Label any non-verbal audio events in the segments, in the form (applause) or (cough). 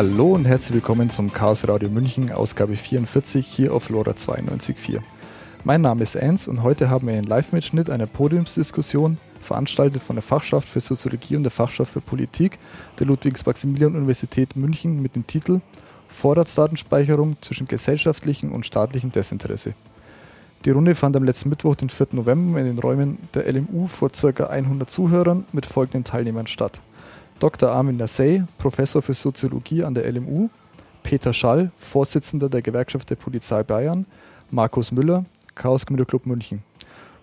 Hallo und herzlich willkommen zum Chaos Radio München, Ausgabe 44 hier auf LoRa 92.4. Mein Name ist Ans und heute haben wir einen Live-Mitschnitt einer Podiumsdiskussion, veranstaltet von der Fachschaft für Soziologie und der Fachschaft für Politik der Ludwigs-Maximilian-Universität München mit dem Titel Vorratsdatenspeicherung zwischen gesellschaftlichem und staatlichem Desinteresse. Die Runde fand am letzten Mittwoch, den 4. November, in den Räumen der LMU vor ca. 100 Zuhörern mit folgenden Teilnehmern statt. Dr. Armin Nassey, Professor für Soziologie an der LMU, Peter Schall, Vorsitzender der Gewerkschaft der Polizei Bayern, Markus Müller, Chaos Club München.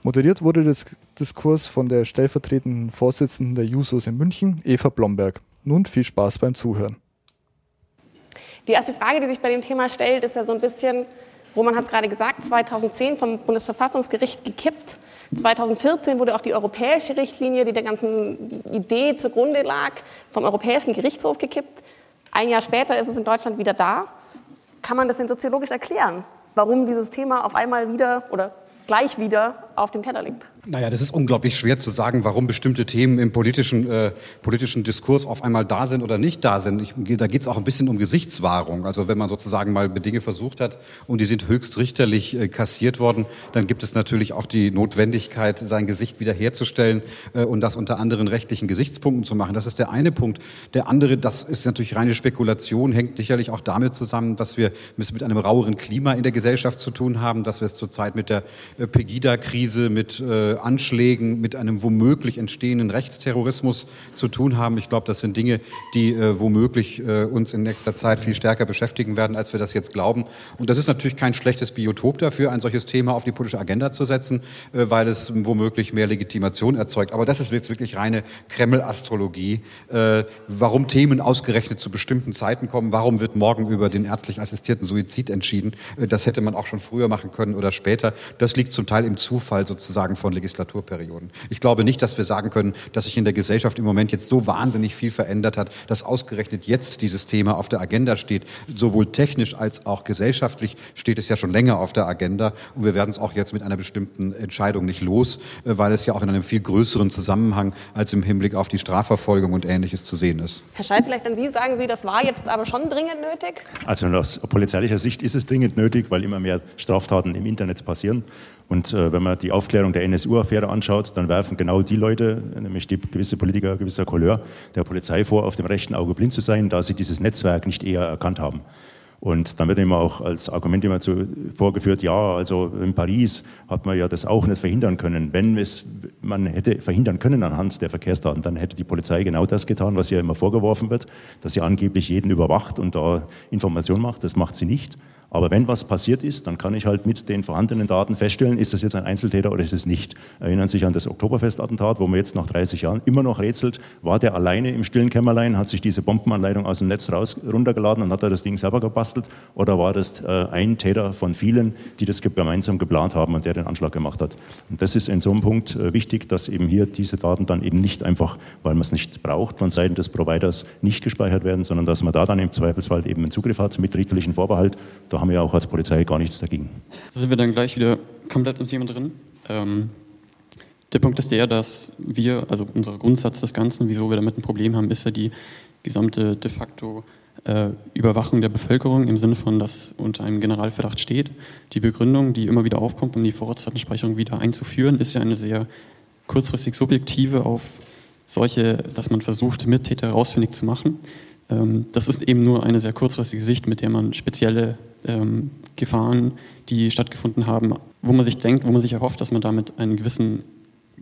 Moderiert wurde der Diskurs von der stellvertretenden Vorsitzenden der Jusos in München, Eva Blomberg. Nun viel Spaß beim Zuhören. Die erste Frage, die sich bei dem Thema stellt, ist ja so ein bisschen, Roman hat es gerade gesagt, 2010 vom Bundesverfassungsgericht gekippt. 2014 wurde auch die europäische Richtlinie, die der ganzen Idee zugrunde lag, vom Europäischen Gerichtshof gekippt. Ein Jahr später ist es in Deutschland wieder da. Kann man das denn soziologisch erklären, warum dieses Thema auf einmal wieder oder gleich wieder auf dem Teller liegt? Naja, das ist unglaublich schwer zu sagen, warum bestimmte Themen im politischen, äh, politischen Diskurs auf einmal da sind oder nicht da sind. Ich, da geht es auch ein bisschen um Gesichtswahrung. Also wenn man sozusagen mal Dinge versucht hat und die sind höchst richterlich äh, kassiert worden, dann gibt es natürlich auch die Notwendigkeit, sein Gesicht wiederherzustellen äh, und das unter anderen rechtlichen Gesichtspunkten zu machen. Das ist der eine Punkt. Der andere, das ist natürlich reine Spekulation, hängt sicherlich auch damit zusammen, dass wir mit einem raueren Klima in der Gesellschaft zu tun haben, dass wir es zurzeit mit der äh, Pegida-Krise, mit äh, Anschlägen, mit einem womöglich entstehenden Rechtsterrorismus zu tun haben. Ich glaube, das sind Dinge, die äh, womöglich äh, uns in nächster Zeit viel stärker beschäftigen werden, als wir das jetzt glauben. Und das ist natürlich kein schlechtes Biotop dafür, ein solches Thema auf die politische Agenda zu setzen, äh, weil es womöglich mehr Legitimation erzeugt. Aber das ist jetzt wirklich reine Kreml-Astrologie. Äh, warum Themen ausgerechnet zu bestimmten Zeiten kommen, warum wird morgen über den ärztlich assistierten Suizid entschieden, äh, das hätte man auch schon früher machen können oder später. Das liegt zum Teil im Zufall sozusagen von. Legislaturperioden. Ich glaube nicht, dass wir sagen können, dass sich in der Gesellschaft im Moment jetzt so wahnsinnig viel verändert hat, dass ausgerechnet jetzt dieses Thema auf der Agenda steht. Sowohl technisch als auch gesellschaftlich steht es ja schon länger auf der Agenda und wir werden es auch jetzt mit einer bestimmten Entscheidung nicht los, äh, weil es ja auch in einem viel größeren Zusammenhang als im Hinblick auf die Strafverfolgung und Ähnliches zu sehen ist. Herr Schall, vielleicht an Sie sagen Sie, das war jetzt aber schon dringend nötig? Also aus polizeilicher Sicht ist es dringend nötig, weil immer mehr Straftaten im Internet passieren. Und äh, wenn man die Aufklärung der NSU-Affäre anschaut, dann werfen genau die Leute, nämlich die gewisse Politiker gewisser Couleur, der Polizei vor, auf dem rechten Auge blind zu sein, da sie dieses Netzwerk nicht eher erkannt haben. Und dann wird immer auch als Argument immer zu, vorgeführt, ja, also in Paris hat man ja das auch nicht verhindern können. Wenn es man hätte verhindern können anhand der Verkehrsdaten, dann hätte die Polizei genau das getan, was ja immer vorgeworfen wird, dass sie angeblich jeden überwacht und da Information macht. Das macht sie nicht. Aber wenn was passiert ist, dann kann ich halt mit den vorhandenen Daten feststellen, ist das jetzt ein Einzeltäter oder ist es nicht. Erinnern Sie sich an das Oktoberfestattentat, wo man jetzt nach 30 Jahren immer noch rätselt, war der alleine im stillen Kämmerlein, hat sich diese Bombenanleitung aus dem Netz raus runtergeladen und hat er das Ding selber gebastelt oder war das äh, ein Täter von vielen, die das gemeinsam geplant haben und der den Anschlag gemacht hat. Und das ist in so einem Punkt äh, wichtig, dass eben hier diese Daten dann eben nicht einfach, weil man es nicht braucht, von Seiten des Providers nicht gespeichert werden, sondern dass man da dann im Zweifelsfall eben einen Zugriff hat mit richterlichen Vorbehalt. Da haben wir auch als Polizei gar nichts dagegen. Da sind wir dann gleich wieder komplett im Thema drin. Ähm, der Punkt ist der, dass wir, also unser Grundsatz des Ganzen, wieso wir damit ein Problem haben, ist ja die gesamte de facto äh, Überwachung der Bevölkerung im Sinne von, dass unter einem Generalverdacht steht. Die Begründung, die immer wieder aufkommt, um die Vorratsdatenspeicherung wieder einzuführen, ist ja eine sehr kurzfristig subjektive auf solche, dass man versucht, Mittäter herausfindig zu machen. Ähm, das ist eben nur eine sehr kurzfristige Sicht, mit der man spezielle ähm, Gefahren, die stattgefunden haben, wo man sich denkt, wo man sich erhofft, dass man damit einen gewissen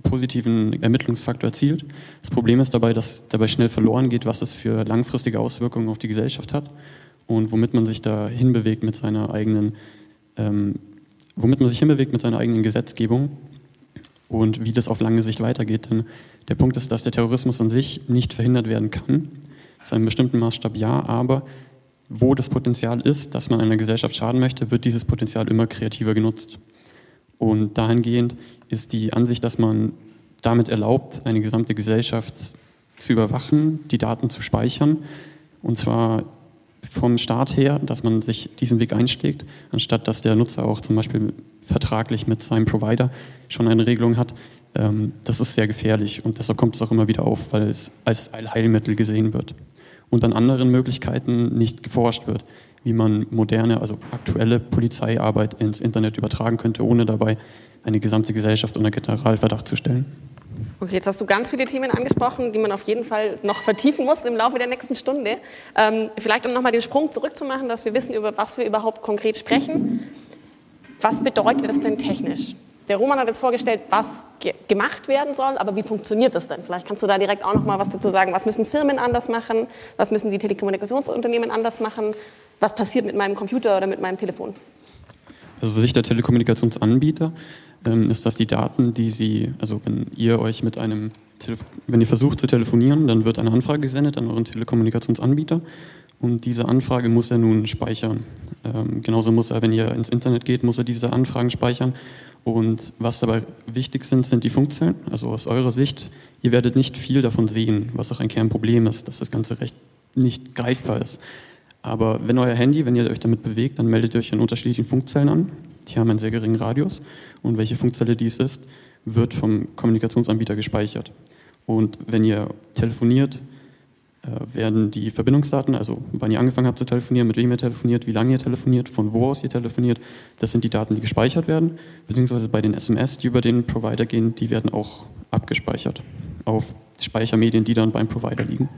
positiven Ermittlungsfaktor erzielt. Das Problem ist dabei, dass dabei schnell verloren geht, was es für langfristige Auswirkungen auf die Gesellschaft hat und womit man sich da hinbewegt mit seiner eigenen, ähm, womit man sich hinbewegt mit seiner eigenen Gesetzgebung und wie das auf lange Sicht weitergeht. Denn der Punkt ist, dass der Terrorismus an sich nicht verhindert werden kann. Zu einem bestimmten Maßstab ja, aber wo das Potenzial ist, dass man einer Gesellschaft schaden möchte, wird dieses Potenzial immer kreativer genutzt. Und dahingehend ist die Ansicht, dass man damit erlaubt, eine gesamte Gesellschaft zu überwachen, die Daten zu speichern, und zwar vom Staat her, dass man sich diesen Weg einschlägt, anstatt dass der Nutzer auch zum Beispiel vertraglich mit seinem Provider schon eine Regelung hat. Ähm, das ist sehr gefährlich und deshalb kommt es auch immer wieder auf, weil es als Allheilmittel gesehen wird. Und an anderen Möglichkeiten nicht geforscht wird, wie man moderne, also aktuelle Polizeiarbeit ins Internet übertragen könnte, ohne dabei eine gesamte Gesellschaft unter Generalverdacht zu stellen. Okay, jetzt hast du ganz viele Themen angesprochen, die man auf jeden Fall noch vertiefen muss im Laufe der nächsten Stunde. Ähm, vielleicht um nochmal den Sprung zurückzumachen, dass wir wissen, über was wir überhaupt konkret sprechen. Was bedeutet das denn technisch? Der Roman hat jetzt vorgestellt, was ge gemacht werden soll, aber wie funktioniert das denn? Vielleicht kannst du da direkt auch noch mal was dazu sagen. Was müssen Firmen anders machen? Was müssen die Telekommunikationsunternehmen anders machen? Was passiert mit meinem Computer oder mit meinem Telefon? Also Sicht der Telekommunikationsanbieter ähm, ist das die Daten, die Sie, also wenn ihr euch mit einem, wenn ihr versucht zu telefonieren, dann wird eine Anfrage gesendet an euren Telekommunikationsanbieter und diese Anfrage muss er nun speichern. Ähm, genauso muss er, wenn ihr ins Internet geht, muss er diese Anfragen speichern. Und was dabei wichtig sind, sind die Funkzellen. Also aus eurer Sicht, ihr werdet nicht viel davon sehen, was auch ein Kernproblem ist, dass das Ganze recht nicht greifbar ist. Aber wenn euer Handy, wenn ihr euch damit bewegt, dann meldet ihr euch in unterschiedlichen Funkzellen an. Die haben einen sehr geringen Radius und welche Funkzelle dies ist, wird vom Kommunikationsanbieter gespeichert. Und wenn ihr telefoniert, werden die Verbindungsdaten, also wann ihr angefangen habt zu telefonieren, mit wem ihr telefoniert, wie lange ihr telefoniert, von wo aus ihr telefoniert, das sind die Daten, die gespeichert werden, beziehungsweise bei den SMS, die über den Provider gehen, die werden auch abgespeichert auf Speichermedien, die dann beim Provider liegen.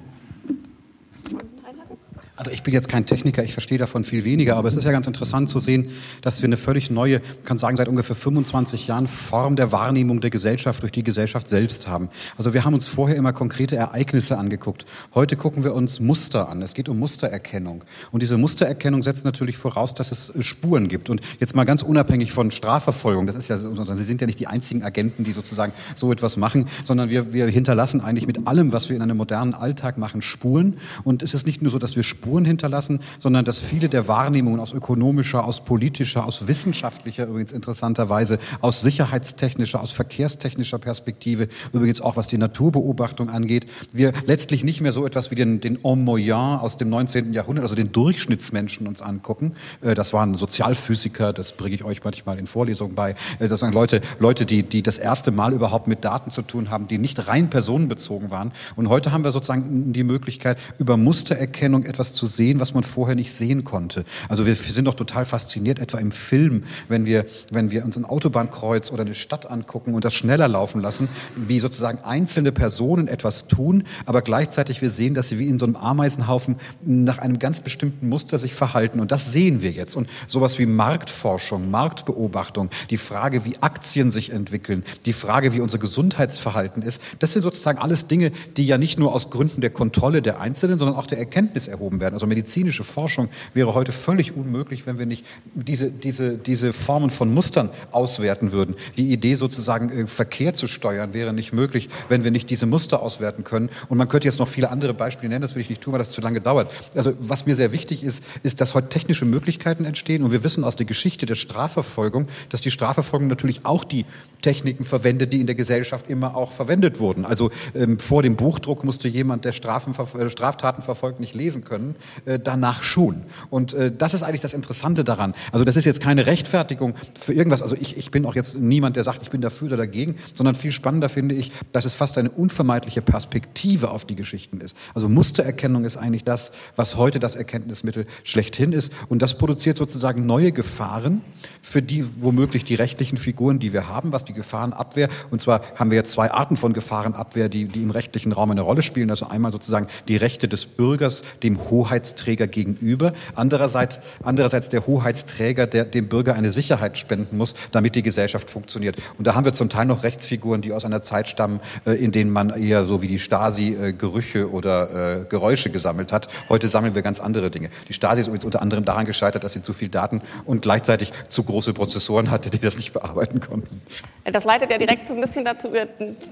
Also ich bin jetzt kein Techniker, ich verstehe davon viel weniger, aber es ist ja ganz interessant zu sehen, dass wir eine völlig neue, kann sagen seit ungefähr 25 Jahren Form der Wahrnehmung der Gesellschaft durch die Gesellschaft selbst haben. Also wir haben uns vorher immer konkrete Ereignisse angeguckt. Heute gucken wir uns Muster an. Es geht um Mustererkennung. Und diese Mustererkennung setzt natürlich voraus, dass es äh, Spuren gibt. Und jetzt mal ganz unabhängig von Strafverfolgung, das ist ja, Sie sind ja nicht die einzigen Agenten, die sozusagen so etwas machen, sondern wir, wir hinterlassen eigentlich mit allem, was wir in einem modernen Alltag machen, Spuren. Und es ist nicht nur so, dass wir Spuren Spuren hinterlassen, sondern dass viele der Wahrnehmungen aus ökonomischer, aus politischer, aus wissenschaftlicher, übrigens interessanterweise, aus sicherheitstechnischer, aus verkehrstechnischer Perspektive, übrigens auch was die Naturbeobachtung angeht, wir letztlich nicht mehr so etwas wie den, den Homme moyen aus dem 19. Jahrhundert, also den Durchschnittsmenschen uns angucken. Äh, das waren Sozialphysiker, das bringe ich euch manchmal in Vorlesungen bei. Äh, das waren Leute, Leute, die, die das erste Mal überhaupt mit Daten zu tun haben, die nicht rein personenbezogen waren. Und heute haben wir sozusagen die Möglichkeit, über Mustererkennung etwas zu sehen, was man vorher nicht sehen konnte. Also wir sind doch total fasziniert, etwa im Film, wenn wir, wenn wir uns ein Autobahnkreuz oder eine Stadt angucken und das schneller laufen lassen, wie sozusagen einzelne Personen etwas tun, aber gleichzeitig wir sehen, dass sie wie in so einem Ameisenhaufen nach einem ganz bestimmten Muster sich verhalten. Und das sehen wir jetzt. Und sowas wie Marktforschung, Marktbeobachtung, die Frage, wie Aktien sich entwickeln, die Frage, wie unser Gesundheitsverhalten ist, das sind sozusagen alles Dinge, die ja nicht nur aus Gründen der Kontrolle der Einzelnen, sondern auch der Erkenntnis erhoben werden werden. Also medizinische Forschung wäre heute völlig unmöglich, wenn wir nicht diese, diese, diese Formen von Mustern auswerten würden. Die Idee sozusagen äh, Verkehr zu steuern wäre nicht möglich, wenn wir nicht diese Muster auswerten können. Und man könnte jetzt noch viele andere Beispiele nennen, das will ich nicht tun, weil das zu lange dauert. Also was mir sehr wichtig ist, ist, dass heute technische Möglichkeiten entstehen. Und wir wissen aus der Geschichte der Strafverfolgung, dass die Strafverfolgung natürlich auch die Techniken verwendet, die in der Gesellschaft immer auch verwendet wurden. Also ähm, vor dem Buchdruck musste jemand, der Strafen, äh, Straftaten verfolgt, nicht lesen können äh, danach schon. Und äh, das ist eigentlich das Interessante daran. Also das ist jetzt keine Rechtfertigung für irgendwas. Also ich, ich bin auch jetzt niemand, der sagt, ich bin dafür oder dagegen, sondern viel spannender finde ich, dass es fast eine unvermeidliche Perspektive auf die Geschichten ist. Also Mustererkennung ist eigentlich das, was heute das Erkenntnismittel schlechthin ist. Und das produziert sozusagen neue Gefahren, für die womöglich die rechtlichen Figuren, die wir haben, was die Gefahrenabwehr, und zwar haben wir jetzt zwei Arten von Gefahrenabwehr, die, die im rechtlichen Raum eine Rolle spielen. Also einmal sozusagen die Rechte des Bürgers, dem Hoheitsträger Hoheitsträger gegenüber. Andererseits, andererseits der Hoheitsträger, der dem Bürger eine Sicherheit spenden muss, damit die Gesellschaft funktioniert. Und da haben wir zum Teil noch Rechtsfiguren, die aus einer Zeit stammen, äh, in denen man eher so wie die Stasi äh, Gerüche oder äh, Geräusche gesammelt hat. Heute sammeln wir ganz andere Dinge. Die Stasi ist übrigens unter anderem daran gescheitert, dass sie zu viel Daten und gleichzeitig zu große Prozessoren hatte, die das nicht bearbeiten konnten. Das leitet ja direkt so ein bisschen dazu,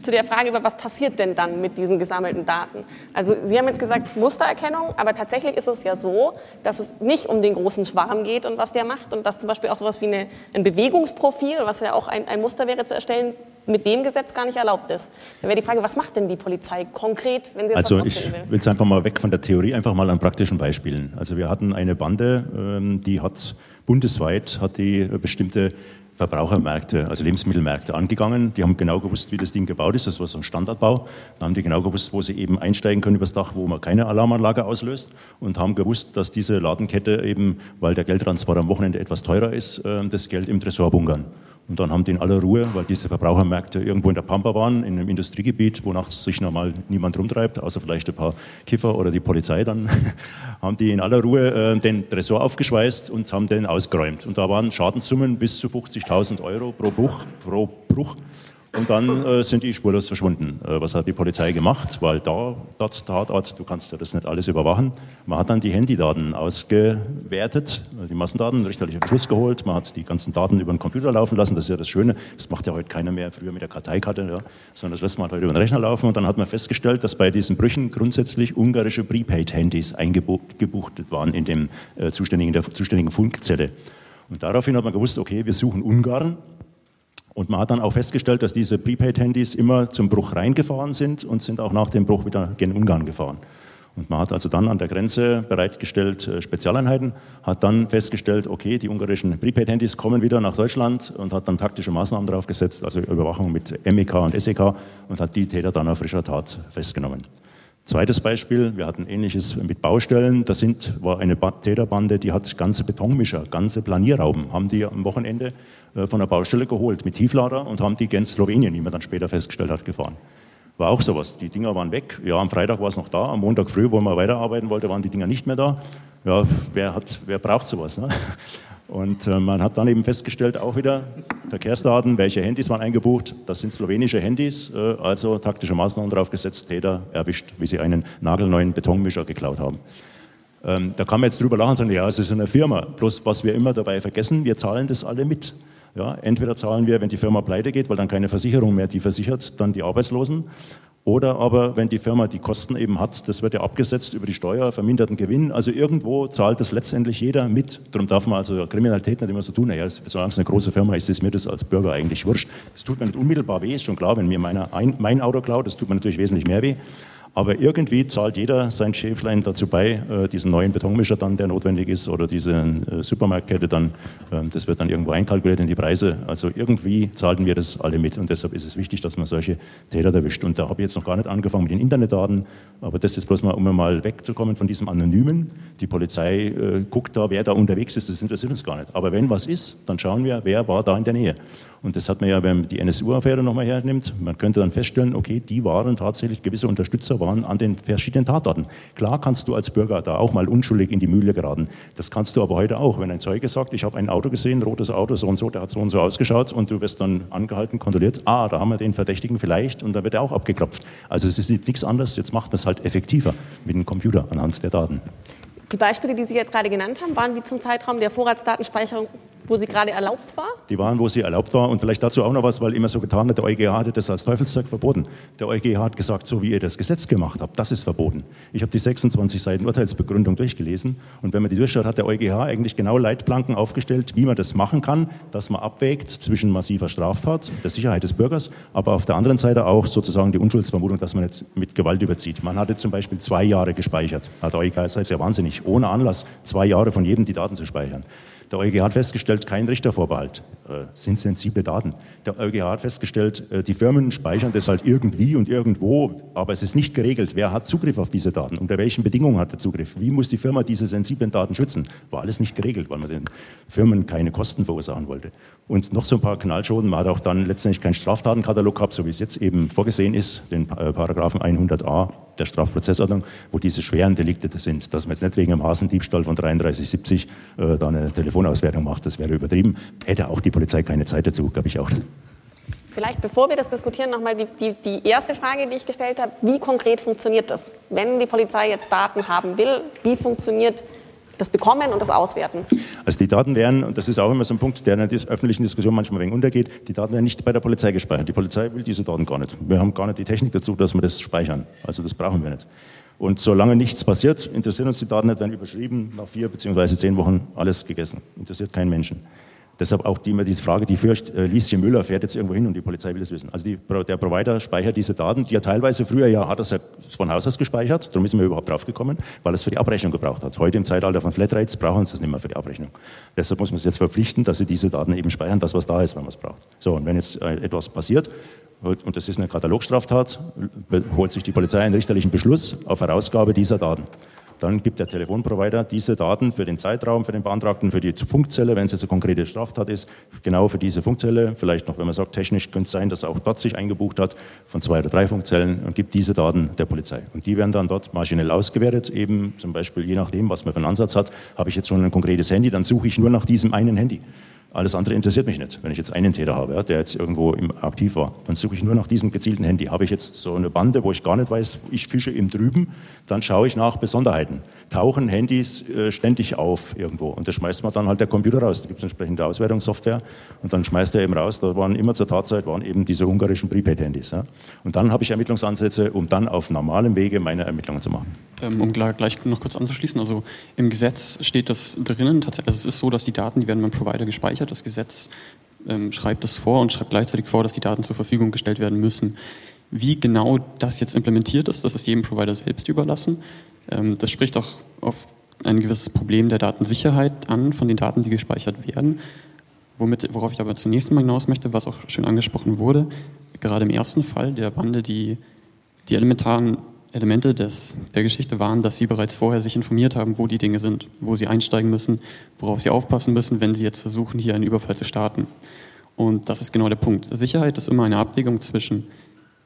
zu der Frage über, was passiert denn dann mit diesen gesammelten Daten? Also Sie haben jetzt gesagt Mustererkennung, aber tatsächlich tatsächlich ist es ja so, dass es nicht um den großen Schwarm geht und was der macht und dass zum Beispiel auch sowas wie eine, ein Bewegungsprofil, was ja auch ein, ein Muster wäre zu erstellen, mit dem Gesetz gar nicht erlaubt ist. Dann wäre die Frage, was macht denn die Polizei konkret, wenn sie jetzt Also ich will es einfach mal weg von der Theorie, einfach mal an praktischen Beispielen. Also wir hatten eine Bande, ähm, die hat bundesweit hat die bestimmte Verbrauchermärkte, also Lebensmittelmärkte angegangen. Die haben genau gewusst, wie das Ding gebaut ist. Das war so ein Standardbau. Da haben die genau gewusst, wo sie eben einsteigen können übers Dach, wo man keine Alarmanlage auslöst und haben gewusst, dass diese Ladenkette eben, weil der Geldtransport am Wochenende etwas teurer ist, äh, das Geld im Tresor bunkern. Und dann haben die in aller Ruhe, weil diese Verbrauchermärkte irgendwo in der Pampa waren, in einem Industriegebiet, wo nachts sich normal niemand rumtreibt, außer vielleicht ein paar Kiffer oder die Polizei dann, (laughs) haben die in aller Ruhe äh, den Tresor aufgeschweißt und haben den ausgeräumt. Und da waren Schadenssummen bis zu 50.000 Euro pro Bruch, pro Bruch. Und dann äh, sind die spurlos verschwunden. Äh, was hat die Polizei gemacht? Weil da, das Tatort, du kannst ja das nicht alles überwachen. Man hat dann die Handydaten ausgewertet, die Massendaten, richterlichen Beschluss geholt. Man hat die ganzen Daten über den Computer laufen lassen. Das ist ja das Schöne. Das macht ja heute keiner mehr, früher mit der Karteikarte, ja, sondern das lässt man heute über den Rechner laufen. Und dann hat man festgestellt, dass bei diesen Brüchen grundsätzlich ungarische Prepaid-Handys eingebuchtet waren in, dem, äh, zuständigen, der zuständigen Funkzelle. Und daraufhin hat man gewusst, okay, wir suchen Ungarn und man hat dann auch festgestellt, dass diese Prepaid-Handys immer zum Bruch reingefahren sind und sind auch nach dem Bruch wieder gen Ungarn gefahren. Und man hat also dann an der Grenze bereitgestellt äh, Spezialeinheiten, hat dann festgestellt, okay, die ungarischen Prepaid-Handys kommen wieder nach Deutschland und hat dann taktische Maßnahmen draufgesetzt, also Überwachung mit MEK und SEK und hat die Täter dann auf frischer Tat festgenommen. Zweites Beispiel, wir hatten ähnliches mit Baustellen. Da sind, war eine Täterbande, die hat ganze Betonmischer, ganze Planierrauben, haben die am Wochenende äh, von der Baustelle geholt mit Tieflader und haben die gen Slowenien, wie man dann später festgestellt hat, gefahren. War auch sowas. Die Dinger waren weg. Ja, am Freitag war es noch da. Am Montag früh, wo man weiterarbeiten wollte, waren die Dinger nicht mehr da. Ja, wer, hat, wer braucht sowas? Ne? Und äh, man hat dann eben festgestellt, auch wieder Verkehrsdaten, welche Handys waren eingebucht. Das sind slowenische Handys, äh, also taktische Maßnahmen draufgesetzt, Täter erwischt, wie sie einen nagelneuen Betonmischer geklaut haben. Ähm, da kann man jetzt drüber lachen und sagen, ja, es ist eine Firma. Bloß was wir immer dabei vergessen, wir zahlen das alle mit. Ja, entweder zahlen wir, wenn die Firma pleite geht, weil dann keine Versicherung mehr die versichert, dann die Arbeitslosen. Oder aber, wenn die Firma die Kosten eben hat, das wird ja abgesetzt über die Steuer, verminderten Gewinn. Also irgendwo zahlt das letztendlich jeder mit. Darum darf man also Kriminalität nicht immer so tun, naja, solange es eine große Firma ist, ist mir das als Bürger eigentlich wurscht. Es tut mir nicht unmittelbar weh, ist schon klar, wenn mir meiner ein, mein Auto klaut, das tut mir natürlich wesentlich mehr weh. Aber irgendwie zahlt jeder sein Schäflein dazu bei, äh, diesen neuen Betonmischer dann, der notwendig ist, oder diese äh, Supermarktkette dann, äh, das wird dann irgendwo einkalkuliert in die Preise. Also irgendwie zahlten wir das alle mit und deshalb ist es wichtig, dass man solche Täter erwischt. Und da habe ich jetzt noch gar nicht angefangen mit den Internetdaten, aber das ist bloß mal, um mal wegzukommen von diesem Anonymen. Die Polizei äh, guckt da, wer da unterwegs ist, das interessiert uns gar nicht. Aber wenn was ist, dann schauen wir, wer war da in der Nähe. Und das hat man ja, wenn man die NSU-Affäre nochmal hernimmt, man könnte dann feststellen, okay, die waren tatsächlich gewisse Unterstützer, waren an den verschiedenen Tatorten. Klar kannst du als Bürger da auch mal unschuldig in die Mühle geraten. Das kannst du aber heute auch. Wenn ein Zeuge sagt, ich habe ein Auto gesehen, rotes Auto, so und so, der hat so und so ausgeschaut und du wirst dann angehalten, kontrolliert, ah, da haben wir den Verdächtigen vielleicht und dann wird er auch abgeklopft. Also es ist nichts anderes, jetzt macht man es halt effektiver mit dem Computer anhand der Daten. Die Beispiele, die Sie jetzt gerade genannt haben, waren wie zum Zeitraum der Vorratsdatenspeicherung wo sie gerade erlaubt war? Die waren, wo sie erlaubt war. Und vielleicht dazu auch noch was, weil immer so getan wird, der EuGH hatte das als Teufelszeug verboten. Der EuGH hat gesagt, so wie ihr das Gesetz gemacht habt, das ist verboten. Ich habe die 26 Seiten Urteilsbegründung durchgelesen. Und wenn man die durchschaut, hat der EuGH eigentlich genau Leitplanken aufgestellt, wie man das machen kann, dass man abwägt zwischen massiver Straftat, der Sicherheit des Bürgers, aber auf der anderen Seite auch sozusagen die Unschuldsvermutung, dass man nicht mit Gewalt überzieht. Man hatte zum Beispiel zwei Jahre gespeichert. Der EuGH ist ja wahnsinnig, ohne Anlass zwei Jahre von jedem die Daten zu speichern. Der EuGH hat festgestellt, kein Richtervorbehalt, äh, sind sensible Daten. Der EuGH hat festgestellt, äh, die Firmen speichern das halt irgendwie und irgendwo, aber es ist nicht geregelt, wer hat Zugriff auf diese Daten, unter welchen Bedingungen hat er Zugriff, wie muss die Firma diese sensiblen Daten schützen. War alles nicht geregelt, weil man den Firmen keine Kosten verursachen wollte. Und noch so ein paar Knallschoten, man hat auch dann letztendlich keinen Straftatenkatalog gehabt, so wie es jetzt eben vorgesehen ist, den äh, Paragraphen 100a der Strafprozessordnung, wo diese schweren Delikte sind. Dass man jetzt nicht wegen einem Hasendiebstahl von 33,70 äh, da eine Telefonauswertung macht, das wäre übertrieben. Hätte auch die Polizei keine Zeit dazu, glaube ich auch. Vielleicht, bevor wir das diskutieren, nochmal die, die, die erste Frage, die ich gestellt habe. Wie konkret funktioniert das? Wenn die Polizei jetzt Daten haben will, wie funktioniert das Bekommen und das Auswerten? Also die Daten werden, und das ist auch immer so ein Punkt, der in der öffentlichen Diskussion manchmal wenig untergeht, die Daten werden nicht bei der Polizei gespeichert. Die Polizei will diese Daten gar nicht. Wir haben gar nicht die Technik dazu, dass wir das speichern. Also das brauchen wir nicht. Und solange nichts passiert, interessieren uns die Daten nicht, werden überschrieben, nach vier bzw. zehn Wochen alles gegessen. Interessiert keinen Menschen. Deshalb auch die, immer diese Frage, die fürcht, äh, Lieschen Müller fährt jetzt irgendwo hin und die Polizei will es wissen. Also die, der Provider speichert diese Daten, die er teilweise früher ja hat er ja von Haus aus gespeichert, darum ist wir überhaupt draufgekommen, weil er es für die Abrechnung gebraucht hat. Heute im Zeitalter von Flatrates brauchen sie das nicht mehr für die Abrechnung. Deshalb muss man es jetzt verpflichten, dass sie diese Daten eben speichern, das was da ist, wenn man es braucht. So, und wenn jetzt äh, etwas passiert, und das ist eine Katalogstraftat, holt sich die Polizei einen richterlichen Beschluss auf Herausgabe dieser Daten. Dann gibt der Telefonprovider diese Daten für den Zeitraum, für den Beantragten, für die Funkzelle, wenn es jetzt eine konkrete Straftat ist, genau für diese Funkzelle. Vielleicht noch, wenn man sagt, technisch könnte es sein, dass er auch dort sich eingebucht hat von zwei oder drei Funkzellen und gibt diese Daten der Polizei. Und die werden dann dort maschinell ausgewertet, eben zum Beispiel je nachdem, was man für einen Ansatz hat, habe ich jetzt schon ein konkretes Handy, dann suche ich nur nach diesem einen Handy. Alles andere interessiert mich nicht. Wenn ich jetzt einen Täter habe, ja, der jetzt irgendwo aktiv war, dann suche ich nur nach diesem gezielten Handy. Habe ich jetzt so eine Bande, wo ich gar nicht weiß, ich fische im Drüben, dann schaue ich nach Besonderheiten. Tauchen Handys äh, ständig auf irgendwo und das schmeißt man dann halt der Computer raus. Da gibt es entsprechende Auswertungssoftware und dann schmeißt er eben raus. Da waren immer zur Tatzeit waren eben diese ungarischen Prepaid-Handys. Ja. Und dann habe ich Ermittlungsansätze, um dann auf normalem Wege meine Ermittlungen zu machen. Ähm, um gleich noch kurz anzuschließen, also im Gesetz steht das drinnen, also es ist so, dass die Daten, die werden beim Provider gespeichert, das Gesetz ähm, schreibt das vor und schreibt gleichzeitig vor, dass die Daten zur Verfügung gestellt werden müssen. Wie genau das jetzt implementiert ist, das ist jedem Provider selbst überlassen. Ähm, das spricht auch auf ein gewisses Problem der Datensicherheit an, von den Daten, die gespeichert werden. Womit, worauf ich aber zunächst mal hinaus möchte, was auch schön angesprochen wurde, gerade im ersten Fall der Bande, die die elementaren Elemente des, der Geschichte waren, dass sie bereits vorher sich informiert haben, wo die Dinge sind, wo sie einsteigen müssen, worauf sie aufpassen müssen, wenn sie jetzt versuchen, hier einen Überfall zu starten. Und das ist genau der Punkt. Sicherheit ist immer eine Abwägung zwischen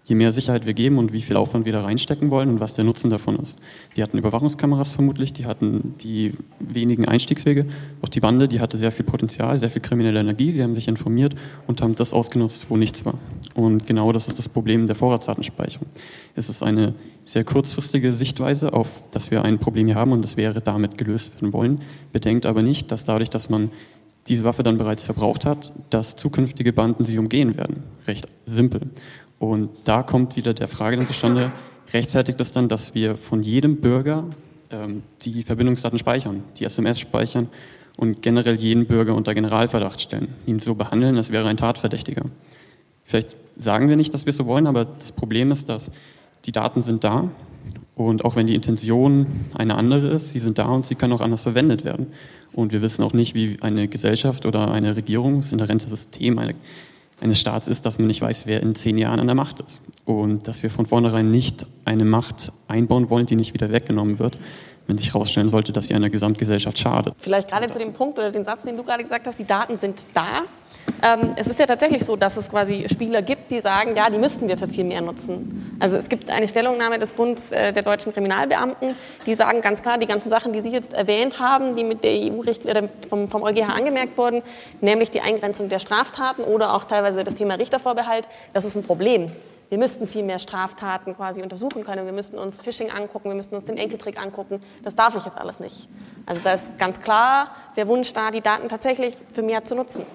je mehr Sicherheit wir geben und wie viel Aufwand wir da reinstecken wollen und was der Nutzen davon ist. Die hatten Überwachungskameras vermutlich, die hatten die wenigen Einstiegswege. Auch die Bande, die hatte sehr viel Potenzial, sehr viel kriminelle Energie. Sie haben sich informiert und haben das ausgenutzt, wo nichts war. Und genau das ist das Problem der Vorratsdatenspeicherung. Es ist eine sehr kurzfristige Sichtweise auf, dass wir ein Problem hier haben und das wäre damit gelöst werden wollen. Bedenkt aber nicht, dass dadurch, dass man diese Waffe dann bereits verbraucht hat, dass zukünftige Banden sie umgehen werden. Recht simpel. Und da kommt wieder der Frage dann zustande, rechtfertigt es dann, dass wir von jedem Bürger ähm, die Verbindungsdaten speichern, die SMS speichern und generell jeden Bürger unter Generalverdacht stellen, ihn so behandeln, als wäre ein Tatverdächtiger. Vielleicht sagen wir nicht, dass wir es so wollen, aber das Problem ist, dass die Daten sind da und auch wenn die Intention eine andere ist, sie sind da und sie können auch anders verwendet werden. Und wir wissen auch nicht, wie eine Gesellschaft oder eine Regierung, das inhärente System, eine eines Staats ist, dass man nicht weiß, wer in zehn Jahren an der Macht ist. Und dass wir von vornherein nicht eine Macht einbauen wollen, die nicht wieder weggenommen wird, wenn sich herausstellen sollte, dass sie einer Gesamtgesellschaft schadet. Vielleicht gerade zu dem Punkt oder den Satz, den du gerade gesagt hast, die Daten sind da. Ähm, es ist ja tatsächlich so, dass es quasi Spieler gibt, die sagen, ja, die müssten wir für viel mehr nutzen. Also es gibt eine Stellungnahme des Bundes äh, der deutschen Kriminalbeamten, die sagen ganz klar, die ganzen Sachen, die Sie jetzt erwähnt haben, die mit der EU-Richtlinie vom, vom EuGH angemerkt wurden, nämlich die Eingrenzung der Straftaten oder auch teilweise das Thema Richtervorbehalt, das ist ein Problem. Wir müssten viel mehr Straftaten quasi untersuchen können. Wir müssten uns Phishing angucken, wir müssten uns den Enkeltrick angucken. Das darf ich jetzt alles nicht. Also da ist ganz klar der Wunsch da, die Daten tatsächlich für mehr zu nutzen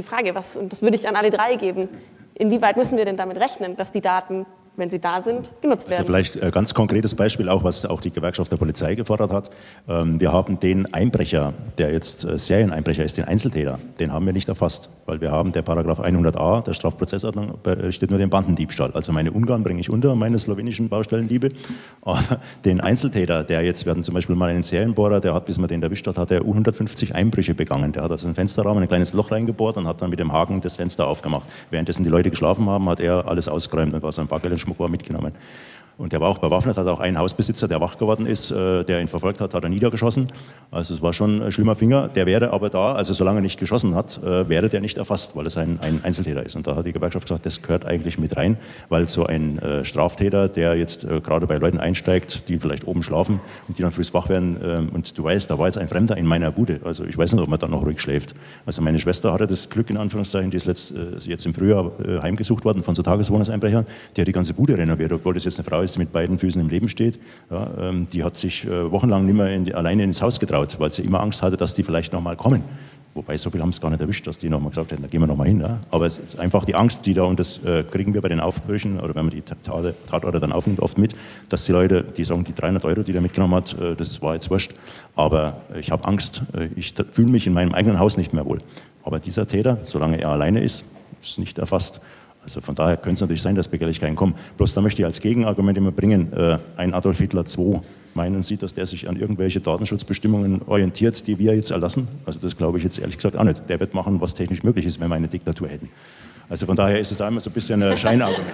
die Frage, was, und das würde ich an alle drei geben, inwieweit müssen wir denn damit rechnen, dass die Daten wenn sie da sind, genutzt also werden. Also vielleicht ein ganz konkretes Beispiel, auch was auch die Gewerkschaft der Polizei gefordert hat. Ähm, wir haben den Einbrecher, der jetzt äh, Serieneinbrecher ist, den Einzeltäter, den haben wir nicht erfasst, weil wir haben der Paragraph 100a der Strafprozessordnung berichtet nur den Bandendiebstahl. Also meine Ungarn bringe ich unter, meine slowenischen Baustellendiebe. Aber den Einzeltäter, der jetzt, werden zum Beispiel mal einen Serienbohrer, der hat, bis man den erwischt hat, hat er 150 Einbrüche begangen. Der hat also einen Fensterrahmen, ein kleines Loch reingebohrt und hat dann mit dem Haken das Fenster aufgemacht. Währenddessen die Leute geschlafen haben, hat er alles ausgeräumt und war sein Bargeld Schmuck war mitgenommen. Und der war auch bewaffnet, hat auch einen Hausbesitzer, der wach geworden ist, äh, der ihn verfolgt hat, hat er niedergeschossen. Also es war schon ein schlimmer Finger. Der wäre aber da, also solange er nicht geschossen hat, äh, wäre der nicht erfasst, weil es ein, ein Einzeltäter ist. Und da hat die Gewerkschaft gesagt, das gehört eigentlich mit rein, weil so ein äh, Straftäter, der jetzt gerade bei Leuten einsteigt, die vielleicht oben schlafen und die dann früh wach werden ähm, und du weißt, da war jetzt ein Fremder in meiner Bude. Also ich weiß nicht, ob man dann noch ruhig schläft. Also meine Schwester hatte das Glück, in Anführungszeichen, die ist letzt, jetzt im Frühjahr heimgesucht worden von so Tageswohnungseinbrechern. Hat die ganze Bude renoviert, obwohl das jetzt eine Frau ist, mit beiden Füßen im Leben steht, ja, ähm, die hat sich äh, wochenlang nicht mehr in, alleine ins Haus getraut, weil sie immer Angst hatte, dass die vielleicht nochmal kommen. Wobei, so viel haben es gar nicht erwischt, dass die nochmal gesagt hätten, da gehen wir nochmal hin. Ja? Aber es ist einfach die Angst, die da, und das äh, kriegen wir bei den Aufbrüchen, oder wenn man die Tatorte dann aufnimmt, oft mit, dass die Leute, die sagen, die 300 Euro, die der mitgenommen hat, äh, das war jetzt wurscht. Aber ich habe Angst, äh, ich fühle mich in meinem eigenen Haus nicht mehr wohl. Aber dieser Täter, solange er alleine ist, ist nicht erfasst. Also von daher könnte es natürlich sein, dass Begehrlichkeiten kommen. Bloß da möchte ich als Gegenargument immer bringen, äh, ein Adolf Hitler II, meinen Sie, dass der sich an irgendwelche Datenschutzbestimmungen orientiert, die wir jetzt erlassen? Also das glaube ich jetzt ehrlich gesagt auch nicht. Der wird machen, was technisch möglich ist, wenn wir eine Diktatur hätten. Also von daher ist es einmal so ein bisschen ein Scheinargument.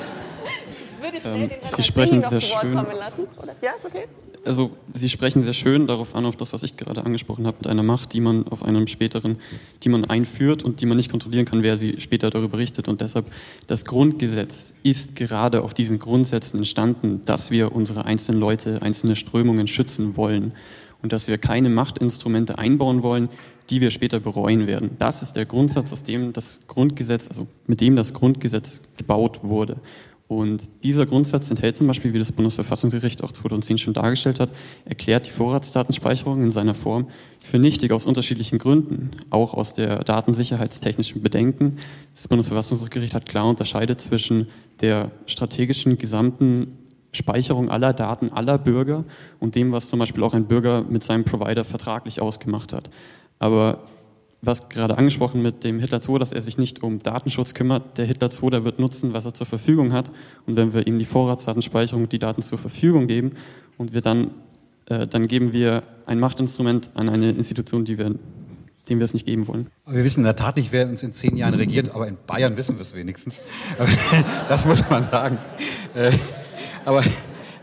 Ähm, Sie sprechen sehr schön. Ja, ist okay also Sie sprechen sehr schön darauf an, auf das, was ich gerade angesprochen habe, mit einer Macht, die man auf einem späteren, die man einführt und die man nicht kontrollieren kann, wer sie später darüber berichtet. Und deshalb, das Grundgesetz ist gerade auf diesen Grundsätzen entstanden, dass wir unsere einzelnen Leute, einzelne Strömungen schützen wollen und dass wir keine Machtinstrumente einbauen wollen, die wir später bereuen werden. Das ist der Grundsatz, aus dem das Grundgesetz, also mit dem das Grundgesetz gebaut wurde. Und dieser Grundsatz enthält zum Beispiel, wie das Bundesverfassungsgericht auch 2010 schon dargestellt hat, erklärt die Vorratsdatenspeicherung in seiner Form für nichtig aus unterschiedlichen Gründen, auch aus der datensicherheitstechnischen Bedenken. Das Bundesverfassungsgericht hat klar unterscheidet zwischen der strategischen gesamten Speicherung aller Daten aller Bürger und dem, was zum Beispiel auch ein Bürger mit seinem Provider vertraglich ausgemacht hat. Aber was gerade angesprochen mit dem Hitler II, dass er sich nicht um Datenschutz kümmert. Der Hitler II, der wird nutzen, was er zur Verfügung hat. Und wenn wir ihm die Vorratsdatenspeicherung, die Daten zur Verfügung geben und wir dann, äh, dann geben wir ein Machtinstrument an eine Institution, die wir, dem wir es nicht geben wollen. Wir wissen in der Tat nicht, wer uns in zehn Jahren regiert, aber in Bayern wissen wir es wenigstens. (laughs) das muss man sagen. Äh, aber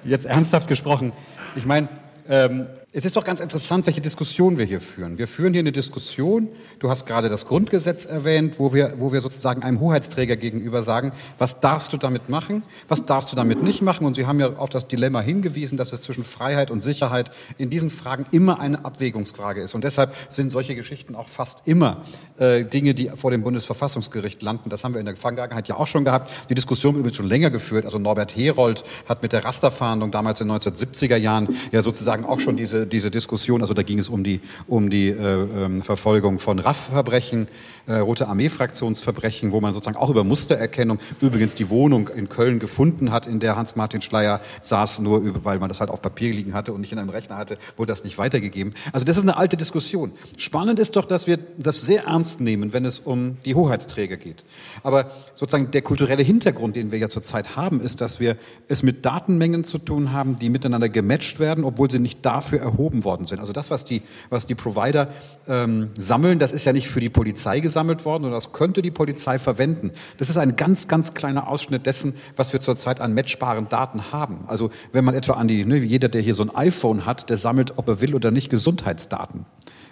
jetzt ernsthaft gesprochen, ich meine, ähm, es ist doch ganz interessant, welche Diskussion wir hier führen. Wir führen hier eine Diskussion, du hast gerade das Grundgesetz erwähnt, wo wir, wo wir sozusagen einem Hoheitsträger gegenüber sagen, was darfst du damit machen, was darfst du damit nicht machen. Und Sie haben ja auf das Dilemma hingewiesen, dass es zwischen Freiheit und Sicherheit in diesen Fragen immer eine Abwägungsfrage ist. Und deshalb sind solche Geschichten auch fast immer äh, Dinge, die vor dem Bundesverfassungsgericht landen. Das haben wir in der Vergangenheit ja auch schon gehabt. Die Diskussion wird schon länger geführt. Also Norbert Herold hat mit der Rasterfahndung damals in den 1970er Jahren ja sozusagen auch schon diese diese, Diskussion, also da ging es um die, um die äh, ähm, Verfolgung von RAF-Verbrechen, äh, Rote Armee-Fraktionsverbrechen, wo man sozusagen auch über Mustererkennung übrigens die Wohnung in Köln gefunden hat, in der Hans-Martin Schleier saß, nur weil man das halt auf Papier liegen hatte und nicht in einem Rechner hatte, wurde das nicht weitergegeben. Also das ist eine alte Diskussion. Spannend ist doch, dass wir das sehr ernst nehmen, wenn es um die Hoheitsträger geht. Aber sozusagen der kulturelle Hintergrund, den wir ja zurzeit haben, ist, dass wir es mit Datenmengen zu tun haben, die miteinander gematcht werden, obwohl sie nicht dafür erhoben worden sind. Also das, was die, was die Provider ähm, sammeln, das ist ja nicht für die Polizei gesammelt worden, sondern das könnte die Polizei verwenden. Das ist ein ganz, ganz kleiner Ausschnitt dessen, was wir zurzeit an matchbaren Daten haben. Also wenn man etwa an die, ne, jeder, der hier so ein iPhone hat, der sammelt, ob er will oder nicht, Gesundheitsdaten.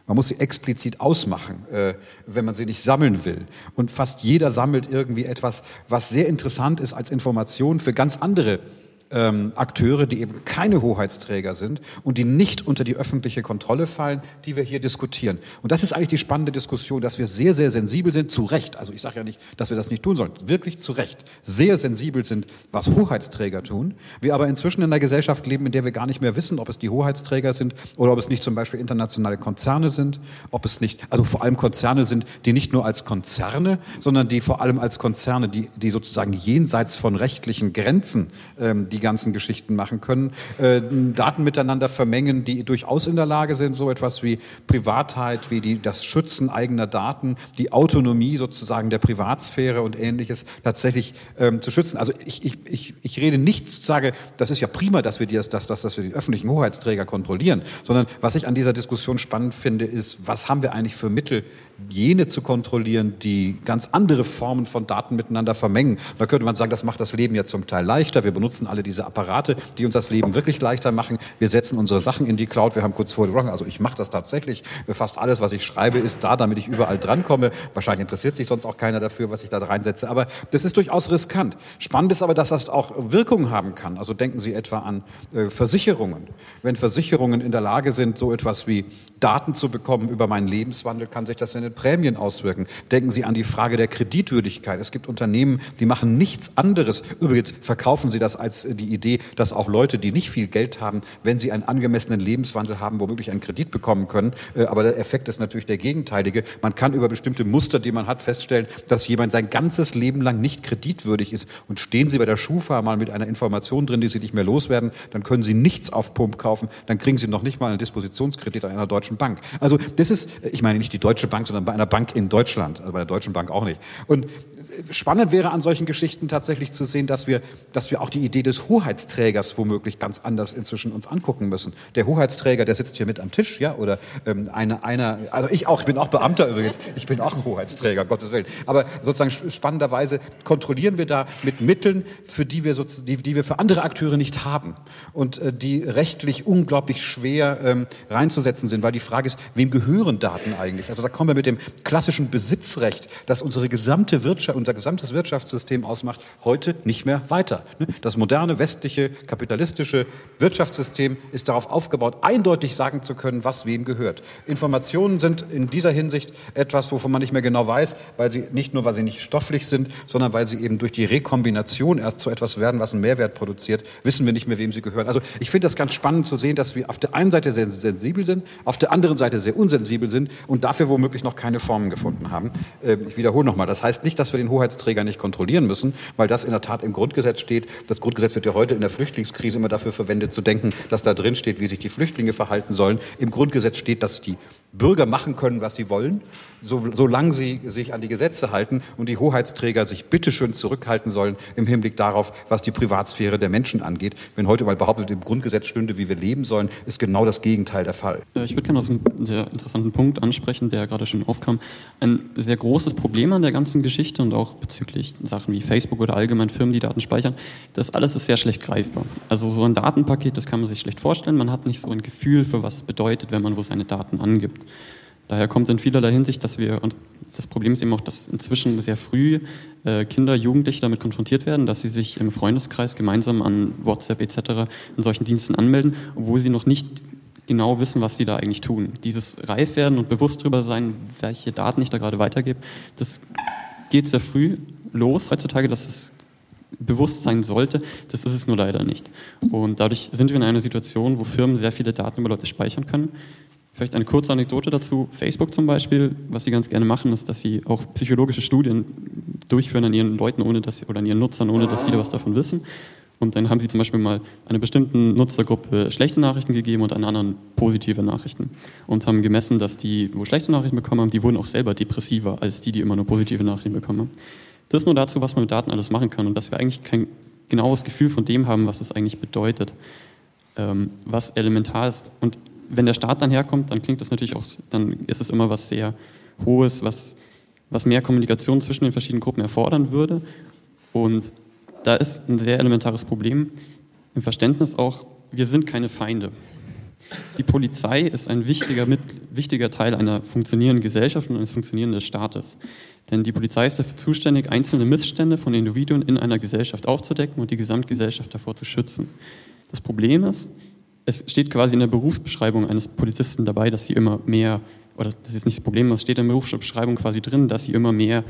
Man muss sie explizit ausmachen, äh, wenn man sie nicht sammeln will. Und fast jeder sammelt irgendwie etwas, was sehr interessant ist als Information für ganz andere ähm, Akteure, die eben keine Hoheitsträger sind und die nicht unter die öffentliche Kontrolle fallen, die wir hier diskutieren. Und das ist eigentlich die spannende Diskussion, dass wir sehr, sehr sensibel sind, zu Recht. Also ich sage ja nicht, dass wir das nicht tun sollen, wirklich zu Recht. Sehr sensibel sind, was Hoheitsträger tun. Wir aber inzwischen in einer Gesellschaft leben, in der wir gar nicht mehr wissen, ob es die Hoheitsträger sind oder ob es nicht zum Beispiel internationale Konzerne sind, ob es nicht, also vor allem Konzerne sind, die nicht nur als Konzerne, sondern die vor allem als Konzerne, die, die sozusagen jenseits von rechtlichen Grenzen, ähm, die ganzen Geschichten machen können, äh, Daten miteinander vermengen, die durchaus in der Lage sind, so etwas wie Privatheit, wie die, das Schützen eigener Daten, die Autonomie sozusagen der Privatsphäre und ähnliches tatsächlich ähm, zu schützen. Also ich, ich, ich, ich rede nicht, sage, das ist ja prima, dass wir, die, dass, dass, dass wir die öffentlichen Hoheitsträger kontrollieren, sondern was ich an dieser Diskussion spannend finde, ist, was haben wir eigentlich für Mittel, jene zu kontrollieren, die ganz andere Formen von Daten miteinander vermengen. Da könnte man sagen, das macht das Leben ja zum Teil leichter. Wir benutzen alle diese Apparate, die uns das Leben wirklich leichter machen. Wir setzen unsere Sachen in die Cloud. Wir haben kurz vorher gesprochen, also ich mache das tatsächlich. Fast alles, was ich schreibe, ist da, damit ich überall drankomme. Wahrscheinlich interessiert sich sonst auch keiner dafür, was ich da reinsetze. Aber das ist durchaus riskant. Spannend ist aber, dass das auch Wirkung haben kann. Also denken Sie etwa an äh, Versicherungen. Wenn Versicherungen in der Lage sind, so etwas wie Daten zu bekommen über meinen Lebenswandel, kann sich das in den Prämien auswirken. Denken Sie an die Frage der Kreditwürdigkeit. Es gibt Unternehmen, die machen nichts anderes. Übrigens verkaufen sie das als die die Idee, dass auch Leute, die nicht viel Geld haben, wenn sie einen angemessenen Lebenswandel haben, womöglich einen Kredit bekommen können. Äh, aber der Effekt ist natürlich der gegenteilige. Man kann über bestimmte Muster, die man hat, feststellen, dass jemand sein ganzes Leben lang nicht kreditwürdig ist. Und stehen Sie bei der Schufa mal mit einer Information drin, die Sie nicht mehr loswerden, dann können Sie nichts auf Pump kaufen, dann kriegen Sie noch nicht mal einen Dispositionskredit an einer deutschen Bank. Also das ist, ich meine nicht die Deutsche Bank, sondern bei einer Bank in Deutschland, also bei der Deutschen Bank auch nicht. Und spannend wäre an solchen Geschichten tatsächlich zu sehen, dass wir, dass wir auch die Idee des Hoheitsträgers womöglich ganz anders inzwischen uns angucken müssen. Der Hoheitsträger, der sitzt hier mit am Tisch, ja, oder ähm, eine, einer, also ich auch, ich bin auch Beamter übrigens, ich bin auch ein Hoheitsträger, Gottes Willen. Aber sozusagen spannenderweise kontrollieren wir da mit Mitteln, für die wir, sozusagen, die, die wir für andere Akteure nicht haben und äh, die rechtlich unglaublich schwer ähm, reinzusetzen sind, weil die Frage ist, wem gehören Daten eigentlich? Also da kommen wir mit dem klassischen Besitzrecht, das unsere gesamte Wirtschaft, unser gesamtes Wirtschaftssystem ausmacht, heute nicht mehr weiter. Ne? Das moderne westliche kapitalistische Wirtschaftssystem ist darauf aufgebaut, eindeutig sagen zu können, was wem gehört. Informationen sind in dieser Hinsicht etwas, wovon man nicht mehr genau weiß, weil sie nicht nur, weil sie nicht stofflich sind, sondern weil sie eben durch die Rekombination erst zu etwas werden, was einen Mehrwert produziert, wissen wir nicht mehr, wem sie gehören. Also ich finde das ganz spannend zu sehen, dass wir auf der einen Seite sehr sensibel sind, auf der anderen Seite sehr unsensibel sind und dafür womöglich noch keine Formen gefunden haben. Ähm, ich wiederhole nochmal, das heißt nicht, dass wir den Hoheitsträger nicht kontrollieren müssen, weil das in der Tat im Grundgesetz steht. Das Grundgesetz wird ja heute in der Flüchtlingskrise immer dafür verwendet, zu denken, dass da drin steht, wie sich die Flüchtlinge verhalten sollen. Im Grundgesetz steht, dass die Bürger machen können, was sie wollen, so, solange sie sich an die Gesetze halten und die Hoheitsträger sich bitteschön zurückhalten sollen im Hinblick darauf, was die Privatsphäre der Menschen angeht. Wenn heute mal behauptet, im Grundgesetz stünde, wie wir leben sollen, ist genau das Gegenteil der Fall. Ich würde gerne noch einen sehr interessanten Punkt ansprechen, der gerade schon aufkam. Ein sehr großes Problem an der ganzen Geschichte und auch bezüglich Sachen wie Facebook oder allgemein Firmen, die Daten speichern, das alles ist sehr schlecht greifbar. Also so ein Datenpaket, das kann man sich schlecht vorstellen. Man hat nicht so ein Gefühl für, was es bedeutet, wenn man wo seine Daten angibt. Daher kommt in vielerlei Hinsicht, dass wir, und das Problem ist eben auch, dass inzwischen sehr früh äh, Kinder, Jugendliche damit konfrontiert werden, dass sie sich im Freundeskreis gemeinsam an WhatsApp etc. in solchen Diensten anmelden, obwohl sie noch nicht genau wissen, was sie da eigentlich tun. Dieses Reifwerden und bewusst darüber sein, welche Daten ich da gerade weitergebe, das geht sehr früh los heutzutage, dass es bewusst sein sollte. Das ist es nur leider nicht. Und dadurch sind wir in einer Situation, wo Firmen sehr viele Daten über Leute speichern können, Vielleicht eine kurze Anekdote dazu. Facebook zum Beispiel, was sie ganz gerne machen, ist, dass sie auch psychologische Studien durchführen an ihren Leuten ohne dass oder an ihren Nutzern, ohne dass viele was davon wissen. Und dann haben sie zum Beispiel mal einer bestimmten Nutzergruppe schlechte Nachrichten gegeben und einer anderen positive Nachrichten. Und haben gemessen, dass die, wo schlechte Nachrichten bekommen haben, die wurden auch selber depressiver als die, die immer nur positive Nachrichten bekommen haben. Das ist nur dazu, was man mit Daten alles machen kann und dass wir eigentlich kein genaues Gefühl von dem haben, was es eigentlich bedeutet, ähm, was elementar ist. Und wenn der Staat dann herkommt, dann klingt das natürlich auch, dann ist es immer was sehr Hohes, was, was mehr Kommunikation zwischen den verschiedenen Gruppen erfordern würde. Und da ist ein sehr elementares Problem im Verständnis auch, wir sind keine Feinde. Die Polizei ist ein wichtiger, mit, wichtiger Teil einer funktionierenden Gesellschaft und eines funktionierenden Staates. Denn die Polizei ist dafür zuständig, einzelne Missstände von Individuen in einer Gesellschaft aufzudecken und die Gesamtgesellschaft davor zu schützen. Das Problem ist, es steht quasi in der Berufsbeschreibung eines Polizisten dabei, dass sie immer mehr, oder das ist nicht das Problem, es steht in der Berufsbeschreibung quasi drin, dass sie immer mehr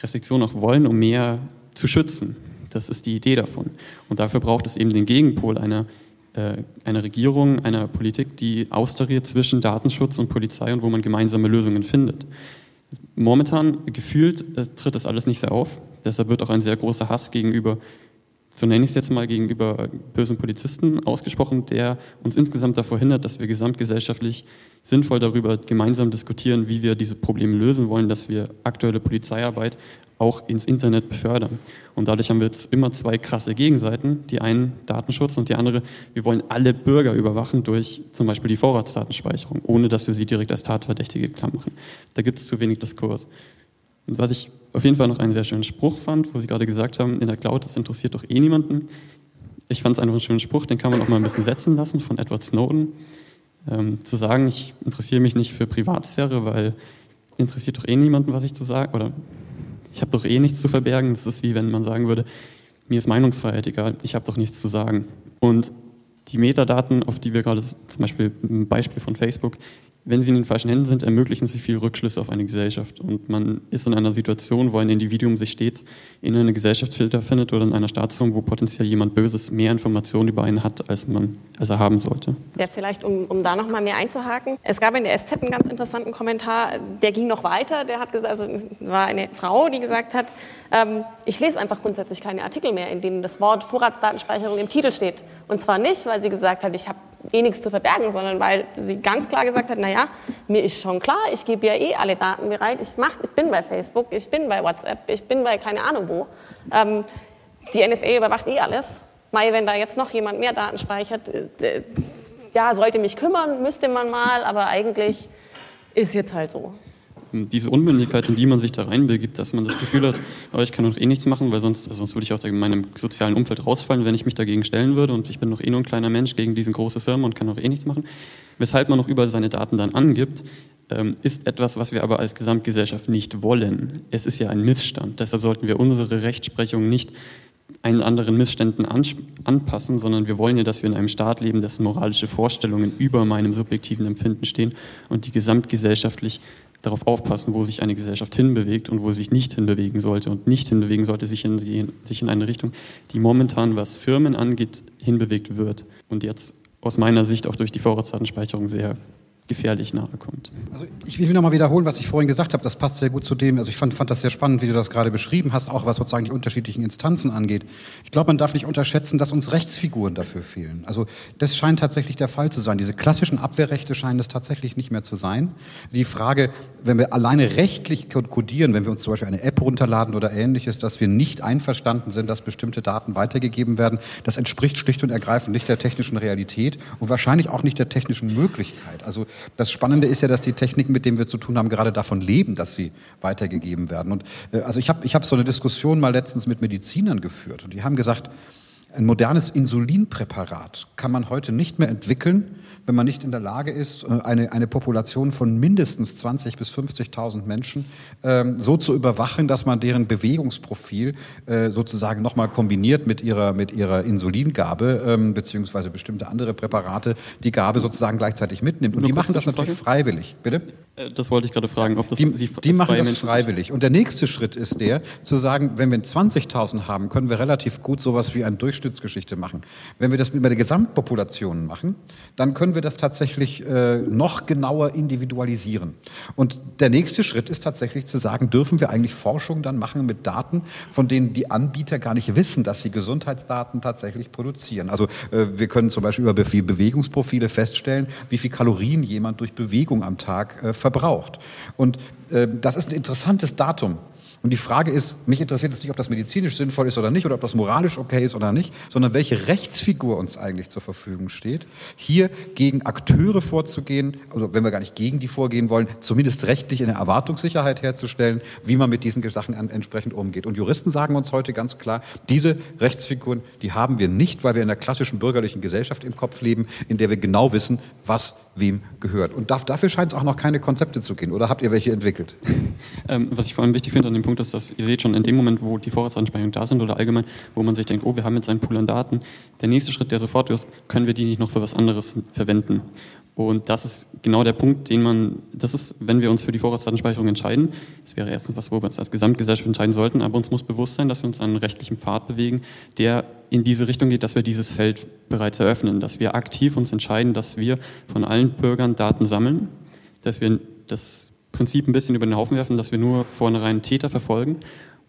Restriktionen auch wollen, um mehr zu schützen. Das ist die Idee davon. Und dafür braucht es eben den Gegenpol einer, äh, einer Regierung, einer Politik, die austariert zwischen Datenschutz und Polizei und wo man gemeinsame Lösungen findet. Momentan gefühlt äh, tritt das alles nicht sehr auf. Deshalb wird auch ein sehr großer Hass gegenüber so nenne ich es jetzt mal, gegenüber bösen Polizisten ausgesprochen, der uns insgesamt davor hindert, dass wir gesamtgesellschaftlich sinnvoll darüber gemeinsam diskutieren, wie wir diese Probleme lösen wollen, dass wir aktuelle Polizeiarbeit auch ins Internet befördern. Und dadurch haben wir jetzt immer zwei krasse Gegenseiten. Die einen Datenschutz und die andere, wir wollen alle Bürger überwachen durch zum Beispiel die Vorratsdatenspeicherung, ohne dass wir sie direkt als Tatverdächtige klar machen. Da gibt es zu wenig Diskurs. Und was ich auf jeden Fall noch einen sehr schönen Spruch fand, wo Sie gerade gesagt haben, in der Cloud, das interessiert doch eh niemanden. Ich fand es einfach einen schönen Spruch, den kann man auch mal ein bisschen setzen lassen von Edward Snowden. Ähm, zu sagen, ich interessiere mich nicht für Privatsphäre, weil interessiert doch eh niemanden, was ich zu sagen, oder ich habe doch eh nichts zu verbergen. Das ist wie wenn man sagen würde, mir ist Meinungsfreiheit egal, ich habe doch nichts zu sagen. Und die Metadaten, auf die wir gerade zum Beispiel ein Beispiel von Facebook, wenn sie in den falschen Händen sind, ermöglichen sie viel Rückschlüsse auf eine Gesellschaft. Und man ist in einer Situation, wo ein Individuum sich stets in einer Gesellschaftsfilter findet oder in einer Staatsform, wo potenziell jemand Böses mehr Informationen über einen hat, als, man, als er haben sollte. Ja, vielleicht, um, um da noch mal mehr einzuhaken. Es gab in der SZ einen ganz interessanten Kommentar, der ging noch weiter. Der hat gesagt, also war eine Frau, die gesagt hat, ähm, ich lese einfach grundsätzlich keine Artikel mehr, in denen das Wort Vorratsdatenspeicherung im Titel steht. Und zwar nicht, weil sie gesagt hat, ich habe eh nichts zu verbergen, sondern weil sie ganz klar gesagt hat, naja, mir ist schon klar, ich gebe ja eh alle Daten bereit, ich, mach, ich bin bei Facebook, ich bin bei WhatsApp, ich bin bei keine Ahnung wo. Ähm, die NSA überwacht eh alles. Mai, wenn da jetzt noch jemand mehr Daten speichert, äh, ja, sollte mich kümmern, müsste man mal, aber eigentlich ist jetzt halt so diese Unmündigkeit, in die man sich da reinbegibt, dass man das Gefühl hat, (laughs) oh, ich kann doch eh nichts machen, weil sonst, also sonst würde ich aus meinem sozialen Umfeld rausfallen, wenn ich mich dagegen stellen würde und ich bin noch eh nur ein kleiner Mensch gegen diese große Firma und kann doch eh nichts machen. Weshalb man noch überall seine Daten dann angibt, ähm, ist etwas, was wir aber als Gesamtgesellschaft nicht wollen. Es ist ja ein Missstand. Deshalb sollten wir unsere Rechtsprechung nicht einen anderen Missständen anpassen, sondern wir wollen ja, dass wir in einem Staat leben, dessen moralische Vorstellungen über meinem subjektiven Empfinden stehen und die gesamtgesellschaftlich darauf aufpassen, wo sich eine Gesellschaft hinbewegt und wo sie sich nicht hinbewegen sollte. Und nicht hinbewegen sollte sich in, die, sich in eine Richtung, die momentan, was Firmen angeht, hinbewegt wird. Und jetzt aus meiner Sicht auch durch die Vorratsdatenspeicherung sehr gefährlich nahe kommt. Also ich will nochmal wiederholen, was ich vorhin gesagt habe. Das passt sehr gut zu dem. Also ich fand, fand das sehr spannend, wie du das gerade beschrieben hast, auch was sozusagen die unterschiedlichen Instanzen angeht. Ich glaube, man darf nicht unterschätzen, dass uns Rechtsfiguren dafür fehlen. Also das scheint tatsächlich der Fall zu sein. Diese klassischen Abwehrrechte scheinen es tatsächlich nicht mehr zu sein. Die Frage, wenn wir alleine rechtlich kodieren, wenn wir uns zum Beispiel eine App runterladen oder ähnliches, dass wir nicht einverstanden sind, dass bestimmte Daten weitergegeben werden, das entspricht schlicht und ergreifend nicht der technischen Realität und wahrscheinlich auch nicht der technischen Möglichkeit. Also das Spannende ist ja, dass die Techniken, mit denen wir zu tun haben, gerade davon leben, dass sie weitergegeben werden. Und äh, also ich habe ich hab so eine Diskussion mal letztens mit Medizinern geführt und die haben gesagt, ein modernes Insulinpräparat kann man heute nicht mehr entwickeln, wenn man nicht in der Lage ist, äh, eine, eine Population von mindestens 20.000 bis 50.000 Menschen ähm, so zu überwachen, dass man deren Bewegungsprofil äh, sozusagen nochmal kombiniert mit ihrer, mit ihrer Insulingabe, ähm, beziehungsweise bestimmte andere Präparate, die Gabe sozusagen gleichzeitig mitnimmt. Und die machen das natürlich freiwillig. Bitte? Äh, das wollte ich gerade fragen, ob das Die, Sie, die machen das Menschen freiwillig. Und der nächste Schritt ist der, zu sagen, wenn wir 20.000 haben, können wir relativ gut sowas wie eine Durchschnittsgeschichte machen. Wenn wir das mit der Gesamtpopulation machen, dann können wir wir das tatsächlich äh, noch genauer individualisieren. Und der nächste Schritt ist tatsächlich zu sagen, dürfen wir eigentlich Forschung dann machen mit Daten, von denen die Anbieter gar nicht wissen, dass sie Gesundheitsdaten tatsächlich produzieren. Also äh, wir können zum Beispiel über Bewegungsprofile feststellen, wie viel Kalorien jemand durch Bewegung am Tag äh, verbraucht. Und äh, das ist ein interessantes Datum. Und die Frage ist, mich interessiert es nicht, ob das medizinisch sinnvoll ist oder nicht, oder ob das moralisch okay ist oder nicht, sondern welche Rechtsfigur uns eigentlich zur Verfügung steht, hier gegen Akteure vorzugehen, also wenn wir gar nicht gegen die vorgehen wollen, zumindest rechtlich eine Erwartungssicherheit herzustellen, wie man mit diesen Sachen entsprechend umgeht. Und Juristen sagen uns heute ganz klar, diese Rechtsfiguren, die haben wir nicht, weil wir in einer klassischen bürgerlichen Gesellschaft im Kopf leben, in der wir genau wissen, was wem gehört. Und dafür scheint es auch noch keine Konzepte zu gehen. Oder habt ihr welche entwickelt? (laughs) Ähm, was ich vor allem wichtig finde an dem Punkt ist, dass ihr seht schon, in dem Moment, wo die Vorratsansprechungen da sind oder allgemein, wo man sich denkt, oh, wir haben jetzt einen Pool an Daten, der nächste Schritt, der sofort ist, können wir die nicht noch für was anderes verwenden. Und das ist genau der Punkt, den man, das ist, wenn wir uns für die Vorratsdatenspeicherung entscheiden, das wäre erstens was, wo wir uns als Gesamtgesellschaft entscheiden sollten, aber uns muss bewusst sein, dass wir uns einen rechtlichen Pfad bewegen, der in diese Richtung geht, dass wir dieses Feld bereits eröffnen, dass wir aktiv uns entscheiden, dass wir von allen Bürgern Daten sammeln, dass wir das Prinzip ein bisschen über den Haufen werfen, dass wir nur vornherein Täter verfolgen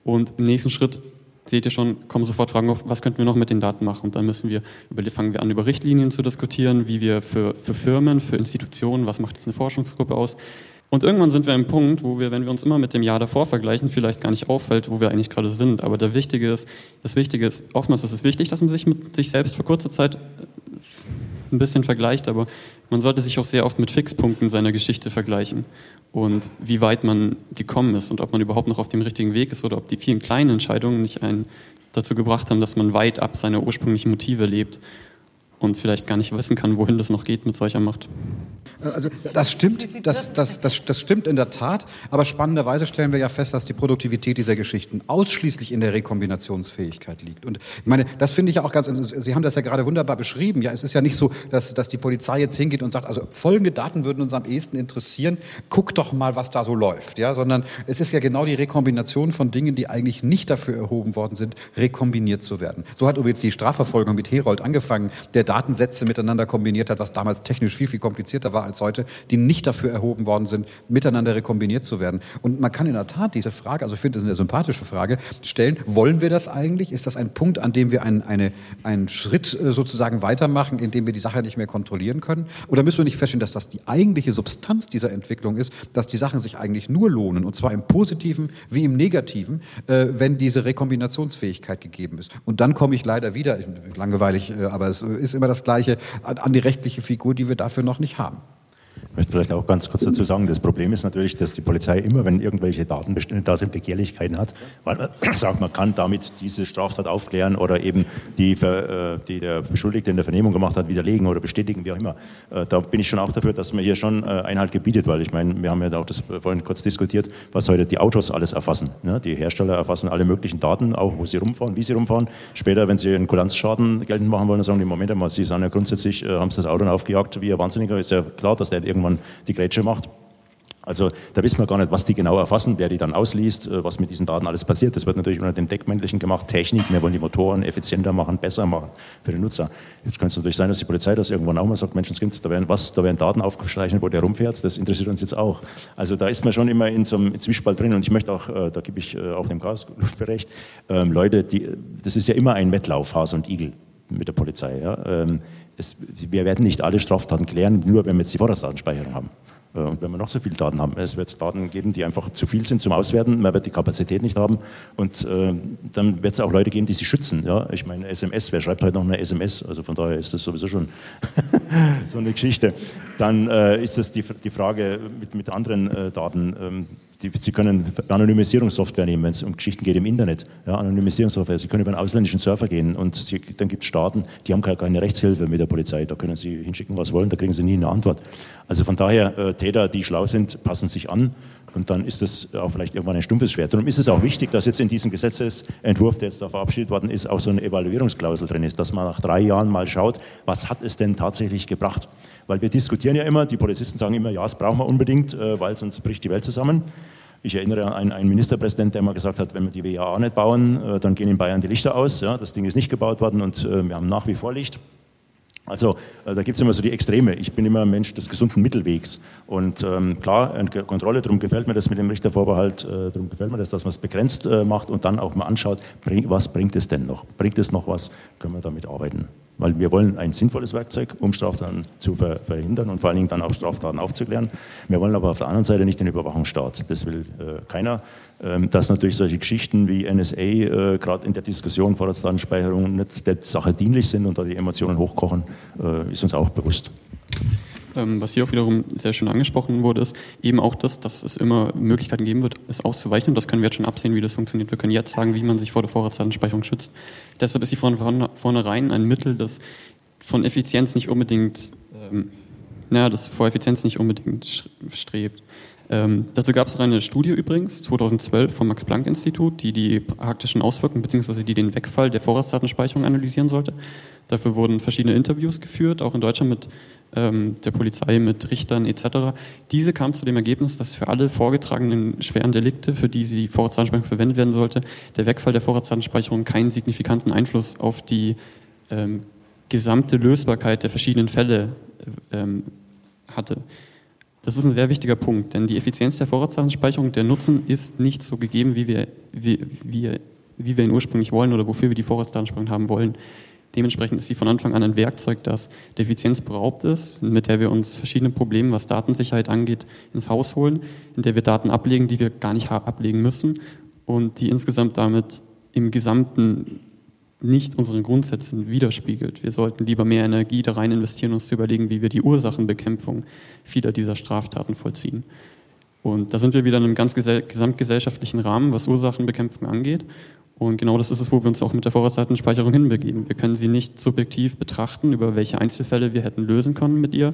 und im nächsten Schritt seht ihr schon, kommen sofort Fragen auf, was könnten wir noch mit den Daten machen? Und dann müssen wir, fangen wir an, über Richtlinien zu diskutieren, wie wir für, für Firmen, für Institutionen, was macht jetzt eine Forschungsgruppe aus? Und irgendwann sind wir einem Punkt, wo wir, wenn wir uns immer mit dem Jahr davor vergleichen, vielleicht gar nicht auffällt, wo wir eigentlich gerade sind. Aber der Wichtige ist, das Wichtige ist, oftmals ist es wichtig, dass man sich mit sich selbst für kurze Zeit ein bisschen vergleicht, aber man sollte sich auch sehr oft mit Fixpunkten seiner Geschichte vergleichen und wie weit man gekommen ist und ob man überhaupt noch auf dem richtigen Weg ist oder ob die vielen kleinen Entscheidungen nicht einen dazu gebracht haben, dass man weit ab seiner ursprünglichen Motive lebt und vielleicht gar nicht wissen kann, wohin das noch geht mit solcher Macht. Also das stimmt, das, das, das, das stimmt in der Tat, aber spannenderweise stellen wir ja fest, dass die Produktivität dieser Geschichten ausschließlich in der Rekombinationsfähigkeit liegt. Und ich meine, das finde ich ja auch ganz, Sie haben das ja gerade wunderbar beschrieben. Ja, es ist ja nicht so, dass, dass die Polizei jetzt hingeht und sagt, also folgende Daten würden uns am ehesten interessieren, guck doch mal, was da so läuft. Ja, sondern es ist ja genau die Rekombination von Dingen, die eigentlich nicht dafür erhoben worden sind, rekombiniert zu werden. So hat übrigens die Strafverfolgung mit Herold angefangen, der Datensätze miteinander kombiniert hat, was damals technisch viel, viel komplizierter war als heute, die nicht dafür erhoben worden sind, miteinander rekombiniert zu werden. Und man kann in der Tat diese Frage, also ich finde, das eine sympathische Frage, stellen, wollen wir das eigentlich? Ist das ein Punkt, an dem wir einen, eine, einen Schritt äh, sozusagen weitermachen, in dem wir die Sache nicht mehr kontrollieren können? Oder müssen wir nicht feststellen, dass das die eigentliche Substanz dieser Entwicklung ist, dass die Sachen sich eigentlich nur lohnen, und zwar im Positiven wie im Negativen, äh, wenn diese Rekombinationsfähigkeit gegeben ist. Und dann komme ich leider wieder, langweilig, äh, aber es ist immer das Gleiche, an die rechtliche Figur, die wir dafür noch nicht haben. Möchte vielleicht auch ganz kurz dazu sagen, das Problem ist natürlich, dass die Polizei immer, wenn irgendwelche Datenbestände da sind, Begehrlichkeiten hat, weil man (clears throat) sagt, man kann damit diese Straftat aufklären oder eben die, äh, die der Beschuldigte in der Vernehmung gemacht hat, widerlegen oder bestätigen, wie auch immer. Äh, da bin ich schon auch dafür, dass man hier schon äh, Einhalt gebietet, weil ich meine, wir haben ja auch das vorhin kurz diskutiert, was heute die Autos alles erfassen. Ne? Die Hersteller erfassen alle möglichen Daten, auch wo sie rumfahren, wie sie rumfahren. Später, wenn sie einen Kulanzschaden geltend machen wollen, dann sagen die, Moment einmal, sie sind ja grundsätzlich, haben sie das Auto aufgejagt wie ein Wahnsinniger, ist ja klar, dass der irgendwann die Grätsche macht. Also da wissen wir gar nicht, was die genau erfassen, wer die dann ausliest, äh, was mit diesen Daten alles passiert. Das wird natürlich unter dem Deckmäntelchen gemacht. Technik, wir wollen die Motoren effizienter machen, besser machen für den Nutzer. Jetzt könnte es natürlich sein, dass die Polizei das irgendwann auch mal sagt, Menschenskind, da werden was, da werden Daten aufgezeichnet, wo der rumfährt. Das interessiert uns jetzt auch. Also da ist man schon immer in so einem Zwiespalt drin. Und ich möchte auch, äh, da gebe ich äh, auch dem Gas recht, ähm, Leute, die, das ist ja immer ein Wettlauf, Hase und Igel mit der Polizei. Ja? Es, wir werden nicht alle Straftaten klären, nur wenn wir jetzt die Vorratsdatenspeicherung haben. Äh, und wenn wir noch so viele Daten haben, es wird Daten geben, die einfach zu viel sind zum Auswerten, man wird die Kapazität nicht haben und äh, dann wird es auch Leute geben, die sie schützen. Ja? Ich meine, SMS, wer schreibt heute noch eine SMS? Also von daher ist das sowieso schon (laughs) so eine Geschichte. Dann äh, ist das die, die Frage mit, mit anderen äh, Daten. Ähm, die, Sie können Anonymisierungssoftware nehmen, wenn es um Geschichten geht im Internet. Ja, Anonymisierungssoftware. Sie können über einen ausländischen Server gehen und Sie, dann gibt es Staaten, die haben keine Rechtshilfe mit der Polizei. Da können Sie hinschicken, was wollen, da kriegen Sie nie eine Antwort. Also von daher, äh, Täter, die schlau sind, passen sich an und dann ist das auch vielleicht irgendwann ein stumpfes Schwert. Darum ist es auch wichtig, dass jetzt in diesem Gesetzesentwurf, der jetzt da verabschiedet worden ist, auch so eine Evaluierungsklausel drin ist, dass man nach drei Jahren mal schaut, was hat es denn tatsächlich gebracht. Weil wir diskutieren ja immer, die Polizisten sagen immer, ja, das brauchen wir unbedingt, äh, weil sonst bricht die Welt zusammen. Ich erinnere an einen, Ministerpräsidenten, der mal gesagt hat, wenn wir die WAA nicht bauen, äh, dann gehen in Bayern die Lichter aus. Ja, das Ding ist nicht gebaut worden und äh, wir haben nach wie vor Licht. Also äh, da gibt es immer so die Extreme. Ich bin immer ein Mensch des gesunden Mittelwegs. Und ähm, klar, Kontrolle, darum gefällt mir das mit dem Richtervorbehalt, äh, darum gefällt mir das, dass man es begrenzt äh, macht und dann auch mal anschaut, bring, was bringt es denn noch? Bringt es noch was? Können wir damit arbeiten? Weil wir wollen ein sinnvolles Werkzeug, um Straftaten zu ver verhindern und vor allen Dingen dann auch Straftaten aufzuklären. Wir wollen aber auf der anderen Seite nicht den Überwachungsstaat. Das will äh, keiner. Ähm, dass natürlich solche Geschichten wie NSA äh, gerade in der Diskussion Vorratsdatenspeicherung nicht der Sache dienlich sind und da die Emotionen hochkochen, äh, ist uns auch bewusst. Ähm, was hier auch wiederum sehr schön angesprochen wurde, ist eben auch das, dass es immer Möglichkeiten geben wird, es auszuweichen. Das können wir jetzt schon absehen, wie das funktioniert. Wir können jetzt sagen, wie man sich vor der Vorratsdatenspeicherung schützt. Deshalb ist sie von vornherein ein Mittel, das von Effizienz nicht unbedingt, ähm, naja, das vor Effizienz nicht unbedingt strebt. Ähm, dazu gab es eine Studie übrigens, 2012 vom Max-Planck-Institut, die die praktischen Auswirkungen bzw. die den Wegfall der Vorratsdatenspeicherung analysieren sollte. Dafür wurden verschiedene Interviews geführt, auch in Deutschland mit ähm, der Polizei, mit Richtern etc. Diese kamen zu dem Ergebnis, dass für alle vorgetragenen schweren Delikte, für die die Vorratsdatenspeicherung verwendet werden sollte, der Wegfall der Vorratsdatenspeicherung keinen signifikanten Einfluss auf die ähm, gesamte Lösbarkeit der verschiedenen Fälle ähm, hatte. Das ist ein sehr wichtiger Punkt, denn die Effizienz der Vorratsdatenspeicherung, der Nutzen ist nicht so gegeben, wie wir, wie, wie, wie wir ihn ursprünglich wollen oder wofür wir die Vorratsdatenspeicherung haben wollen. Dementsprechend ist sie von Anfang an ein Werkzeug, das der Effizienz beraubt ist, mit der wir uns verschiedene Probleme, was Datensicherheit angeht, ins Haus holen, in der wir Daten ablegen, die wir gar nicht ablegen müssen und die insgesamt damit im gesamten nicht unseren Grundsätzen widerspiegelt. Wir sollten lieber mehr Energie da rein investieren, uns zu überlegen, wie wir die Ursachenbekämpfung vieler dieser Straftaten vollziehen. Und da sind wir wieder in einem ganz gesamtgesellschaftlichen Rahmen, was Ursachenbekämpfung angeht. Und genau das ist es, wo wir uns auch mit der Vorratsdatenspeicherung hinbegeben. Wir können sie nicht subjektiv betrachten, über welche Einzelfälle wir hätten lösen können mit ihr,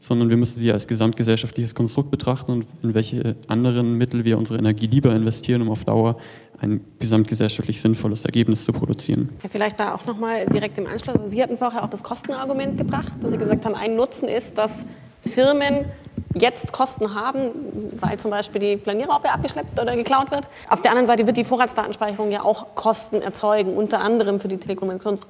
sondern wir müssen sie als gesamtgesellschaftliches Konstrukt betrachten und in welche anderen Mittel wir unsere Energie lieber investieren, um auf Dauer ein gesamtgesellschaftlich sinnvolles Ergebnis zu produzieren. Ja, vielleicht da auch nochmal direkt im Anschluss. Sie hatten vorher auch das Kostenargument gebracht, dass Sie gesagt haben, ein Nutzen ist, dass Firmen jetzt Kosten haben, weil zum Beispiel die Planierraupe abgeschleppt oder geklaut wird. Auf der anderen Seite wird die Vorratsdatenspeicherung ja auch Kosten erzeugen, unter anderem für die Telekommunikations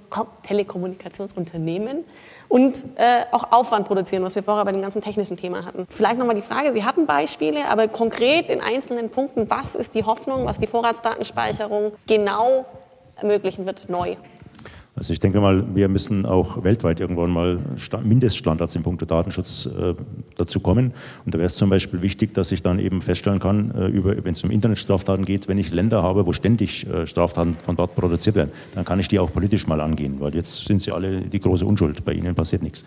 Telekommunikationsunternehmen und äh, auch Aufwand produzieren, was wir vorher bei dem ganzen technischen Thema hatten. Vielleicht nochmal die Frage, Sie hatten Beispiele, aber konkret in einzelnen Punkten, was ist die Hoffnung, was die Vorratsdatenspeicherung genau ermöglichen wird, neu? Also ich denke mal, wir müssen auch weltweit irgendwann mal Mindeststandards in puncto Datenschutz äh, dazu kommen. Und da wäre es zum Beispiel wichtig, dass ich dann eben feststellen kann, äh, wenn es um Internetstraftaten geht, wenn ich Länder habe, wo ständig äh, Straftaten von dort produziert werden, dann kann ich die auch politisch mal angehen, weil jetzt sind sie alle die große Unschuld, bei ihnen passiert nichts.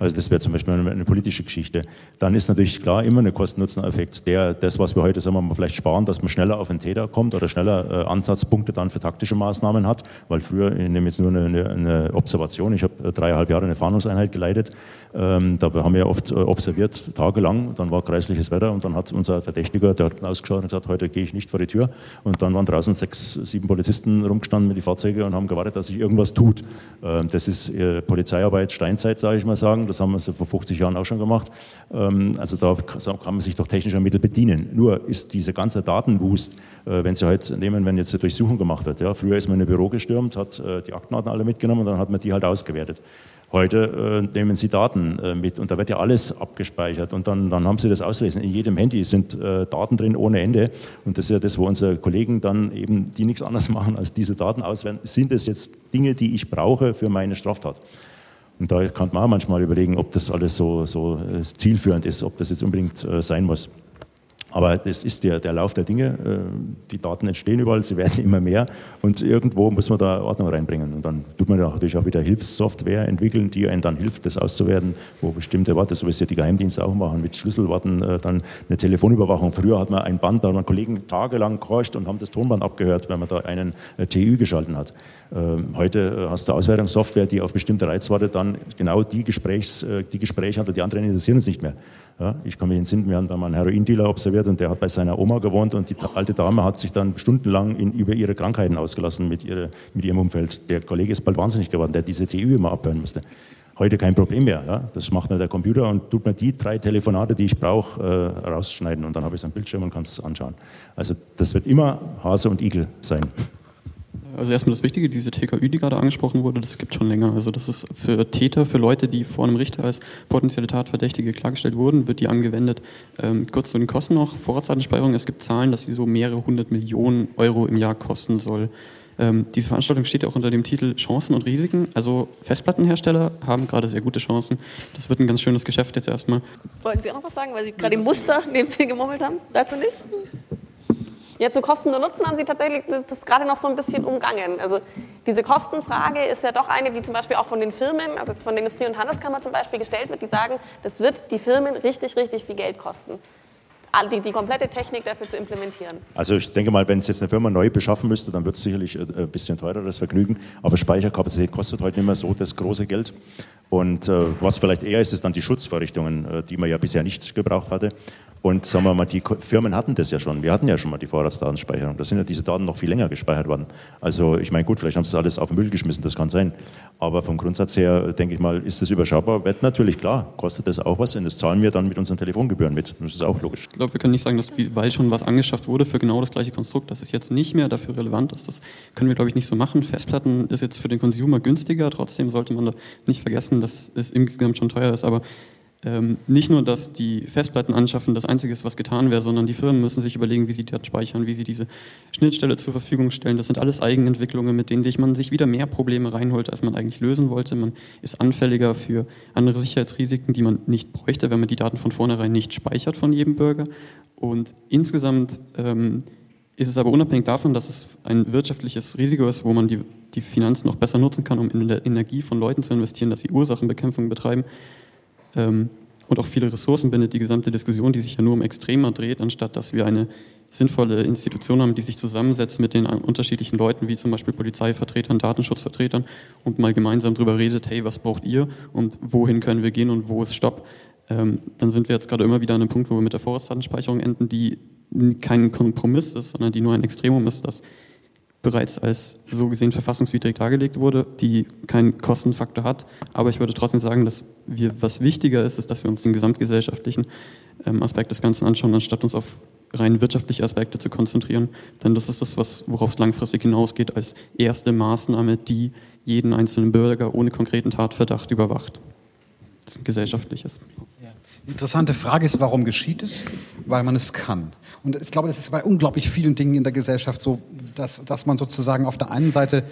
Also das wäre zum Beispiel eine, eine, politische Geschichte. Dann ist natürlich klar immer eine Kosten-Nutzen-Effekt. Das, was wir heute sagen wir mal, vielleicht sparen, dass man schneller auf den Täter kommt oder schneller äh, Ansatzpunkte dann für taktische Maßnahmen hat, weil früher, ich nehme jetzt nur eine, eine, eine Observation, ich habe äh, dreieinhalb Jahre eine Fahndungseinheit geleitet, ähm, da haben wir oft äh, observiert, tagelang, dann war kreisliches Wetter und dann hat unser Verdächtiger, der hat ausgeschaut und gesagt, heute gehe ich nicht vor die Tür und dann waren draußen sechs, sieben Polizisten rumgestanden mit den Fahrzeugen und haben gewartet, dass sich irgendwas tut. Ähm, das ist äh, Polizeiarbeit Steinzeit, sage ich mal sagen, das haben wir so vor 50 Jahren auch schon gemacht. Ähm, also da kann man sich doch technischer Mittel bedienen. Nur ist diese ganze Datenwust, äh, wenn Sie heute nehmen, wenn jetzt eine Durchsuchung gemacht wird. Ja, früher ist man in ein Büro gestürmt, hat äh, die Aktenarten alle mitgenommen und dann hat man die halt ausgewertet. Heute äh, nehmen Sie Daten äh, mit und da wird ja alles abgespeichert und dann, dann haben Sie das Auslesen. In jedem Handy sind äh, Daten drin ohne Ende und das ist ja das, wo unsere Kollegen dann eben, die nichts anderes (laughs) machen, als diese Daten auswerten. Sind es jetzt Dinge, die ich brauche für meine Straftat? Und da kann man auch manchmal überlegen, ob das alles so, so äh, zielführend ist, ob das jetzt unbedingt äh, sein muss. Aber das ist der, der Lauf der Dinge. Äh, die Daten entstehen überall, sie werden (laughs) immer mehr und irgendwo muss man da Ordnung reinbringen. Und dann tut man natürlich auch wieder Hilfssoftware entwickeln, die einem dann hilft, das auszuwerten, wo bestimmte Worte, so wie es ja die Geheimdienste auch machen, mit Schlüsselworten, dann eine Telefonüberwachung. Früher hat man ein Band, da hat man Kollegen tagelang gehorcht und haben das Tonband abgehört, wenn man da einen TÜ geschalten hat. Ähm, heute äh, hast du Auswertungssoftware, die auf bestimmte Reizworte dann genau die, Gesprächs, äh, die Gespräche hat und die anderen interessieren uns nicht mehr. Ja, ich kann mich entsinnen, wir haben da mal einen Heroindealer observiert und der hat bei seiner Oma gewohnt und die alte Dame hat sich dann stundenlang in, über ihre Krankheiten ausgelassen mit, ihre, mit ihrem Umfeld. Der Kollege ist bald wahnsinnig geworden, der diese TÜ immer abhören musste. Heute kein Problem mehr. Ja? Das macht mir der Computer und tut mir die drei Telefonate, die ich brauche, äh, rausschneiden und dann habe ich es am Bildschirm und kann es anschauen. Also das wird immer Hase und Igel sein. Also erstmal das Wichtige, diese TKÜ, die gerade angesprochen wurde, das gibt schon länger. Also das ist für Täter, für Leute, die vor einem Richter als potenzielle Tatverdächtige klargestellt wurden, wird die angewendet. Ähm, kurz zu den Kosten noch, Vorratsdatenspeicherung, es gibt Zahlen, dass sie so mehrere hundert Millionen Euro im Jahr kosten soll. Ähm, diese Veranstaltung steht ja auch unter dem Titel Chancen und Risiken. Also Festplattenhersteller haben gerade sehr gute Chancen. Das wird ein ganz schönes Geschäft jetzt erstmal. Wollten Sie auch noch was sagen, weil Sie gerade im Muster neben viel gemummelt haben? Dazu nicht? Ja, zu Kosten und Nutzen haben Sie tatsächlich das, gerade noch so ein bisschen umgangen. Also diese Kostenfrage ist ja doch eine, die zum Beispiel auch von den Firmen, also von der Industrie- und Handelskammer zum Beispiel gestellt wird, die sagen, das wird die Firmen richtig, richtig viel Geld kosten die, die komplette Technik dafür zu implementieren? Also ich denke mal, wenn es jetzt eine Firma neu beschaffen müsste, dann wird es sicherlich äh, ein bisschen teurer, das Vergnügen. Aber Speicherkapazität kostet heute nicht mehr so das große Geld. Und äh, was vielleicht eher ist, ist dann die Schutzvorrichtungen, äh, die man ja bisher nicht gebraucht hatte. Und sagen wir mal, die Firmen hatten das ja schon. Wir hatten ja schon mal die Vorratsdatenspeicherung. Da sind ja diese Daten noch viel länger gespeichert worden. Also ich meine, gut, vielleicht haben sie alles auf den Müll geschmissen, das kann sein. Aber vom Grundsatz her, denke ich mal, ist das überschaubar. Wird natürlich klar, kostet das auch was und das zahlen wir dann mit unseren Telefongebühren mit. Das ist auch logisch. Ich glaube, wir können nicht sagen, dass weil schon was angeschafft wurde für genau das gleiche Konstrukt, dass es jetzt nicht mehr dafür relevant ist. Das können wir, glaube ich, nicht so machen. Festplatten ist jetzt für den Consumer günstiger. Trotzdem sollte man da nicht vergessen, dass es insgesamt schon teuer ist. Aber ähm, nicht nur, dass die Festplatten anschaffen das Einzige ist, was getan wäre, sondern die Firmen müssen sich überlegen, wie sie das speichern, wie sie diese Schnittstelle zur Verfügung stellen. Das sind alles Eigenentwicklungen, mit denen sich man sich wieder mehr Probleme reinholt, als man eigentlich lösen wollte. Man ist anfälliger für andere Sicherheitsrisiken, die man nicht bräuchte, wenn man die Daten von vornherein nicht speichert von jedem Bürger. Und insgesamt ähm, ist es aber unabhängig davon, dass es ein wirtschaftliches Risiko ist, wo man die, die Finanzen noch besser nutzen kann, um in der Energie von Leuten zu investieren, dass sie Ursachenbekämpfung betreiben, ähm, und auch viele Ressourcen bindet, die gesamte Diskussion, die sich ja nur um Extremer dreht, anstatt dass wir eine sinnvolle Institution haben, die sich zusammensetzt mit den unterschiedlichen Leuten, wie zum Beispiel Polizeivertretern, Datenschutzvertretern und mal gemeinsam darüber redet, hey, was braucht ihr und wohin können wir gehen und wo ist Stopp. ähm, dann sind wir jetzt gerade immer wieder an einem Punkt, wo wir mit der Vorratsdatenspeicherung enden, die kein Kompromiss ist, sondern die nur ein Extremum ist, das bereits als so gesehen verfassungswidrig dargelegt wurde, die keinen Kostenfaktor hat. Aber ich würde trotzdem sagen, dass wir, was wichtiger ist, ist, dass wir uns den gesamtgesellschaftlichen ähm, Aspekt des Ganzen anschauen, anstatt uns auf rein wirtschaftliche Aspekte zu konzentrieren. Denn das ist das, was, worauf es langfristig hinausgeht, als erste Maßnahme, die jeden einzelnen Bürger ohne konkreten Tatverdacht überwacht. Das ist ein gesellschaftliches. Interessante Frage ist, warum geschieht es? Weil man es kann. Und ich glaube, das ist bei unglaublich vielen Dingen in der Gesellschaft so, dass, dass man sozusagen auf der einen Seite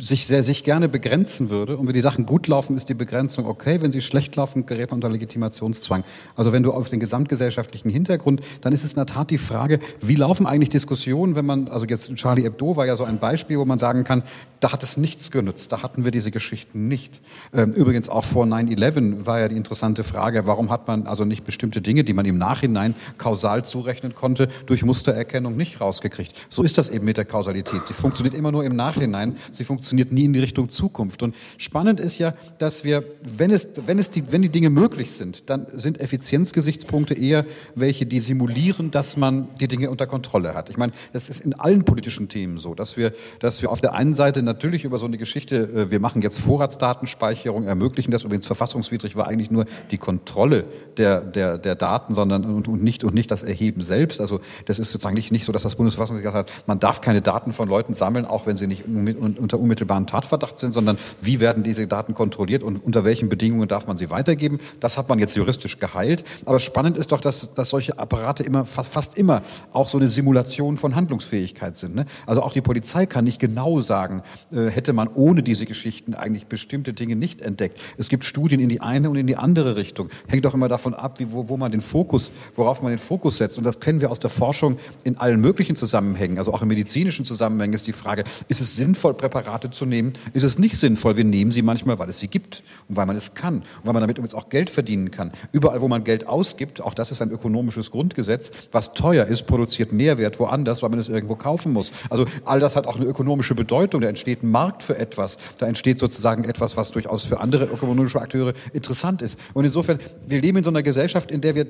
sich sehr sich gerne begrenzen würde. Und wenn die Sachen gut laufen, ist die Begrenzung okay. Wenn sie schlecht laufen, gerät man unter Legitimationszwang. Also wenn du auf den gesamtgesellschaftlichen Hintergrund, dann ist es in der Tat die Frage, wie laufen eigentlich Diskussionen, wenn man, also jetzt Charlie Hebdo war ja so ein Beispiel, wo man sagen kann, da hat es nichts genützt, da hatten wir diese Geschichten nicht. Ähm, übrigens auch vor 9-11 war ja die interessante Frage, warum hat man also nicht bestimmte Dinge, die man im Nachhinein kausal zurechnen konnte, durch Mustererkennung nicht rausgekriegt. So ist das eben mit der Kausalität. Sie funktioniert immer nur im Nachhinein, sie funktioniert nie in die Richtung Zukunft. Und spannend ist ja, dass wir, wenn es, wenn es die, wenn die Dinge möglich sind, dann sind Effizienzgesichtspunkte eher welche, die simulieren, dass man die Dinge unter Kontrolle hat. Ich meine, das ist in allen politischen Themen so, dass wir, dass wir auf der einen Seite natürlich über so eine Geschichte, äh, wir machen jetzt Vorratsdatenspeicherung, ermöglichen das übrigens verfassungswidrig war eigentlich nur die Kontrolle der, der, der Daten, sondern und, und, nicht, und nicht das Erheben selbst. Also das ist sozusagen nicht, nicht so, dass das Bundesverfassungsgericht hat, man darf keine Daten von Leuten sammeln, auch wenn sie nicht unter unmittelbaren Tatverdacht sind, sondern wie werden diese Daten kontrolliert und unter welchen Bedingungen darf man sie weitergeben. Das hat man jetzt juristisch geheilt. Aber spannend ist doch, dass, dass solche Apparate immer, fast, fast immer auch so eine Simulation von Handlungsfähigkeit sind. Ne? Also auch die Polizei kann nicht genau sagen, äh, hätte man ohne diese Geschichten eigentlich bestimmte Dinge nicht entdeckt. Es gibt Studien in die eine und in die andere Richtung. Hängt doch immer davon ab, wie, wo, wo man den Fokus, worauf man den Fokus setzt. Und das kennen wir aus der Forschung in allen möglichen Zusammenhängen. Also auch im medizinischen Zusammenhängen ist die Frage, ist es sinnvoll, Präparate zu nehmen? Ist es nicht sinnvoll? Wir nehmen sie manchmal, weil es sie gibt und weil man es kann und weil man damit übrigens auch Geld verdienen kann. Überall, wo man Geld ausgibt, auch das ist ein ökonomisches Grundgesetz, was teuer ist, produziert Mehrwert woanders, weil man es irgendwo kaufen muss. Also all das hat auch eine ökonomische Bedeutung. Da entsteht ein Markt für etwas. Da entsteht sozusagen etwas, was durchaus für andere ökonomische Akteure interessant ist. Und insofern, wir leben in so einer Gesellschaft, in der wir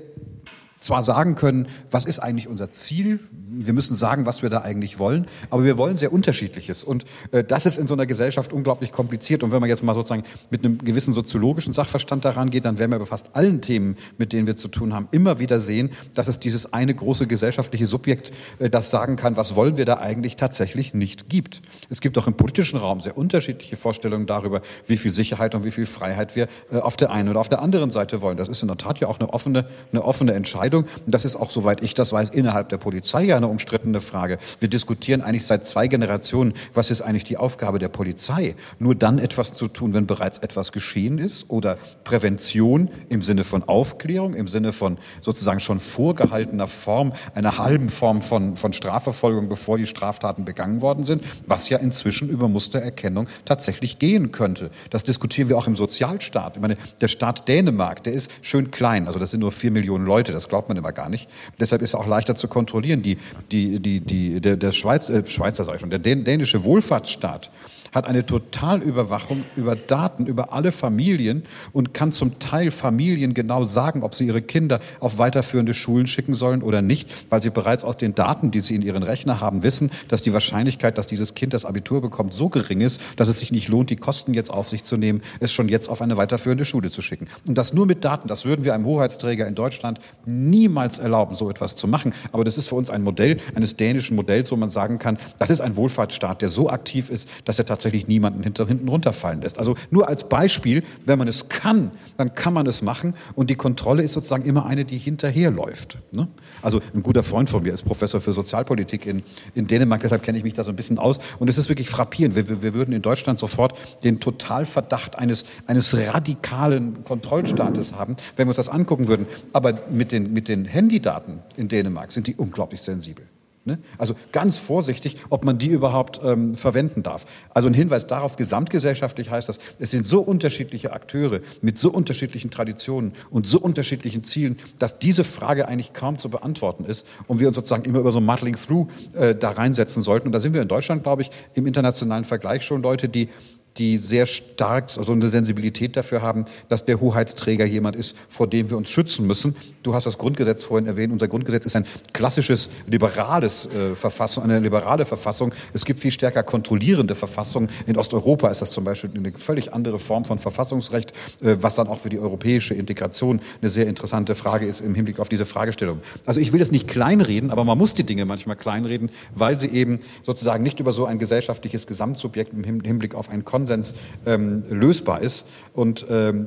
zwar sagen können, was ist eigentlich unser Ziel, wir müssen sagen, was wir da eigentlich wollen, aber wir wollen sehr unterschiedliches. Und äh, das ist in so einer Gesellschaft unglaublich kompliziert. Und wenn man jetzt mal sozusagen mit einem gewissen soziologischen Sachverstand daran geht, dann werden wir bei fast allen Themen, mit denen wir zu tun haben, immer wieder sehen, dass es dieses eine große gesellschaftliche Subjekt, äh, das sagen kann, was wollen wir da eigentlich tatsächlich nicht gibt. Es gibt auch im politischen Raum sehr unterschiedliche Vorstellungen darüber, wie viel Sicherheit und wie viel Freiheit wir äh, auf der einen oder auf der anderen Seite wollen. Das ist in der Tat ja auch eine offene, eine offene Entscheidung. Und das ist auch, soweit ich das weiß, innerhalb der Polizei ja eine umstrittene Frage. Wir diskutieren eigentlich seit zwei Generationen, was ist eigentlich die Aufgabe der Polizei? Nur dann etwas zu tun, wenn bereits etwas geschehen ist oder Prävention im Sinne von Aufklärung, im Sinne von sozusagen schon vorgehaltener Form, einer halben Form von, von Strafverfolgung, bevor die Straftaten begangen worden sind, was ja inzwischen über Mustererkennung tatsächlich gehen könnte. Das diskutieren wir auch im Sozialstaat. Ich meine, der Staat Dänemark, der ist schön klein, also das sind nur vier Millionen Leute, das glaubt man immer gar nicht. Deshalb ist es auch leichter zu kontrollieren. Die, die, die, die, der, der Schweiz, äh, Schweizer, sag ich schon, der dänische Wohlfahrtsstaat hat eine Totalüberwachung über Daten, über alle Familien und kann zum Teil Familien genau sagen, ob sie ihre Kinder auf weiterführende Schulen schicken sollen oder nicht, weil sie bereits aus den Daten, die sie in ihren Rechner haben, wissen, dass die Wahrscheinlichkeit, dass dieses Kind das Abitur bekommt, so gering ist, dass es sich nicht lohnt, die Kosten jetzt auf sich zu nehmen, es schon jetzt auf eine weiterführende Schule zu schicken. Und das nur mit Daten, das würden wir einem Hoheitsträger in Deutschland niemals erlauben, so etwas zu machen. Aber das ist für uns ein Modell eines dänischen Modells, wo man sagen kann, das ist ein Wohlfahrtsstaat, der so aktiv ist, dass er tatsächlich tatsächlich niemanden hinter, hinten runterfallen lässt. Also nur als Beispiel, wenn man es kann, dann kann man es machen und die Kontrolle ist sozusagen immer eine, die hinterherläuft. Ne? Also ein guter Freund von mir ist Professor für Sozialpolitik in, in Dänemark, deshalb kenne ich mich da so ein bisschen aus und es ist wirklich frappierend. Wir, wir würden in Deutschland sofort den Totalverdacht eines, eines radikalen Kontrollstaates haben, wenn wir uns das angucken würden. Aber mit den, mit den Handydaten in Dänemark sind die unglaublich sensibel. Ne? Also ganz vorsichtig, ob man die überhaupt ähm, verwenden darf. Also ein Hinweis darauf, gesamtgesellschaftlich heißt das, es sind so unterschiedliche Akteure mit so unterschiedlichen Traditionen und so unterschiedlichen Zielen, dass diese Frage eigentlich kaum zu beantworten ist und wir uns sozusagen immer über so Muddling Through äh, da reinsetzen sollten. Und da sind wir in Deutschland, glaube ich, im internationalen Vergleich schon Leute, die die sehr stark also eine Sensibilität dafür haben, dass der Hoheitsträger jemand ist, vor dem wir uns schützen müssen. Du hast das Grundgesetz vorhin erwähnt. Unser Grundgesetz ist ein klassisches liberales äh, Verfassung, eine liberale Verfassung. Es gibt viel stärker kontrollierende Verfassungen. In Osteuropa ist das zum Beispiel eine völlig andere Form von Verfassungsrecht, äh, was dann auch für die europäische Integration eine sehr interessante Frage ist im Hinblick auf diese Fragestellung. Also ich will das nicht kleinreden, aber man muss die Dinge manchmal kleinreden, weil sie eben sozusagen nicht über so ein gesellschaftliches Gesamtsubjekt im Hinblick auf einen Konsens Konsens ähm, lösbar ist. Und ähm,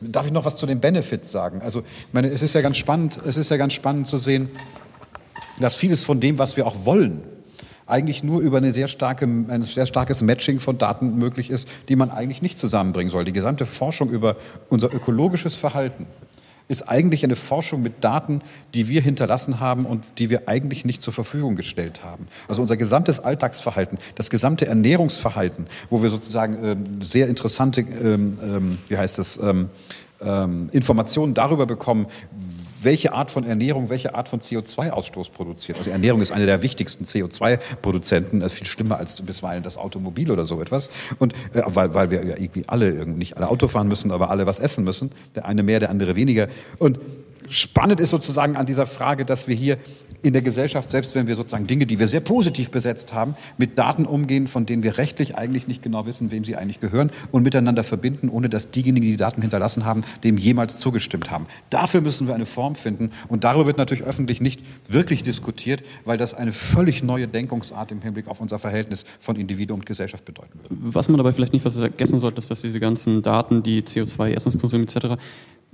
darf ich noch was zu den Benefits sagen? Also, ich meine, es ist ja ganz spannend, es ist ja ganz spannend zu sehen, dass vieles von dem, was wir auch wollen, eigentlich nur über eine sehr starke, ein sehr starkes Matching von Daten möglich ist, die man eigentlich nicht zusammenbringen soll. Die gesamte Forschung über unser ökologisches Verhalten, ist eigentlich eine Forschung mit Daten, die wir hinterlassen haben und die wir eigentlich nicht zur Verfügung gestellt haben. Also unser gesamtes Alltagsverhalten, das gesamte Ernährungsverhalten, wo wir sozusagen ähm, sehr interessante, ähm, ähm, wie heißt das, ähm, ähm, Informationen darüber bekommen, welche Art von Ernährung, welche Art von CO2-Ausstoß produziert. Also Ernährung ist eine der wichtigsten CO2-Produzenten, das ist viel schlimmer als bisweilen das Automobil oder so etwas. Und äh, weil, weil wir ja irgendwie alle, nicht alle Auto fahren müssen, aber alle was essen müssen. Der eine mehr, der andere weniger. Und spannend ist sozusagen an dieser Frage, dass wir hier in der Gesellschaft, selbst wenn wir sozusagen Dinge, die wir sehr positiv besetzt haben, mit Daten umgehen, von denen wir rechtlich eigentlich nicht genau wissen, wem sie eigentlich gehören und miteinander verbinden, ohne dass diejenigen, die die Daten hinterlassen haben, dem jemals zugestimmt haben. Dafür müssen wir eine Form finden und darüber wird natürlich öffentlich nicht wirklich diskutiert, weil das eine völlig neue Denkungsart im Hinblick auf unser Verhältnis von Individuum und Gesellschaft bedeuten würde. Was man dabei vielleicht nicht vergessen sollte, ist, dass diese ganzen Daten, die CO2, Essenskonsum etc.,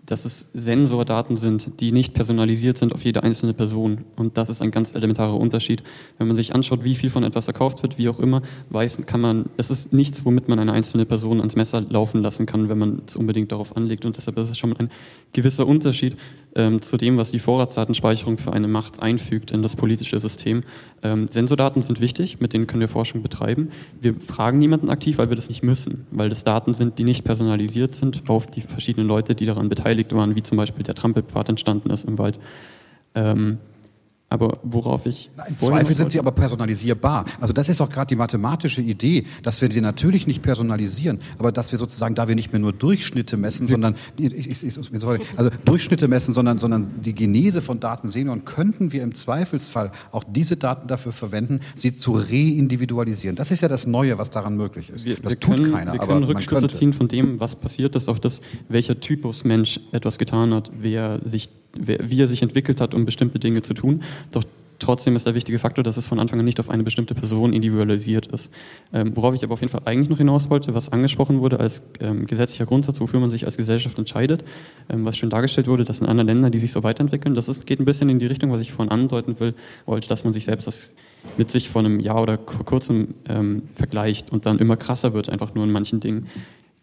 dass es Sensordaten sind, die nicht personalisiert sind auf jede einzelne Person. Und das ist ein ganz elementarer Unterschied. Wenn man sich anschaut, wie viel von etwas verkauft wird, wie auch immer, weiß, kann man, es ist nichts, womit man eine einzelne Person ans Messer laufen lassen kann, wenn man es unbedingt darauf anlegt. Und deshalb ist es schon ein gewisser Unterschied ähm, zu dem, was die Vorratsdatenspeicherung für eine Macht einfügt in das politische System. Ähm, Sensordaten sind wichtig, mit denen können wir Forschung betreiben. Wir fragen niemanden aktiv, weil wir das nicht müssen, weil das Daten sind, die nicht personalisiert sind auf die verschiedenen Leute, die daran beteiligt waren, wie zum Beispiel der Trampelpfad entstanden ist im Wald. Ähm, aber worauf ich. Im Zweifel sind sie aber personalisierbar. Also das ist auch gerade die mathematische Idee, dass wir sie natürlich nicht personalisieren, aber dass wir sozusagen, da wir nicht mehr nur Durchschnitte messen, sondern ich, ich, ich, also Durchschnitte messen, sondern, sondern die Genese von Daten sehen und könnten wir im Zweifelsfall auch diese Daten dafür verwenden, sie zu reindividualisieren. Das ist ja das Neue, was daran möglich ist. Wir, das wir tut können, keiner. Wir aber können Rückschlüsse ziehen von dem, was passiert ist, auf das, welcher Typus Mensch etwas getan hat, wer sich wie er sich entwickelt hat, um bestimmte Dinge zu tun. Doch trotzdem ist der wichtige Faktor, dass es von Anfang an nicht auf eine bestimmte Person individualisiert ist. Ähm, worauf ich aber auf jeden Fall eigentlich noch hinaus wollte, was angesprochen wurde als ähm, gesetzlicher Grundsatz, wofür man sich als Gesellschaft entscheidet, ähm, was schon dargestellt wurde, dass in anderen Ländern, die sich so weiterentwickeln, das ist, geht ein bisschen in die Richtung, was ich vorhin andeuten will, wollte, dass man sich selbst das mit sich vor einem Jahr oder vor kurzem ähm, vergleicht und dann immer krasser wird, einfach nur in manchen Dingen.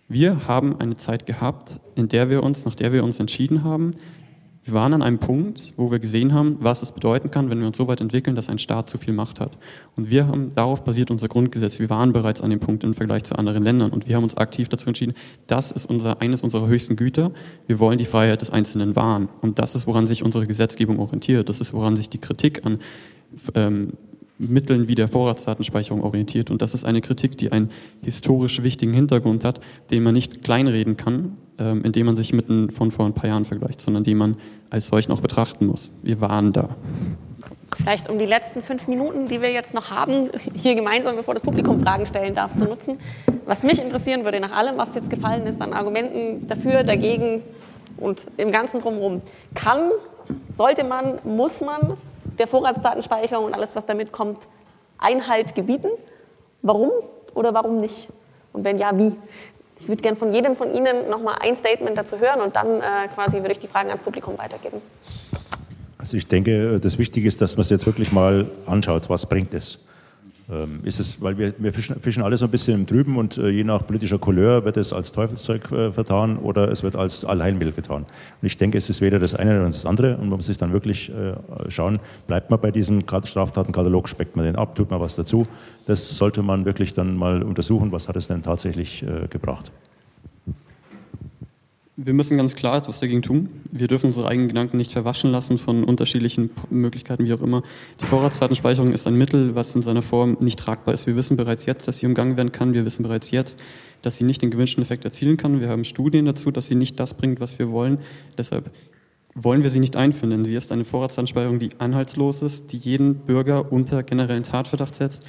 Wir haben eine Zeit gehabt, in der wir uns, nach der wir uns entschieden haben, wir waren an einem Punkt, wo wir gesehen haben, was es bedeuten kann, wenn wir uns so weit entwickeln, dass ein Staat zu viel Macht hat. Und wir haben, darauf basiert unser Grundgesetz. Wir waren bereits an dem Punkt im Vergleich zu anderen Ländern und wir haben uns aktiv dazu entschieden, das ist unser, eines unserer höchsten Güter. Wir wollen die Freiheit des Einzelnen wahren. Und das ist, woran sich unsere Gesetzgebung orientiert. Das ist, woran sich die Kritik an ähm, Mitteln wie der Vorratsdatenspeicherung orientiert. Und das ist eine Kritik, die einen historisch wichtigen Hintergrund hat, den man nicht kleinreden kann, ähm, indem man sich mit einem von vor ein paar Jahren vergleicht, sondern den man als solchen auch betrachten muss. Wir waren da. Vielleicht um die letzten fünf Minuten, die wir jetzt noch haben, hier gemeinsam, bevor das Publikum Fragen stellen darf, zu nutzen. Was mich interessieren würde, nach allem, was jetzt gefallen ist, an Argumenten dafür, dagegen und im Ganzen drumherum, kann, sollte man, muss man der Vorratsdatenspeicherung und alles, was damit kommt, Einhalt gebieten? Warum oder warum nicht? Und wenn ja, wie? Ich würde gerne von jedem von Ihnen nochmal ein Statement dazu hören und dann äh, quasi würde ich die Fragen ans Publikum weitergeben. Also ich denke, das Wichtige ist, dass man es jetzt wirklich mal anschaut, was bringt es. Ähm, ist es, weil wir, wir fischen, fischen, alle so ein bisschen im Trüben und äh, je nach politischer Couleur wird es als Teufelszeug äh, vertan oder es wird als Allheilmittel getan. Und ich denke, es ist weder das eine noch das andere und man muss sich dann wirklich äh, schauen, bleibt man bei diesem Straftatenkatalog, speckt man den ab, tut man was dazu. Das sollte man wirklich dann mal untersuchen, was hat es denn tatsächlich äh, gebracht. Wir müssen ganz klar etwas dagegen tun. Wir dürfen unsere eigenen Gedanken nicht verwaschen lassen von unterschiedlichen Möglichkeiten, wie auch immer. Die Vorratsdatenspeicherung ist ein Mittel, was in seiner Form nicht tragbar ist. Wir wissen bereits jetzt, dass sie umgangen werden kann. Wir wissen bereits jetzt, dass sie nicht den gewünschten Effekt erzielen kann. Wir haben Studien dazu, dass sie nicht das bringt, was wir wollen. Deshalb wollen wir sie nicht einführen, denn sie ist eine Vorratsdatenspeicherung, die anhaltslos ist, die jeden Bürger unter generellen Tatverdacht setzt,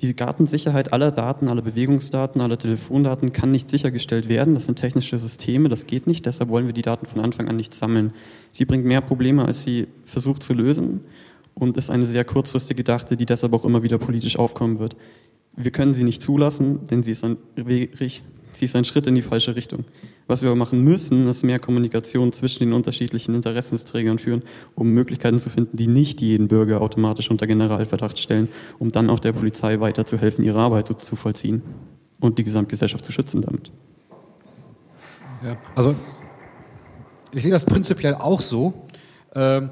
die Datensicherheit aller Daten, aller Bewegungsdaten, aller Telefondaten kann nicht sichergestellt werden. Das sind technische Systeme, das geht nicht. Deshalb wollen wir die Daten von Anfang an nicht sammeln. Sie bringt mehr Probleme, als sie versucht zu lösen und ist eine sehr kurzfristig gedachte, die deshalb auch immer wieder politisch aufkommen wird. Wir können sie nicht zulassen, denn sie ist ein, sie ist ein Schritt in die falsche Richtung. Was wir aber machen müssen, ist mehr Kommunikation zwischen den unterschiedlichen Interessensträgern führen, um Möglichkeiten zu finden, die nicht jeden Bürger automatisch unter Generalverdacht stellen, um dann auch der Polizei weiterzuhelfen, ihre Arbeit zu vollziehen und die Gesamtgesellschaft zu schützen damit. Ja, also ich sehe das prinzipiell auch so. Ähm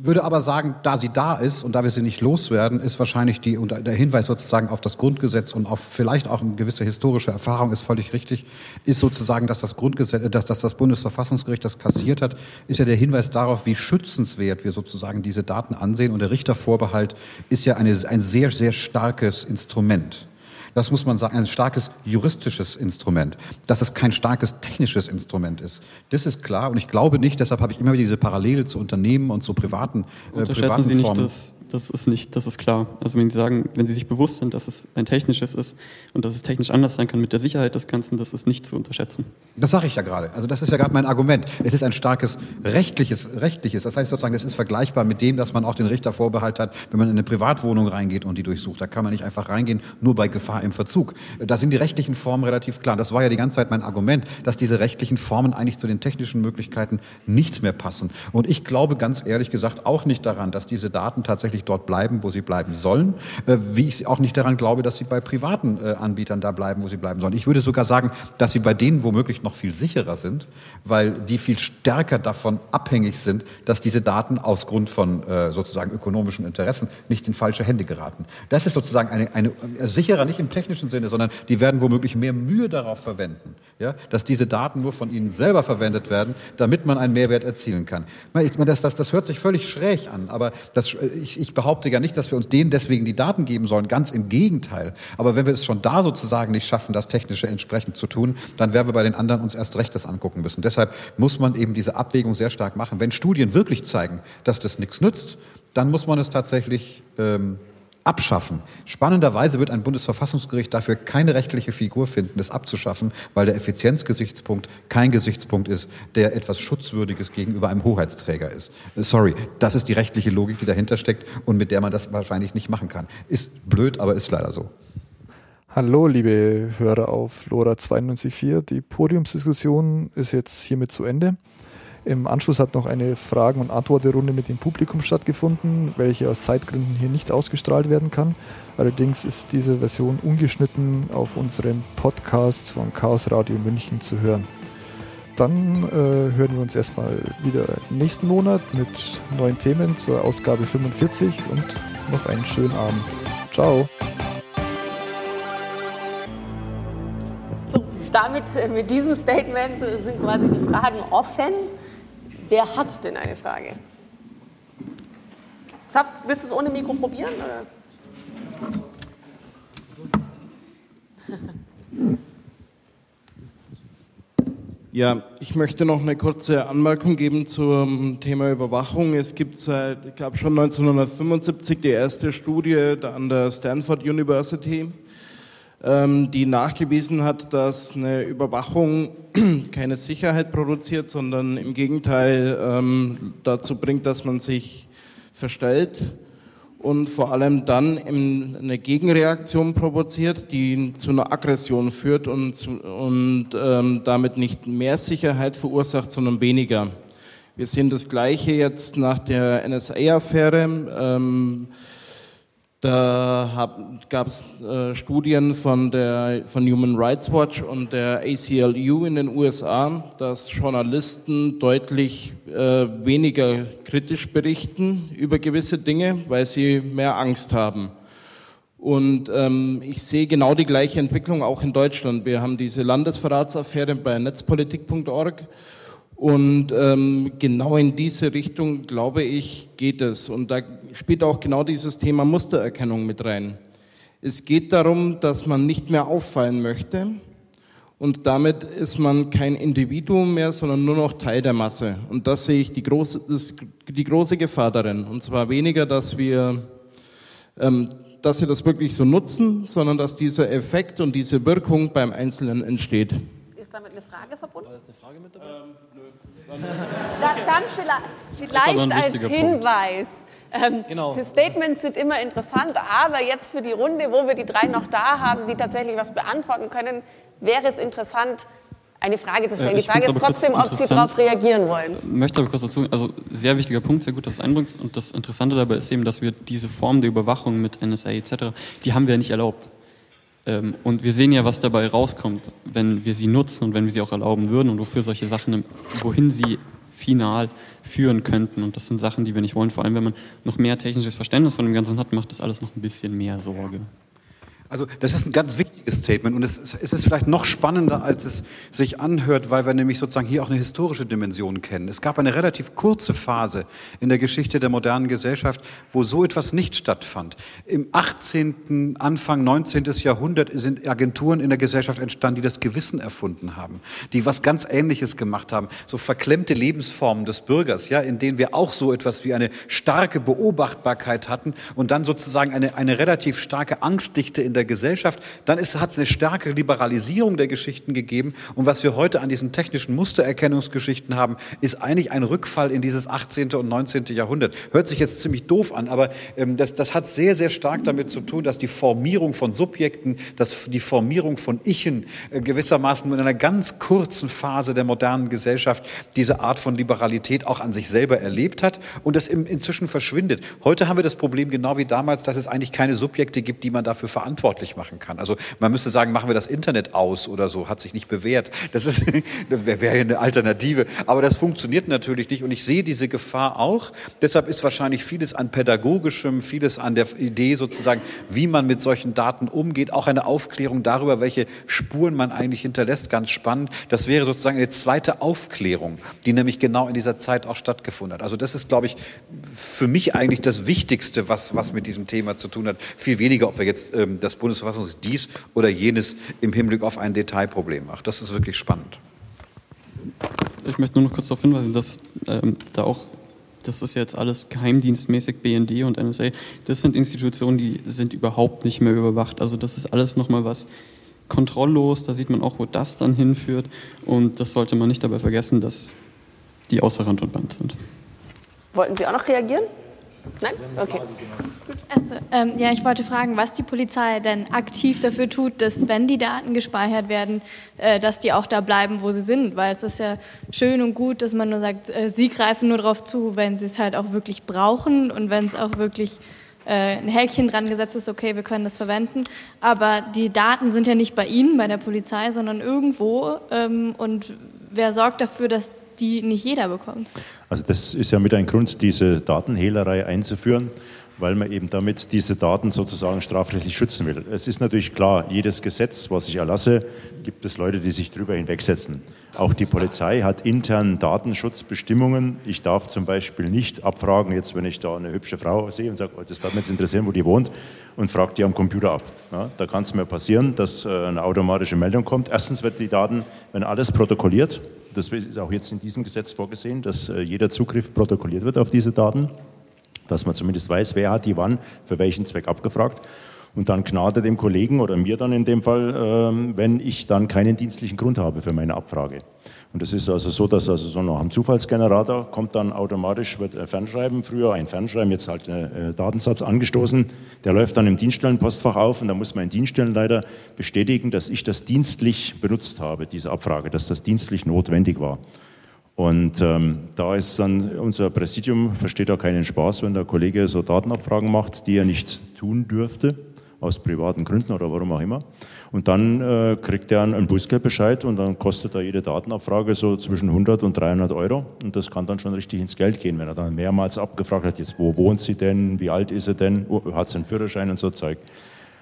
würde aber sagen, da sie da ist und da wir sie nicht loswerden, ist wahrscheinlich die, und der Hinweis sozusagen auf das Grundgesetz und auf vielleicht auch eine gewisse historische Erfahrung ist völlig richtig, ist sozusagen, dass das Grundgesetz, dass, dass das Bundesverfassungsgericht das kassiert hat, ist ja der Hinweis darauf, wie schützenswert wir sozusagen diese Daten ansehen. Und der Richtervorbehalt ist ja eine, ein sehr, sehr starkes Instrument das muss man sagen, ein starkes juristisches Instrument, dass es kein starkes technisches Instrument ist. Das ist klar und ich glaube nicht, deshalb habe ich immer wieder diese Parallele zu Unternehmen und zu privaten, äh, privaten Sie nicht, dass das ist nicht, das ist klar. Also wenn Sie sagen, wenn Sie sich bewusst sind, dass es ein technisches ist und dass es technisch anders sein kann mit der Sicherheit des Ganzen, das ist nicht zu unterschätzen. Das sage ich ja gerade. Also das ist ja gerade mein Argument. Es ist ein starkes rechtliches, rechtliches. Das heißt sozusagen, es ist vergleichbar mit dem, dass man auch den Richter Vorbehalt hat, wenn man in eine Privatwohnung reingeht und die durchsucht. Da kann man nicht einfach reingehen, nur bei Gefahr im Verzug. Da sind die rechtlichen Formen relativ klar. Das war ja die ganze Zeit mein Argument, dass diese rechtlichen Formen eigentlich zu den technischen Möglichkeiten nichts mehr passen. Und ich glaube ganz ehrlich gesagt auch nicht daran, dass diese Daten tatsächlich tatsächlich dort bleiben, wo sie bleiben sollen, äh, wie ich auch nicht daran glaube, dass sie bei privaten äh, Anbietern da bleiben, wo sie bleiben sollen. Ich würde sogar sagen, dass sie bei denen womöglich noch viel sicherer sind, weil die viel stärker davon abhängig sind, dass diese Daten aus Grund von äh, sozusagen ökonomischen Interessen nicht in falsche Hände geraten. Das ist sozusagen eine, eine sicherer, nicht im technischen Sinne, sondern die werden womöglich mehr Mühe darauf verwenden, ja, dass diese Daten nur von ihnen selber verwendet werden, damit man einen Mehrwert erzielen kann. Das, das, das hört sich völlig schräg an, aber das, ich, ich ich behaupte ja nicht, dass wir uns denen deswegen die Daten geben sollen, ganz im Gegenteil. Aber wenn wir es schon da sozusagen nicht schaffen, das Technische entsprechend zu tun, dann werden wir bei den anderen uns erst recht das angucken müssen. Deshalb muss man eben diese Abwägung sehr stark machen. Wenn Studien wirklich zeigen, dass das nichts nützt, dann muss man es tatsächlich ähm, abschaffen. Spannenderweise wird ein Bundesverfassungsgericht dafür keine rechtliche Figur finden, das abzuschaffen, weil der Effizienzgesichtspunkt kein Gesichtspunkt ist, der etwas Schutzwürdiges gegenüber einem Hoheitsträger ist. Äh, sorry, das ist die rechtliche Logik, die dahinter steckt und mit der man das wahrscheinlich nicht machen kann. Ist blöd, aber ist leider so. Hallo, liebe Hörer auf LoRa 92.4. Die Podiumsdiskussion ist jetzt hiermit zu Ende. Im Anschluss hat noch eine Fragen- und Antwortrunde mit dem Publikum stattgefunden, welche aus Zeitgründen hier nicht ausgestrahlt werden kann. Allerdings ist diese Version ungeschnitten auf unserem Podcast von Chaos Radio München zu hören. Dann äh, hören wir uns erstmal wieder nächsten Monat mit neuen Themen zur Ausgabe 45 und noch einen schönen Abend. Ciao. So, damit, äh, mit diesem Statement sind quasi die Fragen offen. Wer hat denn eine Frage? Schafft, willst du es ohne Mikro probieren? Oder? Ja, ich möchte noch eine kurze Anmerkung geben zum Thema Überwachung. Es gibt seit, ich glaube schon 1975 die erste Studie an der Stanford University, die nachgewiesen hat, dass eine Überwachung (clears throat) keine Sicherheit produziert, sondern im Gegenteil ähm, dazu bringt, dass man sich verstellt und vor allem dann eine Gegenreaktion provoziert, die zu einer Aggression führt und, und ähm, damit nicht mehr Sicherheit verursacht, sondern weniger. Wir sehen das Gleiche jetzt nach der NSA-Affäre. Da gab es äh, Studien von, der, von Human Rights Watch und der ACLU in den USA, dass Journalisten deutlich äh, weniger kritisch berichten über gewisse Dinge, weil sie mehr Angst haben. Und ähm, ich sehe genau die gleiche Entwicklung auch in Deutschland. Wir haben diese Landesverratsaffäre bei netzpolitik.org und ähm, genau in diese Richtung, glaube ich, geht es. Und da spielt auch genau dieses Thema Mustererkennung mit rein. Es geht darum, dass man nicht mehr auffallen möchte und damit ist man kein Individuum mehr, sondern nur noch Teil der Masse. Und das sehe ich die große, das, die große Gefahr darin. Und zwar weniger, dass wir, ähm, dass wir das wirklich so nutzen, sondern dass dieser Effekt und diese Wirkung beim Einzelnen entsteht. Ist damit eine Frage verbunden? War das eine Frage mit dabei? Ähm, nö. Dann, dann vielleicht, vielleicht als Hinweis. Ähm, genau. Statements sind immer interessant, aber jetzt für die Runde, wo wir die drei noch da haben, die tatsächlich was beantworten können, wäre es interessant, eine Frage zu stellen. Äh, die Frage ist trotzdem, ob Sie darauf reagieren wollen. Ich möchte aber kurz dazu, also sehr wichtiger Punkt, sehr gut, dass du einbringst. Und das Interessante dabei ist eben, dass wir diese Form der Überwachung mit NSA etc., die haben wir ja nicht erlaubt. Ähm, und wir sehen ja, was dabei rauskommt, wenn wir sie nutzen und wenn wir sie auch erlauben würden und wofür solche Sachen, wohin sie final führen könnten. Und das sind Sachen, die wir nicht wollen. Vor allem, wenn man noch mehr technisches Verständnis von dem Ganzen hat, macht das alles noch ein bisschen mehr Sorge. Also das ist ein ganz wichtiges Statement und es, es ist vielleicht noch spannender, als es sich anhört, weil wir nämlich sozusagen hier auch eine historische Dimension kennen. Es gab eine relativ kurze Phase in der Geschichte der modernen Gesellschaft, wo so etwas nicht stattfand. Im 18., Anfang 19. Jahrhundert sind Agenturen in der Gesellschaft entstanden, die das Gewissen erfunden haben, die was ganz Ähnliches gemacht haben, so verklemmte Lebensformen des Bürgers, ja, in denen wir auch so etwas wie eine starke Beobachtbarkeit hatten und dann sozusagen eine, eine relativ starke Angstdichte in der Gesellschaft, dann hat es eine stärkere Liberalisierung der Geschichten gegeben. Und was wir heute an diesen technischen Mustererkennungsgeschichten haben, ist eigentlich ein Rückfall in dieses 18. und 19. Jahrhundert. Hört sich jetzt ziemlich doof an, aber ähm, das, das hat sehr, sehr stark damit zu tun, dass die Formierung von Subjekten, dass die Formierung von Ichen äh, gewissermaßen in einer ganz kurzen Phase der modernen Gesellschaft diese Art von Liberalität auch an sich selber erlebt hat und das im, inzwischen verschwindet. Heute haben wir das Problem genau wie damals, dass es eigentlich keine Subjekte gibt, die man dafür verantwortlich verantwortlich machen kann. Also man müsste sagen, machen wir das Internet aus oder so, hat sich nicht bewährt. Das, ist, (laughs) wäre wär eine Alternative. Aber das funktioniert natürlich nicht und ich sehe diese Gefahr auch. Deshalb ist wahrscheinlich vieles an pädagogischem, vieles an der Idee sozusagen, wie man mit solchen Daten umgeht, auch eine Aufklärung darüber, welche Spuren man eigentlich hinterlässt, ganz spannend. Das wäre sozusagen eine zweite Aufklärung, die nämlich genau in dieser Zeit auch stattgefunden hat. Also das ist, glaube ich, für mich eigentlich das Wichtigste, was, was mit diesem Thema zu tun hat. Viel weniger, ob wir jetzt ähm, das Bundesverfassung dies oder jenes im Hinblick auf ein Detailproblem macht. Das ist wirklich spannend. Ich möchte nur noch kurz darauf hinweisen, dass ähm, da auch, das ist jetzt alles geheimdienstmäßig, BND und NSA, das sind Institutionen, die sind überhaupt nicht mehr überwacht. Also das ist alles nochmal was kontrolllos, da sieht man auch, wo das dann hinführt. Und das sollte man nicht dabei vergessen, dass die außer Rand und Band sind. Wollten Sie auch noch reagieren? Nein? Okay. Also, ähm, ja, ich wollte fragen, was die Polizei denn aktiv dafür tut, dass, wenn die Daten gespeichert werden, äh, dass die auch da bleiben, wo sie sind. Weil es ist ja schön und gut, dass man nur sagt, äh, sie greifen nur darauf zu, wenn sie es halt auch wirklich brauchen und wenn es auch wirklich äh, ein Häkchen dran gesetzt ist, okay, wir können das verwenden. Aber die Daten sind ja nicht bei Ihnen, bei der Polizei, sondern irgendwo. Ähm, und wer sorgt dafür, dass die nicht jeder bekommt? Also das ist ja mit ein Grund, diese Datenhehlerei einzuführen, weil man eben damit diese Daten sozusagen strafrechtlich schützen will. Es ist natürlich klar, jedes Gesetz, was ich erlasse, gibt es Leute, die sich darüber hinwegsetzen. Auch die Polizei hat intern Datenschutzbestimmungen. Ich darf zum Beispiel nicht abfragen, jetzt wenn ich da eine hübsche Frau sehe und sage, oh, das darf mich jetzt interessieren, wo die wohnt, und frage die am Computer ab. Ja, da kann es mir passieren, dass äh, eine automatische Meldung kommt. Erstens wird die Daten, wenn alles protokolliert, das ist auch jetzt in diesem Gesetz vorgesehen, dass äh, jeder Zugriff protokolliert wird auf diese Daten, dass man zumindest weiß, wer hat die wann für welchen Zweck abgefragt. Und dann gnade dem Kollegen oder mir dann in dem Fall, ähm, wenn ich dann keinen dienstlichen Grund habe für meine Abfrage. Und das ist also so, dass also so nach einem Zufallsgenerator kommt dann automatisch, wird ein Fernschreiben, früher ein Fernschreiben, jetzt halt ein äh, Datensatz angestoßen, der läuft dann im Dienststellenpostfach auf und da muss mein Dienststellenleiter bestätigen, dass ich das dienstlich benutzt habe, diese Abfrage, dass das dienstlich notwendig war. Und ähm, da ist dann unser Präsidium, versteht auch keinen Spaß, wenn der Kollege so Datenabfragen macht, die er nicht tun dürfte aus privaten Gründen oder warum auch immer. Und dann äh, kriegt er einen Bußgeldbescheid und dann kostet er jede Datenabfrage so zwischen 100 und 300 Euro. Und das kann dann schon richtig ins Geld gehen, wenn er dann mehrmals abgefragt hat, jetzt wo wohnt sie denn, wie alt ist sie denn, hat sie einen Führerschein und so Zeug.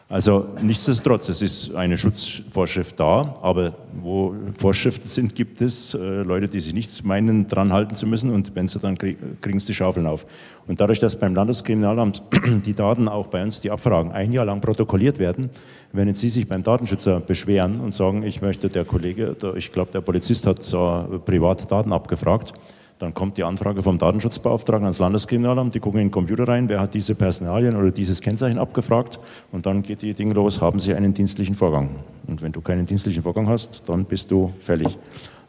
Also nichtsdestotrotz, es ist eine Schutzvorschrift da, aber wo Vorschriften sind, gibt es äh, Leute, die sich nichts meinen, dran halten zu müssen und wenn sie dann kriegen, kriegen sie die Schaufeln auf. Und dadurch, dass beim Landeskriminalamt (clears throat) die Daten auch bei uns, die Abfragen, ein Jahr lang protokolliert werden, wenn Sie sich beim Datenschützer beschweren und sagen, ich möchte, der Kollege, der, ich glaube, der Polizist hat so Privatdaten abgefragt, dann kommt die Anfrage vom Datenschutzbeauftragten ans Landeskriminalamt, die gucken in den Computer rein, wer hat diese Personalien oder dieses Kennzeichen abgefragt und dann geht die Ding los, haben Sie einen dienstlichen Vorgang. Und wenn du keinen dienstlichen Vorgang hast, dann bist du fällig.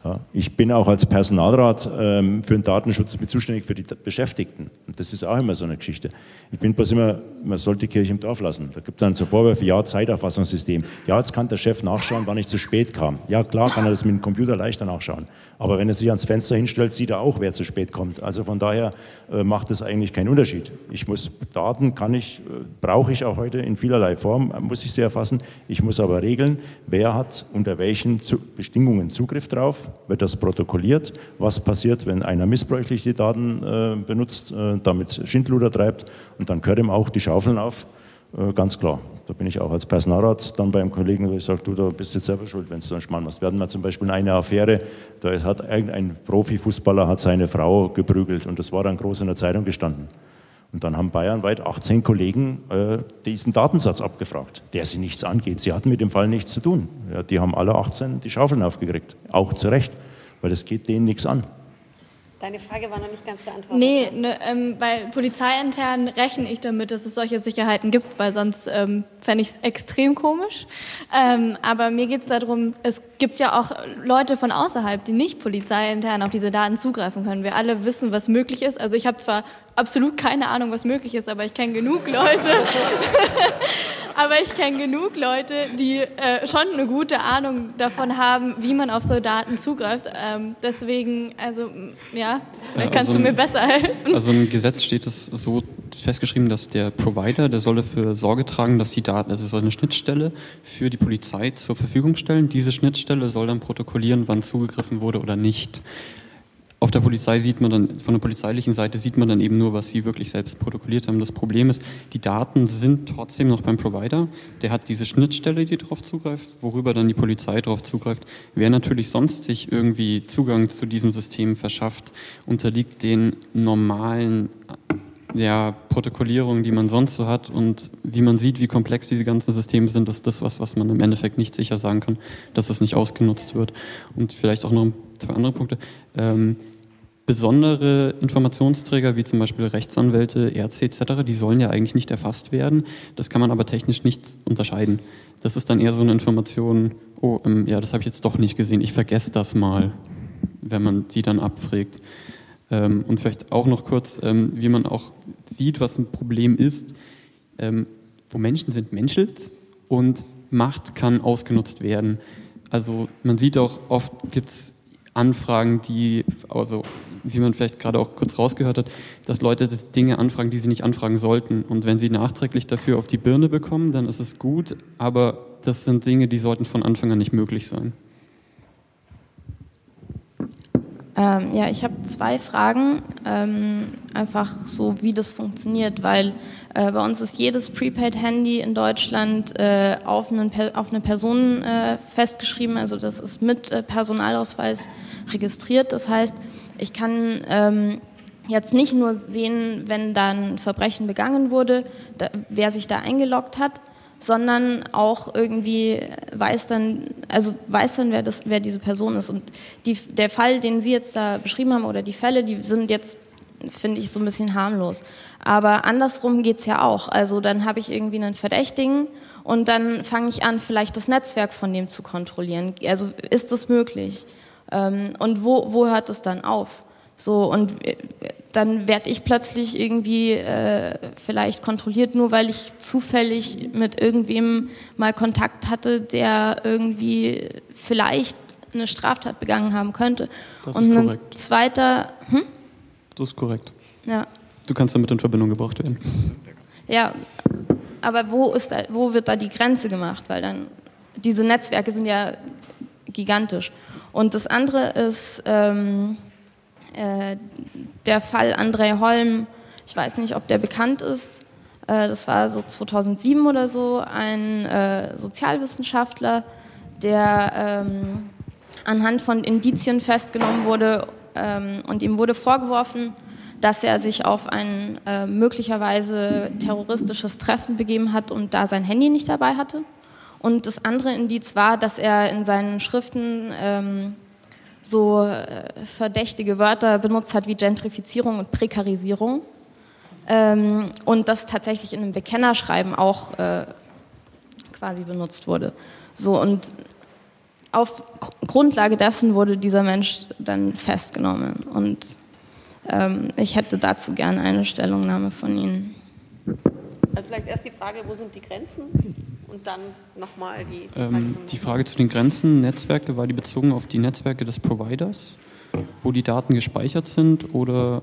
Ja, ich bin auch als Personalrat ähm, für den Datenschutz zuständig für die Beschäftigten. Und das ist auch immer so eine Geschichte. Ich bin bloß immer, man sollte die Kirche im Dorf lassen. Da gibt es dann so Vorwürfe, ja, Zeiterfassungssystem. Ja, jetzt kann der Chef nachschauen, wann ich zu spät kam. Ja, klar kann er das mit dem Computer leichter nachschauen. Aber wenn er sich ans Fenster hinstellt, sieht er auch, wer zu spät kommt. Also von daher äh, macht das eigentlich keinen Unterschied. Ich muss Daten kann ich, äh, brauche ich auch heute in vielerlei Form, muss ich sie erfassen. Ich muss aber regeln, wer hat unter welchen zu Bedingungen Zugriff drauf wird das protokolliert. Was passiert, wenn einer missbräuchlich die Daten äh, benutzt, äh, damit Schindluder treibt und dann gehört ihm auch die Schaufeln auf, äh, ganz klar. Da bin ich auch als Personalrat dann beim Kollegen, wo ich sage, du, da bist jetzt selber schuld, wenn du so einen Schmarrn machst. Wir hatten mal zum Beispiel eine Affäre, da hat irgendein Profifußballer hat seine Frau geprügelt und das war dann groß in der Zeitung gestanden. Und dann haben bayernweit 18 Kollegen äh, diesen Datensatz abgefragt, der sie nichts angeht. Sie hatten mit dem Fall nichts zu tun. Ja, die haben alle 18 die Schaufeln aufgekriegt. Auch zu Recht, weil es geht denen nichts an. Deine Frage war noch nicht ganz beantwortet. Nee, ne, ähm, bei polizeiintern rechne ich damit, dass es solche Sicherheiten gibt, weil sonst ähm, fände ich es extrem komisch. Ähm, aber mir geht es darum, es gibt ja auch Leute von außerhalb, die nicht polizeiintern auf diese Daten zugreifen können. Wir alle wissen, was möglich ist. Also ich habe zwar absolut keine Ahnung, was möglich ist, aber ich kenne genug Leute. (laughs) aber ich kenne genug Leute, die äh, schon eine gute Ahnung davon haben, wie man auf so Daten zugreift. Ähm, deswegen, also ja, vielleicht ja, also kannst du mir besser helfen. Also im Gesetz steht es so festgeschrieben, dass der Provider, der solle für Sorge tragen, dass die Daten, also soll eine Schnittstelle für die Polizei zur Verfügung stellen. Diese Schnittstelle soll dann protokollieren, wann zugegriffen wurde oder nicht. Auf der Polizei sieht man dann, von der polizeilichen Seite sieht man dann eben nur, was sie wirklich selbst protokolliert haben. Das Problem ist, die Daten sind trotzdem noch beim Provider. Der hat diese Schnittstelle, die darauf zugreift, worüber dann die Polizei darauf zugreift. Wer natürlich sonst sich irgendwie Zugang zu diesem System verschafft, unterliegt den normalen ja, Protokollierungen, die man sonst so hat und wie man sieht, wie komplex diese ganzen Systeme sind, ist das was, was man im Endeffekt nicht sicher sagen kann, dass es nicht ausgenutzt wird. Und vielleicht auch noch zwei andere Punkte. Ähm, besondere Informationsträger wie zum Beispiel Rechtsanwälte, Ärzte etc., die sollen ja eigentlich nicht erfasst werden. Das kann man aber technisch nicht unterscheiden. Das ist dann eher so eine Information, oh, ähm, ja, das habe ich jetzt doch nicht gesehen, ich vergesse das mal, wenn man die dann abfragt. Ähm, und vielleicht auch noch kurz, ähm, wie man auch sieht, was ein Problem ist, ähm, wo Menschen sind, menschelt und Macht kann ausgenutzt werden. Also man sieht auch oft gibt es Anfragen, die, also wie man vielleicht gerade auch kurz rausgehört hat, dass Leute Dinge anfragen, die sie nicht anfragen sollten. Und wenn sie nachträglich dafür auf die Birne bekommen, dann ist es gut, aber das sind Dinge, die sollten von Anfang an nicht möglich sein. Ähm, ja, ich habe zwei Fragen, ähm, einfach so, wie das funktioniert, weil äh, bei uns ist jedes Prepaid-Handy in Deutschland äh, auf, einen, auf, eine Person äh, festgeschrieben, also das ist mit äh, Personalausweis registriert. Das heißt, ich kann ähm, jetzt nicht nur sehen, wenn dann Verbrechen begangen wurde, da, wer sich da eingeloggt hat, sondern auch irgendwie weiß dann, also weiß dann, wer, das, wer diese Person ist. Und die, der Fall, den Sie jetzt da beschrieben haben, oder die Fälle, die sind jetzt, finde ich, so ein bisschen harmlos. Aber andersrum geht es ja auch. Also dann habe ich irgendwie einen Verdächtigen und dann fange ich an, vielleicht das Netzwerk von dem zu kontrollieren. Also ist das möglich? Ähm, und wo, wo hört es dann auf? So, und äh, dann werde ich plötzlich irgendwie äh, vielleicht kontrolliert, nur weil ich zufällig mit irgendwem mal Kontakt hatte, der irgendwie vielleicht eine Straftat begangen haben könnte. Das und ist korrekt. Ein zweiter. Hm? Das ist korrekt. Ja. Du kannst damit in Verbindung gebracht werden. Ja, aber wo, ist da, wo wird da die Grenze gemacht? Weil dann, diese Netzwerke sind ja gigantisch. Und das andere ist, ähm, äh, der Fall André Holm, ich weiß nicht, ob der bekannt ist. äh, das war so 2007 oder so, ein äh, Sozialwissenschaftler, der ähm, anhand von Indizien festgenommen wurde ähm, und ihm wurde vorgeworfen, dass er sich auf ein möglicherweise terroristisches Treffen begeben hat und da sein Handy nicht dabei hatte. Und das andere Indiz war, dass er in seinen Schriften ähm, so äh, verdächtige Wörter benutzt hat wie Gentrifizierung und Prekarisierung. Ähm, und das tatsächlich in einem Bekennerschreiben auch äh, quasi benutzt wurde. So, und auf Grundlage dessen wurde dieser Mensch dann festgenommen. Und ähm, ich hätte dazu gerne eine Stellungnahme von Ihnen. Also vielleicht erst die Frage, wo sind die Grenzen? Und dann nochmal die Frage. Ähm, die Frage zu den Grenzen, Netzwerke, war die bezogen auf die Netzwerke des Providers, wo die Daten gespeichert sind oder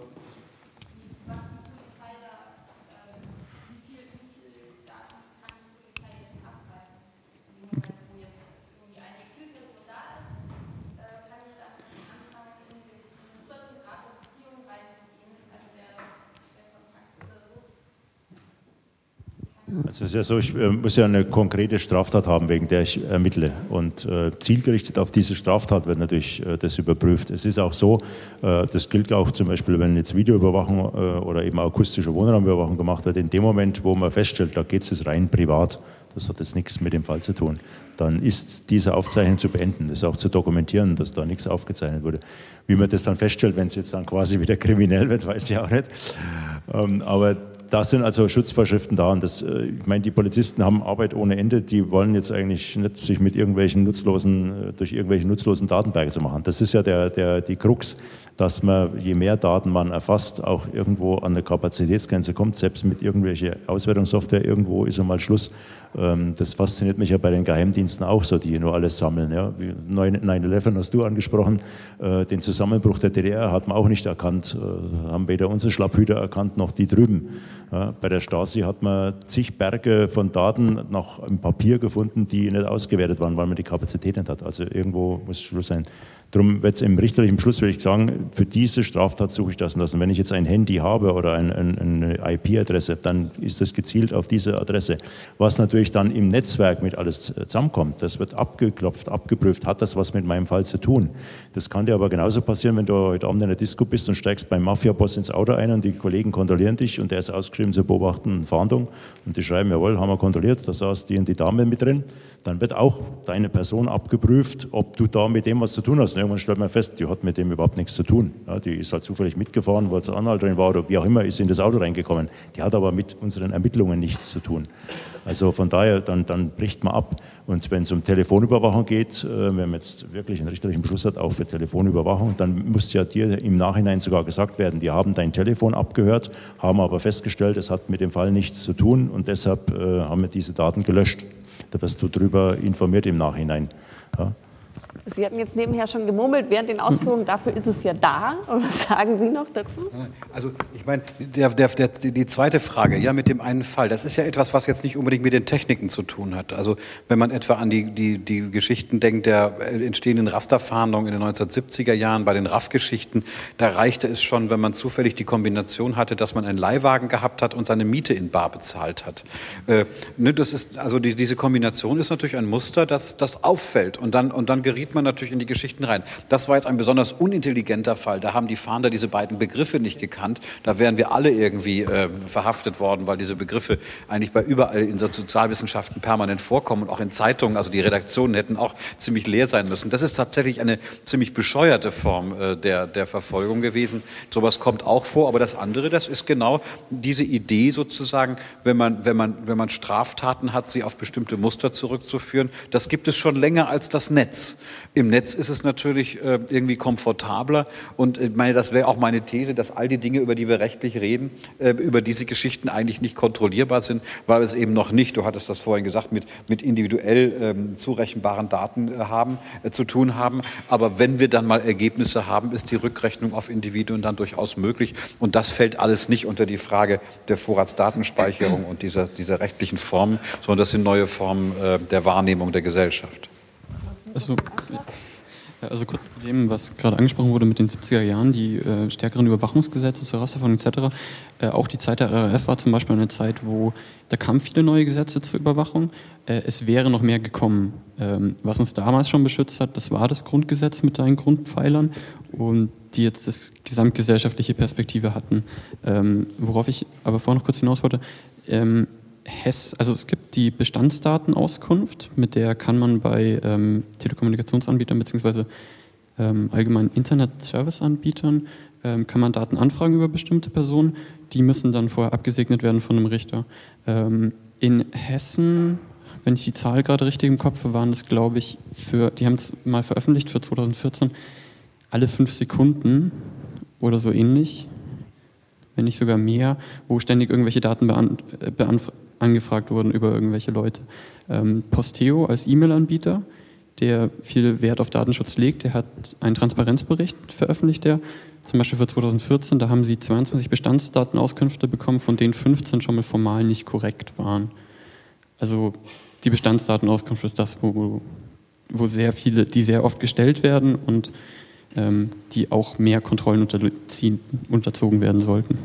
Also es ist ja so, ich äh, muss ja eine konkrete Straftat haben, wegen der ich ermittle. Und äh, zielgerichtet auf diese Straftat wird natürlich äh, das überprüft. Es ist auch so, äh, das gilt auch zum Beispiel, wenn jetzt Videoüberwachung äh, oder eben akustische Wohnraumüberwachung gemacht wird, in dem Moment, wo man feststellt, da geht es rein privat, das hat jetzt nichts mit dem Fall zu tun, dann ist diese Aufzeichnung zu beenden, das auch zu dokumentieren, dass da nichts aufgezeichnet wurde. Wie man das dann feststellt, wenn es jetzt dann quasi wieder (laughs) kriminell wird, weiß ich auch nicht. Ähm, aber da sind also Schutzvorschriften da. Und das, äh, ich meine, die Polizisten haben Arbeit ohne Ende. Die wollen jetzt eigentlich nicht sich mit irgendwelchen nutzlosen, äh, durch irgendwelche nutzlosen Datenberge zu machen. Das ist ja der, der, die Krux, dass man, je mehr Daten man erfasst, auch irgendwo an der Kapazitätsgrenze kommt. Selbst mit irgendwelcher Auswertungssoftware irgendwo ist einmal Schluss. Ähm, das fasziniert mich ja bei den Geheimdiensten auch so, die nur alles sammeln. Ja. 9-11 hast du angesprochen. Äh, den Zusammenbruch der DDR hat man auch nicht erkannt. Haben weder unsere Schlapphüter erkannt noch die drüben. Bei der Stasi hat man zig Berge von Daten noch im Papier gefunden, die nicht ausgewertet waren, weil man die Kapazität nicht hat. Also irgendwo muss Schluss sein. Darum wird es im richterlichen Schluss, will ich sagen, für diese Straftat suche ich das und das. Und wenn ich jetzt ein Handy habe oder ein, ein, eine IP-Adresse, dann ist das gezielt auf diese Adresse. Was natürlich dann im Netzwerk mit alles zusammenkommt, das wird abgeklopft, abgeprüft, hat das was mit meinem Fall zu tun. Das kann dir aber genauso passieren, wenn du heute Abend in der Disco bist und steigst beim Mafia-Boss ins Auto ein und die Kollegen kontrollieren dich und der ist ausgeschrieben zur beobachten Fahndung und die schreiben, jawohl, haben wir kontrolliert, da saß die und die Dame mit drin. Dann wird auch deine Person abgeprüft, ob du da mit dem was zu tun hast. Und irgendwann stellt man fest, die hat mit dem überhaupt nichts zu tun. Ja, die ist halt zufällig mitgefahren, weil zur Anhalterin war oder wie auch immer, ist in das Auto reingekommen. Die hat aber mit unseren Ermittlungen nichts zu tun. Also von daher, dann, dann bricht man ab. Und wenn es um Telefonüberwachung geht, äh, wenn man jetzt wirklich einen richterlichen Beschluss hat, auch für Telefonüberwachung, dann muss ja dir im Nachhinein sogar gesagt werden, wir haben dein Telefon abgehört, haben aber festgestellt, es hat mit dem Fall nichts zu tun und deshalb äh, haben wir diese Daten gelöscht. Da wirst du darüber informiert im Nachhinein. Ja. Sie hatten jetzt nebenher schon gemurmelt während den Ausführungen, dafür ist es ja da. was sagen Sie noch dazu? Also ich meine, der, der, der, die zweite Frage, ja, mit dem einen Fall, das ist ja etwas, was jetzt nicht unbedingt mit den Techniken zu tun hat. Also wenn man etwa an die, die, die Geschichten denkt der entstehenden Rasterfahndung in den 1970er Jahren, bei den RAF-Geschichten, da reichte es schon, wenn man zufällig die Kombination hatte, dass man einen Leihwagen gehabt hat und seine Miete in Bar bezahlt hat. Äh, ne, das ist, also die, diese Kombination ist natürlich ein Muster, das, das auffällt und dann, und dann geriet man natürlich in die Geschichten rein. Das war jetzt ein besonders unintelligenter Fall. Da haben die Fahnder diese beiden Begriffe nicht gekannt. Da wären wir alle irgendwie äh, verhaftet worden, weil diese Begriffe eigentlich bei überall in so Sozialwissenschaften permanent vorkommen und auch in Zeitungen. Also die Redaktionen hätten auch ziemlich leer sein müssen. Das ist tatsächlich eine ziemlich bescheuerte Form äh, der, der Verfolgung gewesen. Sowas kommt auch vor. Aber das andere, das ist genau diese Idee sozusagen, wenn man, wenn man, wenn man Straftaten hat, sie auf bestimmte Muster zurückzuführen. Das gibt es schon länger als das Netz. Im Netz ist es natürlich äh, irgendwie komfortabler und ich meine, das wäre auch meine These, dass all die Dinge, über die wir rechtlich reden, äh, über diese Geschichten eigentlich nicht kontrollierbar sind, weil wir es eben noch nicht, du hattest das vorhin gesagt, mit, mit individuell ähm, zurechenbaren Daten äh, haben, äh, zu tun haben. Aber wenn wir dann mal Ergebnisse haben, ist die Rückrechnung auf Individuen dann durchaus möglich. Und das fällt alles nicht unter die Frage der Vorratsdatenspeicherung und dieser, dieser rechtlichen Formen, sondern das sind neue Formen äh, der Wahrnehmung der Gesellschaft. Also, Also kurz zu dem, was gerade angesprochen wurde mit den 70er Jahren, die äh, stärkeren Überwachungsgesetze zur Rasterfahndung etc. Äh, auch die Zeit der RAF war zum Beispiel eine Zeit, wo da kamen viele neue Gesetze zur Überwachung. Äh, es wäre noch mehr gekommen. Ähm, was uns damals schon beschützt hat, das war das Grundgesetz mit seinen Grundpfeilern und die jetzt das gesamtgesellschaftliche Perspektive hatten. Ähm, worauf ich aber vorher noch kurz hinaus wollte, ähm, Hess, also es gibt die Bestandsdatenauskunft, mit der kann man bei ähm, Telekommunikationsanbietern bzw. Ähm, allgemeinen Internet-Service-Anbietern ähm, kann man Daten anfragen über bestimmte Personen. Die müssen dann vorher abgesegnet werden von einem Richter. Ähm, in Hessen, wenn ich die Zahl gerade richtig im Kopf habe, waren das, glaube ich, für, die haben es mal veröffentlicht für 2014, alle fünf Sekunden oder so ähnlich wenn nicht sogar mehr, wo ständig irgendwelche Daten bean äh, angefragt wurden über irgendwelche Leute. Ähm, Posteo als E-Mail-Anbieter, der viel Wert auf Datenschutz legt, der hat einen Transparenzbericht veröffentlicht, der zum Beispiel für 2014, da haben sie 22 Bestandsdatenauskünfte bekommen, von denen 15 schon mal formal nicht korrekt waren. Also die Bestandsdatenauskunft ist das, wo, wo sehr viele, die sehr oft gestellt werden und ähm, die auch mehr Kontrollen unterzogen werden sollten.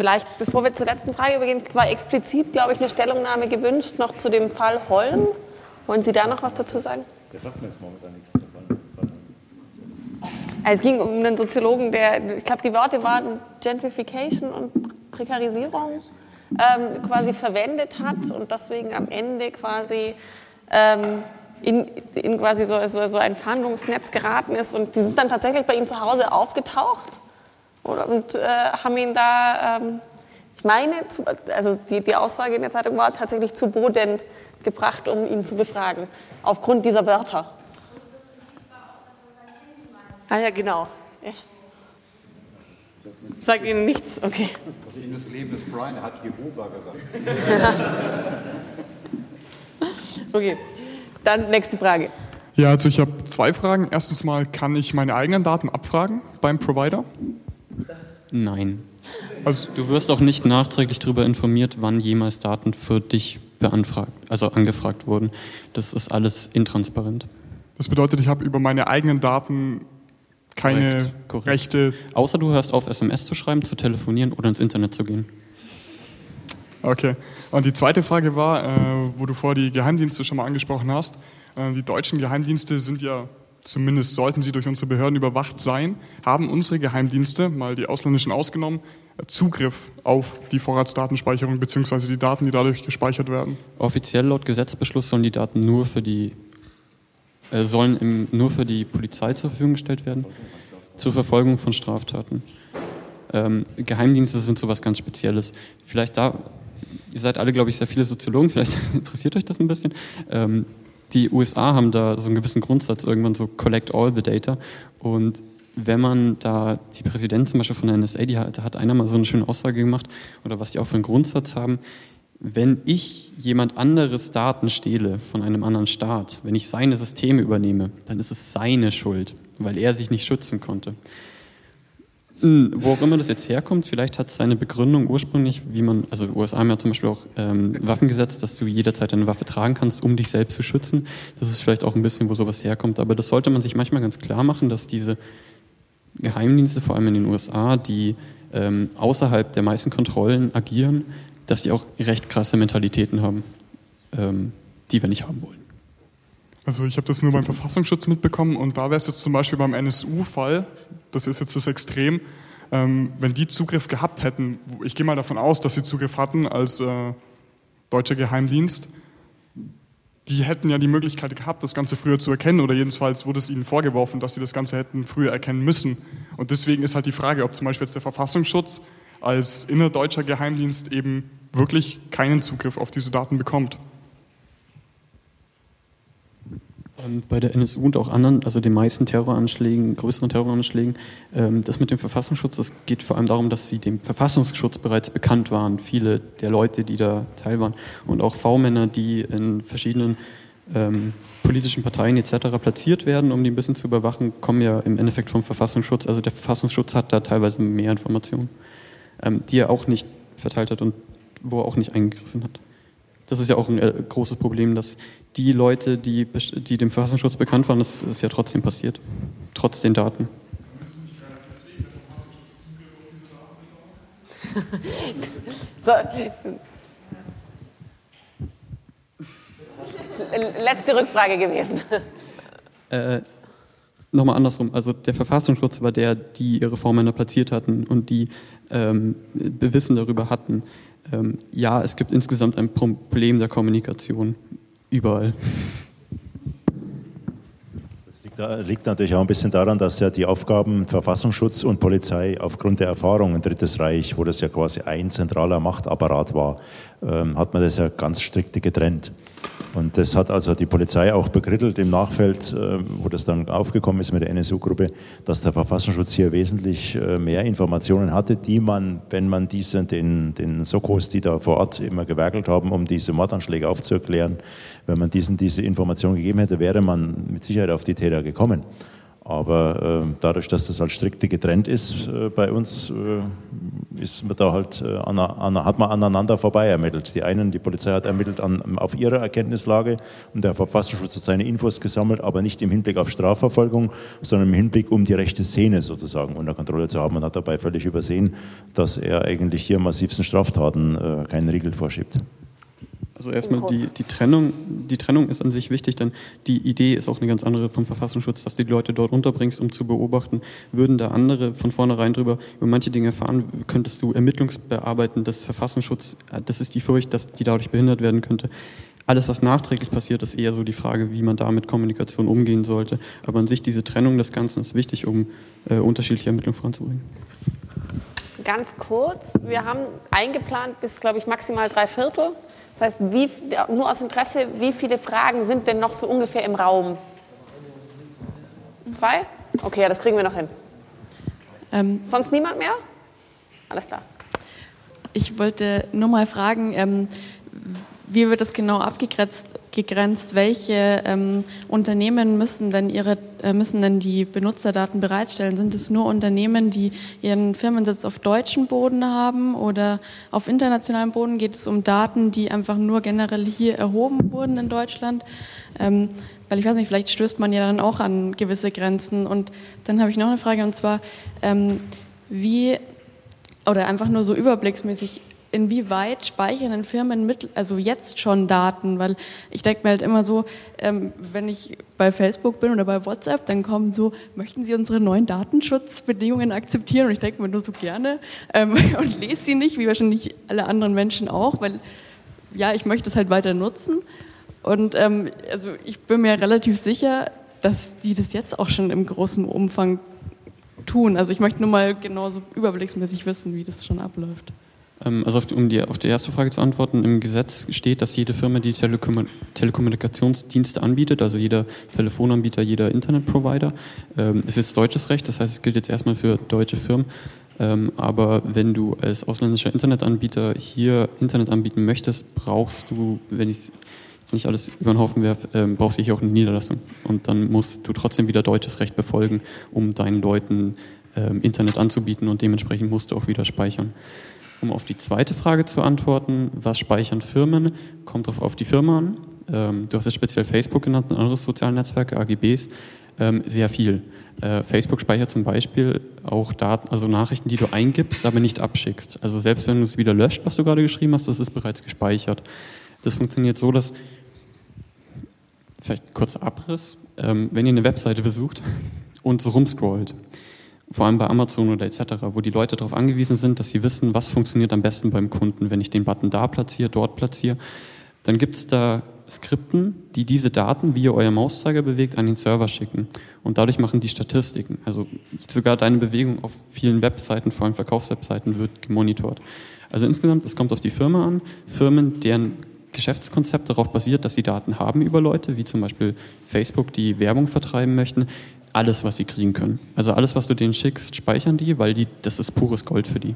Vielleicht, bevor wir zur letzten Frage übergehen, war explizit, glaube ich, eine Stellungnahme gewünscht, noch zu dem Fall Holm. Wollen Sie da noch was dazu sagen? Der sagt mir jetzt momentan nichts. Also es ging um einen Soziologen, der, ich glaube, die Worte waren Gentrification und Prekarisierung ähm, quasi verwendet hat und deswegen am Ende quasi ähm, in, in, quasi so, so, so ein Verhandlungsnetz geraten ist. Und die sind dann tatsächlich bei ihm zu Hause aufgetaucht und äh, haben ihn da, ähm, ich meine, zu, also die, die Aussage in der Zeitung war tatsächlich zu Boden gebracht, um ihn zu befragen, aufgrund dieser Wörter. Ah ja, genau. Ja. Sagt Ihnen nichts? Okay. Also in das Leben des Brian, er hat Jehova gesagt. (laughs) okay, dann nächste Frage. Ja, also ich habe zwei Fragen. Erstens mal, kann ich meine eigenen Daten abfragen beim Provider? Nein. Also du wirst auch nicht nachträglich darüber informiert, wann jemals Daten für dich beantragt, also angefragt wurden. Das ist alles intransparent. Das bedeutet, ich habe über meine eigenen Daten keine korrekt, korrekt. Rechte. Außer du hörst auf, SMS zu schreiben, zu telefonieren oder ins Internet zu gehen. Okay. Und die zweite Frage war, äh, wo du vor die Geheimdienste schon mal angesprochen hast. Äh, die deutschen Geheimdienste sind ja zumindest sollten sie durch unsere Behörden überwacht sein, haben unsere Geheimdienste, mal die ausländischen ausgenommen, Zugriff auf die Vorratsdatenspeicherung bzw. die Daten, die dadurch gespeichert werden. Offiziell laut Gesetzbeschluss sollen die Daten nur für die äh, sollen im, nur für die Polizei zur Verfügung gestellt werden, zur Verfolgung von Straftaten. Ähm, Geheimdienste sind sowas ganz Spezielles. Vielleicht da, ihr seid alle, glaube ich, sehr viele Soziologen, vielleicht (laughs) interessiert euch das ein bisschen. Ähm, die USA haben da so einen gewissen Grundsatz, irgendwann so collect all the data. Und wenn man da, die Präsidentin zum Beispiel von der NSA, die hat, hat einer mal so eine schöne Aussage gemacht, oder was die auch für einen Grundsatz haben, wenn ich jemand anderes Daten stehle von einem anderen Staat, wenn ich seine Systeme übernehme, dann ist es seine Schuld, weil er sich nicht schützen konnte. Hm, wo auch immer das jetzt herkommt, vielleicht hat es seine Begründung ursprünglich, wie man, also USA haben ja zum Beispiel auch ähm, Waffengesetz, dass du jederzeit eine Waffe tragen kannst, um dich selbst zu schützen. Das ist vielleicht auch ein bisschen, wo sowas herkommt. Aber das sollte man sich manchmal ganz klar machen, dass diese Geheimdienste, vor allem in den USA, die ähm, außerhalb der meisten Kontrollen agieren, dass die auch recht krasse Mentalitäten haben, ähm, die wir nicht haben wollen. Also ich habe das nur beim Verfassungsschutz mitbekommen und da wäre es jetzt zum Beispiel beim NSU-Fall, das ist jetzt das Extrem, ähm, wenn die Zugriff gehabt hätten, ich gehe mal davon aus, dass sie Zugriff hatten als äh, deutscher Geheimdienst, die hätten ja die Möglichkeit gehabt, das Ganze früher zu erkennen oder jedenfalls wurde es ihnen vorgeworfen, dass sie das Ganze hätten früher erkennen müssen. Und deswegen ist halt die Frage, ob zum Beispiel jetzt der Verfassungsschutz als innerdeutscher Geheimdienst eben wirklich keinen Zugriff auf diese Daten bekommt. Ähm, bei der NSU und auch anderen, also den meisten Terroranschlägen, größeren Terroranschlägen, ähm, das mit dem Verfassungsschutz, das geht vor allem darum, dass sie dem Verfassungsschutz bereits bekannt waren, viele der Leute, die da teil waren und auch V-Männer, die in verschiedenen ähm, politischen Parteien etc. platziert werden, um die ein bisschen zu überwachen, kommen ja im Endeffekt vom Verfassungsschutz. Also der Verfassungsschutz hat da teilweise mehr Informationen, ähm, die er auch nicht verteilt hat und wo er auch nicht eingegriffen hat. Das ist ja auch ein äh, großes Problem, dass die Leute, die, die dem Verfassungsschutz bekannt waren, das ist ja trotzdem passiert, trotz den Daten. (laughs) so. Letzte Rückfrage gewesen. Äh, Nochmal andersrum. Also der Verfassungsschutz war der, die ihre Vormänner platziert hatten und die ähm, Bewissen darüber hatten. Ähm, ja, es gibt insgesamt ein Problem der Kommunikation überall. Das liegt natürlich auch ein bisschen daran, dass ja die Aufgaben Verfassungsschutz und Polizei aufgrund der Erfahrung im Drittes Reich, wo das ja quasi ein zentraler Machtapparat war, ähm, hat man das ja ganz strikt getrennt. Und das hat also die Polizei auch bekrittelt im Nachfeld, äh, wo das dann aufgekommen ist mit der NSU-Gruppe, dass der Verfassungsschutz hier wesentlich äh, mehr Informationen hatte, die man, wenn man diese, den, den Sokos, die da vor Ort immer gewerkelt haben, um diese Mordanschläge aufzuklären, wenn man diesen diese Informationen gegeben hätte, wäre man mit Sicherheit auf die Täter gekommen. Aber äh, dadurch, dass das halt strikte getrennt ist äh, bei uns, äh, ist man da halt, äh, an, an, hat man aneinander vorbei ermittelt. Die einen, die Polizei hat ermittelt an, auf ihre Erkenntnislage und der Verfassungsschutz hat seine Infos gesammelt, aber nicht im Hinblick auf Strafverfolgung, sondern im Hinblick, um die rechte Szene sozusagen unter Kontrolle zu haben. Man hat dabei völlig übersehen, dass er eigentlich hier massivsten Straftaten äh, keinen Riegel vorschiebt. Also erstmal die, die, Trennung, die Trennung ist an sich wichtig, denn die Idee ist auch eine ganz andere vom Verfassungsschutz, dass du die Leute dort unterbringst, um zu beobachten. Würden da andere von vornherein drüber über manche Dinge erfahren, könntest du Ermittlungsbearbeiten des Verfassungsschutz, das ist die Furcht, dass die dadurch behindert werden könnte. Alles, was nachträglich passiert, ist eher so die Frage, wie man da mit Kommunikation umgehen sollte. Aber an sich diese Trennung des Ganzen ist wichtig, um äh, unterschiedliche Ermittlungen voranzubringen. Ganz kurz, wir haben eingeplant bis, glaube ich, maximal drei Viertel. Das heißt, wie, nur aus Interesse, wie viele Fragen sind denn noch so ungefähr im Raum? Zwei? Okay, ja, das kriegen wir noch hin. Ähm, Sonst niemand mehr? Alles klar. Ich wollte nur mal fragen, ähm, wie wird das genau abgegrenzt? Gegrenzt? Welche ähm, Unternehmen müssen denn, ihre, äh, müssen denn die Benutzerdaten bereitstellen? Sind es nur Unternehmen, die ihren Firmensitz auf deutschem Boden haben oder auf internationalem Boden? Geht es um Daten, die einfach nur generell hier erhoben wurden in Deutschland? Ähm, weil ich weiß nicht, vielleicht stößt man ja dann auch an gewisse Grenzen. Und dann habe ich noch eine Frage und zwar, ähm, wie, oder einfach nur so überblicksmäßig, inwieweit speichern denn Firmen mit, also jetzt schon Daten? Weil ich denke mir halt immer so, ähm, wenn ich bei Facebook bin oder bei WhatsApp, dann kommen so, möchten Sie unsere neuen Datenschutzbedingungen akzeptieren? Und ich denke mir nur so gerne ähm, (laughs) und lese sie nicht, wie wahrscheinlich alle anderen Menschen auch, weil ja, ich möchte es halt weiter nutzen. Und ähm, also ich bin mir relativ sicher, dass die das jetzt auch schon im großen Umfang tun. Also ich möchte nur mal genauso überblicksmäßig wissen, wie das schon abläuft. Ähm, also um die, auf die erste Frage zu antworten, im Gesetz steht, dass jede Firma, die Telekom Telekommunikationsdienste anbietet, also jeder Telefonanbieter, jeder Internetprovider, ähm, ist jetzt deutsches Recht, das heißt, es gilt jetzt erstmal für deutsche Firmen. Ähm, aber wenn du als ausländischer Internetanbieter hier Internet anbieten möchtest, brauchst du, wenn ich es jetzt nicht alles über den Haufen werfe, brauchst du hier auch eine Niederlassung. Und dann musst du trotzdem wieder deutsches Recht befolgen, um deinen Leuten Internet anzubieten und dementsprechend musst du auch wieder speichern. Um auf die zweite Frage zu antworten, was speichern Firmen, kommt darauf auf die Firma an. Ähm, du hast jetzt speziell Facebook genannt, ein anderes Sozialnetzwerk, AGBs, ähm, sehr viel. Äh, Facebook speichert zum Beispiel auch Daten, also Nachrichten, die du eingibst, aber nicht abschickst. Also selbst wenn du es wieder löscht, was du gerade geschrieben hast, das ist bereits gespeichert. Das funktioniert so, dass, vielleicht kurzer Abriss, ähm, wenn ihr eine Webseite besucht und so rumscrollt, vor allem bei Amazon oder etc., wo die Leute darauf angewiesen sind, dass sie wissen, was funktioniert am besten beim Kunden, wenn ich den Button da platziere, dort platziere. Dann gibt es da Skripten, die diese Daten, wie ihr euer Mauszeiger bewegt, an den Server schicken. Und dadurch machen die Statistiken. Also sogar deine Bewegung auf vielen Webseiten, vor allem Verkaufswebseiten, wird gemonitort. Also insgesamt, es kommt auf die Firma an. Firmen, deren Geschäftskonzept darauf basiert, dass sie Daten haben über Leute, wie zum Beispiel Facebook, die Werbung vertreiben möchten, alles, was sie kriegen können. Also alles, was du denen schickst, speichern die, weil die, das ist pures Gold für die.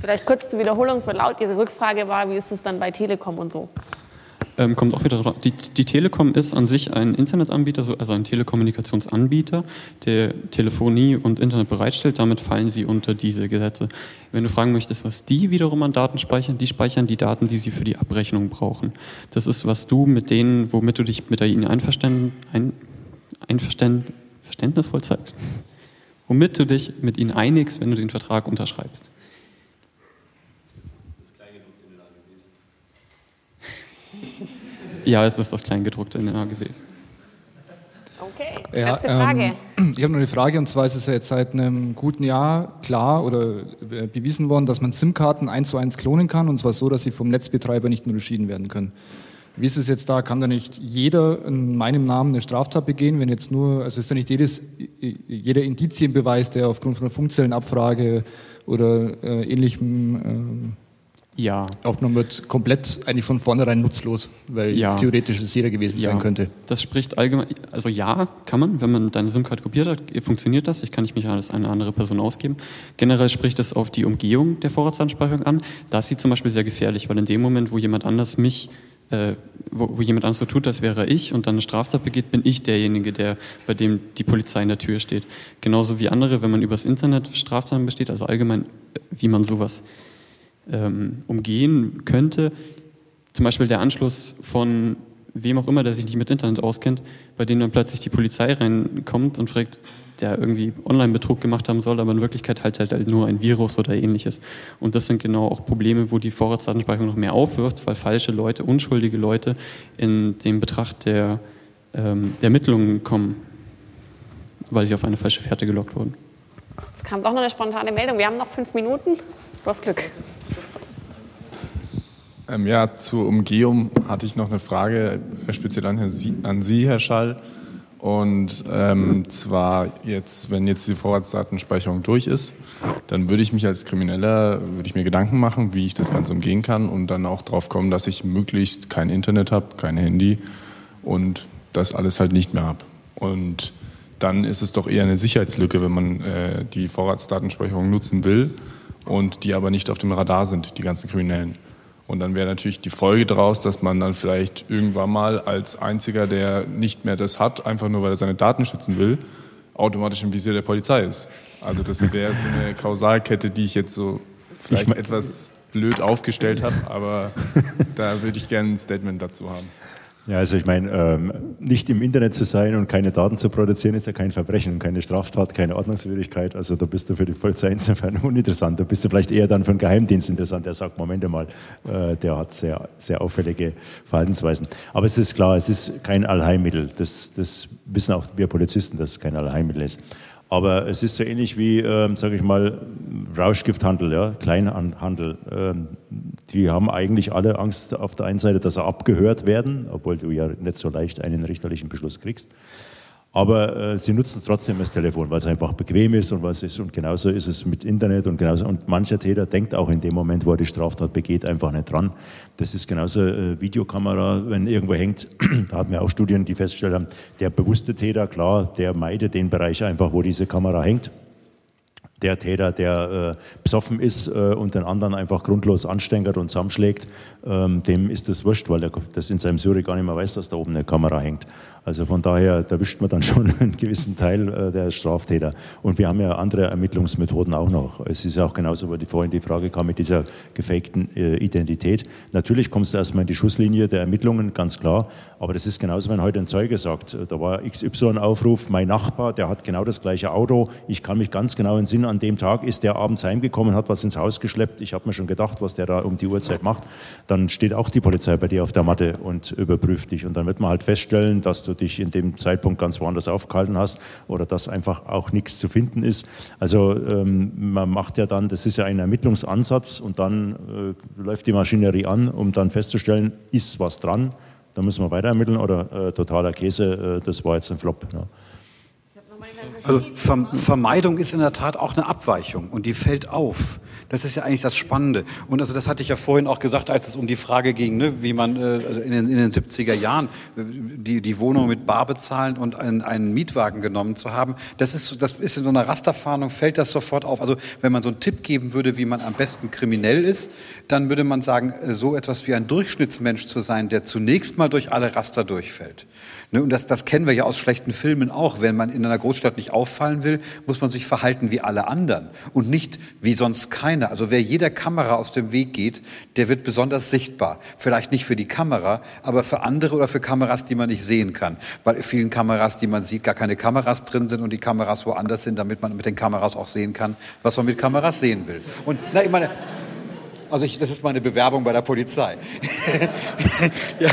Vielleicht kurz zur Wiederholung für laut. Ihre Rückfrage war, wie ist es dann bei Telekom und so? Ähm, kommt auch wieder drauf. Die, die, Telekom ist an sich ein Internetanbieter, also ein Telekommunikationsanbieter, der Telefonie und Internet bereitstellt. Damit fallen sie unter diese Gesetze. Wenn du fragen möchtest, was die wiederum an Daten speichern, die speichern die Daten, die sie für die Abrechnung brauchen. Das ist, was du mit denen, womit du dich mit ihnen einverständ, ein, einverständ, zeigst. Womit du dich mit ihnen einigst, wenn du den Vertrag unterschreibst. Ja, es ist das Kleingedruckte in den AGBs. Okay, ja, letzte Frage. Ähm, ich habe noch eine Frage und zwar ist es ja jetzt seit einem guten Jahr klar oder äh, bewiesen worden, dass man SIM-Karten eins zu eins klonen kann und zwar so, dass sie vom Netzbetreiber nicht unterschieden werden können. Wie ist es jetzt da? Kann da nicht jeder in meinem Namen eine Straftat begehen, wenn jetzt nur, also ist da nicht jedes, jeder Indizienbeweis, der aufgrund von einer Funkzellenabfrage oder äh, ähnlichem ja. Aufgenommen wird, komplett eigentlich von vornherein nutzlos, weil ja. theoretisch es jeder gewesen ja. sein könnte. Das spricht allgemein, also ja, kann man, wenn man deine SIM-Card kopiert hat, funktioniert das. Ich kann nicht mich als eine andere Person ausgeben. Generell spricht es auf die Umgehung der Vorratsdatenspeicherung an. Das ist sie zum Beispiel sehr gefährlich, weil in dem Moment, wo jemand anders mich äh, wo, wo, jemand anders so tut, das wäre ich und dann eine Straftat begeht, bin ich derjenige, der, bei dem die Polizei in der Tür steht. Genauso wie andere, wenn man übers Internet Straftaten besteht, also allgemein, äh, wie man sowas ähm, umgehen könnte. Zum Beispiel der Anschluss von wem auch immer, der sich nicht mit Internet auskennt, bei dem dann plötzlich die Polizei reinkommt und fragt, der irgendwie Online-Betrug gemacht haben soll, aber in Wirklichkeit halt, halt, halt nur ein Virus oder ähnliches. Und das sind genau auch Probleme, wo die Vorratsdatenspeicherung noch mehr aufwirft, weil falsche Leute, unschuldige Leute in den Betracht der, ähm, der Ermittlungen kommen, weil sie auf eine falsche Fährte gelockt wurden. Es kam doch noch eine spontane Meldung. Wir haben noch fünf Minuten. Du hast Glück. Ähm, ja, zur Umgehung hatte ich noch eine Frage, äh, speziell an, Sie, an Sie, Herr Schall. Und ähm, zwar jetzt, wenn jetzt die Vorratsdatenspeicherung durch ist, dann würde ich mich als Krimineller, würde ich mir Gedanken machen, wie ich das Ganze umgehen kann und dann auch darauf kommen, dass ich möglichst kein Internet habe, kein Handy und das alles halt nicht mehr habe. Und dann ist es doch eher eine Sicherheitslücke, wenn man äh, die Vorratsdatenspeicherung nutzen will und die aber nicht auf dem Radar sind, die ganzen Kriminellen. Und dann wäre natürlich die Folge daraus, dass man dann vielleicht irgendwann mal als Einziger, der nicht mehr das hat, einfach nur weil er seine Daten schützen will, automatisch im Visier der Polizei ist. Also das wäre so eine Kausalkette, die ich jetzt so vielleicht etwas blöd aufgestellt habe, aber da würde ich gerne ein Statement dazu haben. Ja, also ich meine, ähm, nicht im Internet zu sein und keine Daten zu produzieren, ist ja kein Verbrechen, keine Straftat, keine Ordnungswidrigkeit. Also da bist du für die Polizei insofern (laughs) uninteressant. Da bist du vielleicht eher dann für den Geheimdienst interessant, der sagt, Moment mal, äh, der hat sehr, sehr auffällige Verhaltensweisen. Aber es ist klar, es ist kein Allheilmittel. Das, das wissen auch wir Polizisten, dass es kein Allheilmittel ist. Aber es ist so ähnlich wie, ähm, sage ich mal, Rauschgifthandel, ja, Kleinhandel. Ähm, die haben eigentlich alle Angst auf der einen Seite, dass sie abgehört werden, obwohl du ja nicht so leicht einen richterlichen Beschluss kriegst. Aber äh, sie nutzen trotzdem das Telefon, weil es einfach bequem ist und was ist. Und genauso ist es mit Internet und genauso. Und mancher Täter denkt auch in dem Moment, wo er die Straftat begeht, einfach nicht dran. Das ist genauso äh, Videokamera, wenn irgendwo hängt. (clears throat) da hatten wir auch Studien, die festgestellt haben, der bewusste Täter, klar, der meidet den Bereich einfach, wo diese Kamera hängt der Täter, der äh, besoffen ist äh, und den anderen einfach grundlos anstänkert und zusammenschlägt, ähm, dem ist das wurscht, weil er das in seinem Syri gar nicht mehr weiß, dass da oben eine Kamera hängt. Also von daher, da wischt man dann (laughs) schon einen gewissen Teil äh, der Straftäter. Und wir haben ja andere Ermittlungsmethoden auch noch. Es ist ja auch genauso, weil die vorhin die Frage kam mit dieser gefakten äh, Identität. Natürlich kommst du erstmal in die Schusslinie der Ermittlungen, ganz klar. Aber das ist genauso, wenn heute ein Zeuge sagt, äh, da war XY-Aufruf, mein Nachbar, der hat genau das gleiche Auto. Ich kann mich ganz genau in Sinn, an dem Tag ist der abends heimgekommen, hat was ins Haus geschleppt. Ich habe mir schon gedacht, was der da um die Uhrzeit macht. Dann steht auch die Polizei bei dir auf der Matte und überprüft dich. Und dann wird man halt feststellen, dass du dich in dem Zeitpunkt ganz woanders aufgehalten hast oder dass einfach auch nichts zu finden ist. Also ähm, man macht ja dann, das ist ja ein Ermittlungsansatz und dann äh, läuft die Maschinerie an, um dann festzustellen, ist was dran, da müssen wir weiter ermitteln oder äh, totaler Käse, äh, das war jetzt ein Flop. Ja. Also Vermeidung ist in der Tat auch eine Abweichung und die fällt auf. Das ist ja eigentlich das Spannende. Und also das hatte ich ja vorhin auch gesagt, als es um die Frage ging, ne, wie man äh, also in, den, in den 70er Jahren äh, die, die Wohnung mit Bar bezahlen und einen, einen Mietwagen genommen zu haben. Das ist, das ist in so einer Rasterfahndung, fällt das sofort auf. Also wenn man so einen Tipp geben würde, wie man am besten kriminell ist, dann würde man sagen, äh, so etwas wie ein Durchschnittsmensch zu sein, der zunächst mal durch alle Raster durchfällt. Ne, und das, das kennen wir ja aus schlechten Filmen auch. Wenn man in einer Großstadt nicht auffallen will, muss man sich verhalten wie alle anderen und nicht wie sonst keiner. Also wer jeder Kamera aus dem Weg geht, der wird besonders sichtbar. Vielleicht nicht für die Kamera, aber für andere oder für Kameras, die man nicht sehen kann. Weil vielen Kameras, die man sieht, gar keine Kameras drin sind und die Kameras woanders sind, damit man mit den Kameras auch sehen kann, was man mit Kameras sehen will. Und na, ich meine, also ich, das ist meine Bewerbung bei der Polizei. (laughs) ja.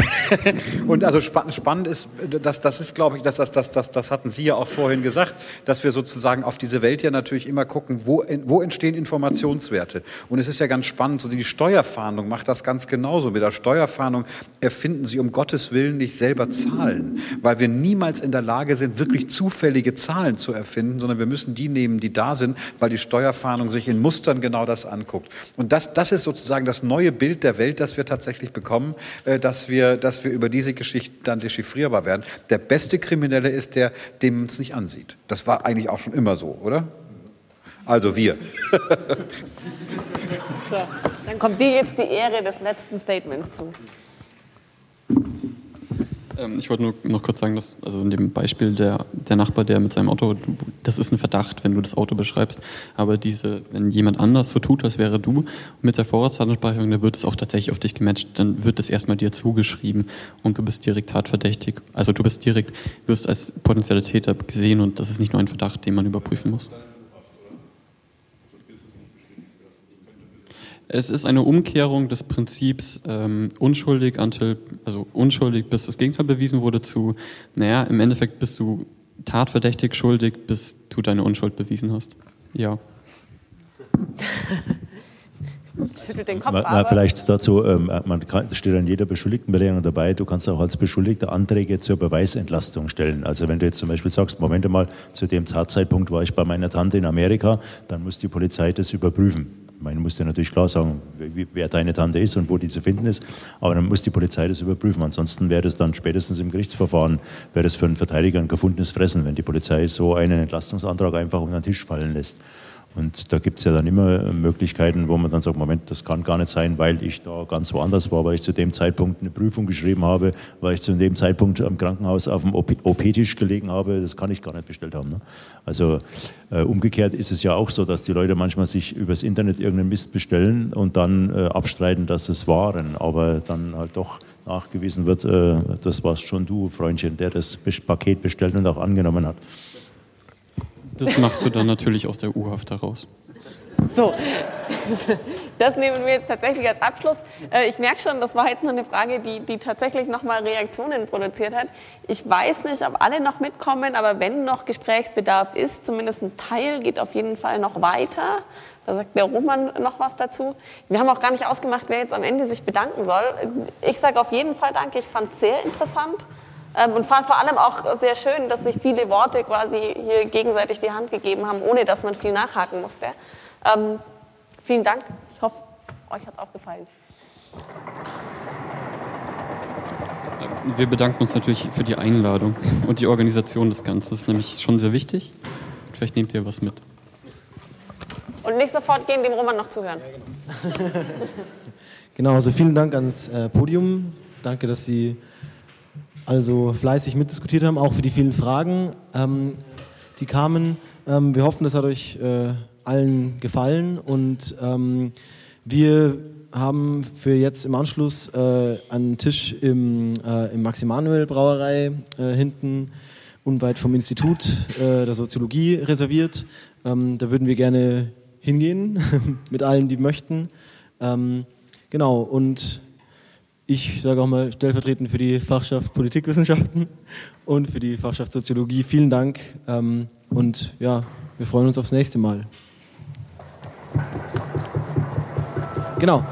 Und also spannend ist, dass das ist, glaube ich, dass das, das, das, das hatten Sie ja auch vorhin gesagt, dass wir sozusagen auf diese Welt ja natürlich immer gucken, wo, wo entstehen Informationswerte. Und es ist ja ganz spannend, so die Steuerfahndung macht das ganz genauso. Mit der Steuerfahndung erfinden Sie um Gottes Willen nicht selber Zahlen, weil wir niemals in der Lage sind, wirklich zufällige Zahlen zu erfinden, sondern wir müssen die nehmen, die da sind, weil die Steuerfahndung sich in Mustern genau das anguckt. Und das, das ist sozusagen das neue Bild der Welt, das wir tatsächlich bekommen, äh, dass wir, dass wir über diese Geschichten dann dechiffrierbar werden. Der beste Kriminelle ist der, dem man es nicht ansieht. Das war eigentlich auch schon immer so, oder? Also wir. (laughs) so, dann kommt dir jetzt die Ehre des letzten Statements zu. Ähm, ich wollte nur noch kurz sagen, dass, also in dem Beispiel der, der Nachbar, der mit seinem Auto, das ist ein Verdacht, wenn du das Auto beschreibst, aber diese, wenn jemand anders so tut, als wäre du, mit der Vorratsdatenspeicherung, dann wird es auch tatsächlich auf dich gematcht, dann wird es erstmal dir zugeschrieben und du bist direkt tatverdächtig, also du bist direkt, wirst als potenzieller Täter gesehen und das ist nicht nur ein Verdacht, den man überprüfen muss. Es ist eine Umkehrung des Prinzips ähm, unschuldig, until, also unschuldig, bis das Gegenteil bewiesen wurde, zu, naja, im Endeffekt bist du tatverdächtig schuldig, bis du deine Unschuld bewiesen hast. Ja. Schüttelt den Kopf, man, vielleicht dazu, ähm, man kann, steht an jeder Beschuldigtenbelehrung dabei, du kannst auch als Beschuldigter Anträge zur Beweisentlastung stellen. Also wenn du jetzt zum Beispiel sagst, Moment mal, zu dem Tatzeitpunkt war ich bei meiner Tante in Amerika, dann muss die Polizei das überprüfen. Man muss dir natürlich klar sagen, wer deine Tante ist und wo die zu finden ist, aber dann muss die Polizei das überprüfen. Ansonsten wäre das dann spätestens im Gerichtsverfahren, wäre das für einen Verteidiger ein gefundenes Fressen, wenn die Polizei so einen Entlastungsantrag einfach unter den Tisch fallen lässt. Und da gibt es ja dann immer Möglichkeiten, wo man dann sagt, Moment, das kann gar nicht sein, weil ich da ganz woanders war, weil ich zu dem Zeitpunkt eine Prüfung geschrieben habe, weil ich zu dem Zeitpunkt am Krankenhaus auf dem OP-Tisch gelegen habe, das kann ich gar nicht bestellt haben. Ne? Also äh, umgekehrt ist es ja auch so, dass die Leute manchmal sich übers Internet irgendeinen Mist bestellen und dann äh, abstreiten, dass es waren, aber dann halt doch nachgewiesen wird, äh, das warst schon du, Freundchen, der das Paket bestellt und auch angenommen hat. Das machst du dann natürlich aus der U-Haft heraus. So, das nehmen wir jetzt tatsächlich als Abschluss. Äh, ich merke schon, das war jetzt noch eine Frage, die, die tatsächlich nochmal Reaktionen produziert hat. Ich weiß nicht, ob alle noch mitkommen, aber wenn noch Gesprächsbedarf ist, zumindest ein Teil geht auf jeden Fall noch weiter. Da sagt der Roman noch was dazu. Wir haben auch gar nicht ausgemacht, wer jetzt am Ende sich bedanken soll. Ich sage auf jeden Fall Danke, ich fand es sehr interessant. Ähm, und fand vor allem auch sehr schön, dass sich viele Worte quasi hier gegenseitig die Hand gegeben haben, ohne dass man viel nachhaken musste. Ähm, vielen Dank. Ich hoffe, euch hat es auch gefallen. Wir bedanken uns natürlich für die Einladung und die Organisation des Ganzen. Das ist nämlich schon sehr wichtig. Vielleicht nehmt ihr was mit. Und nicht sofort gehen, dem Roman noch zuhören. (laughs) genau, also vielen Dank ans äh, Podium. Danke, dass Sie also fleißig mitdiskutiert haben, auch für die vielen Fragen, ähm, die kamen. Ähm, wir hoffen, das hat euch äh, allen gefallen und ähm, wir haben für jetzt im Anschluss äh, einen Tisch im, äh, im Maximanuel Brauerei äh, hinten unweit vom Institut äh, der Soziologie reserviert. Ähm, da würden wir gerne hingehen (laughs) mit allen, die möchten. Ähm, genau, und ich sage auch mal stellvertretend für die Fachschaft Politikwissenschaften und für die Fachschaft Soziologie vielen Dank ähm, und ja, wir freuen uns aufs nächste Mal. Genau.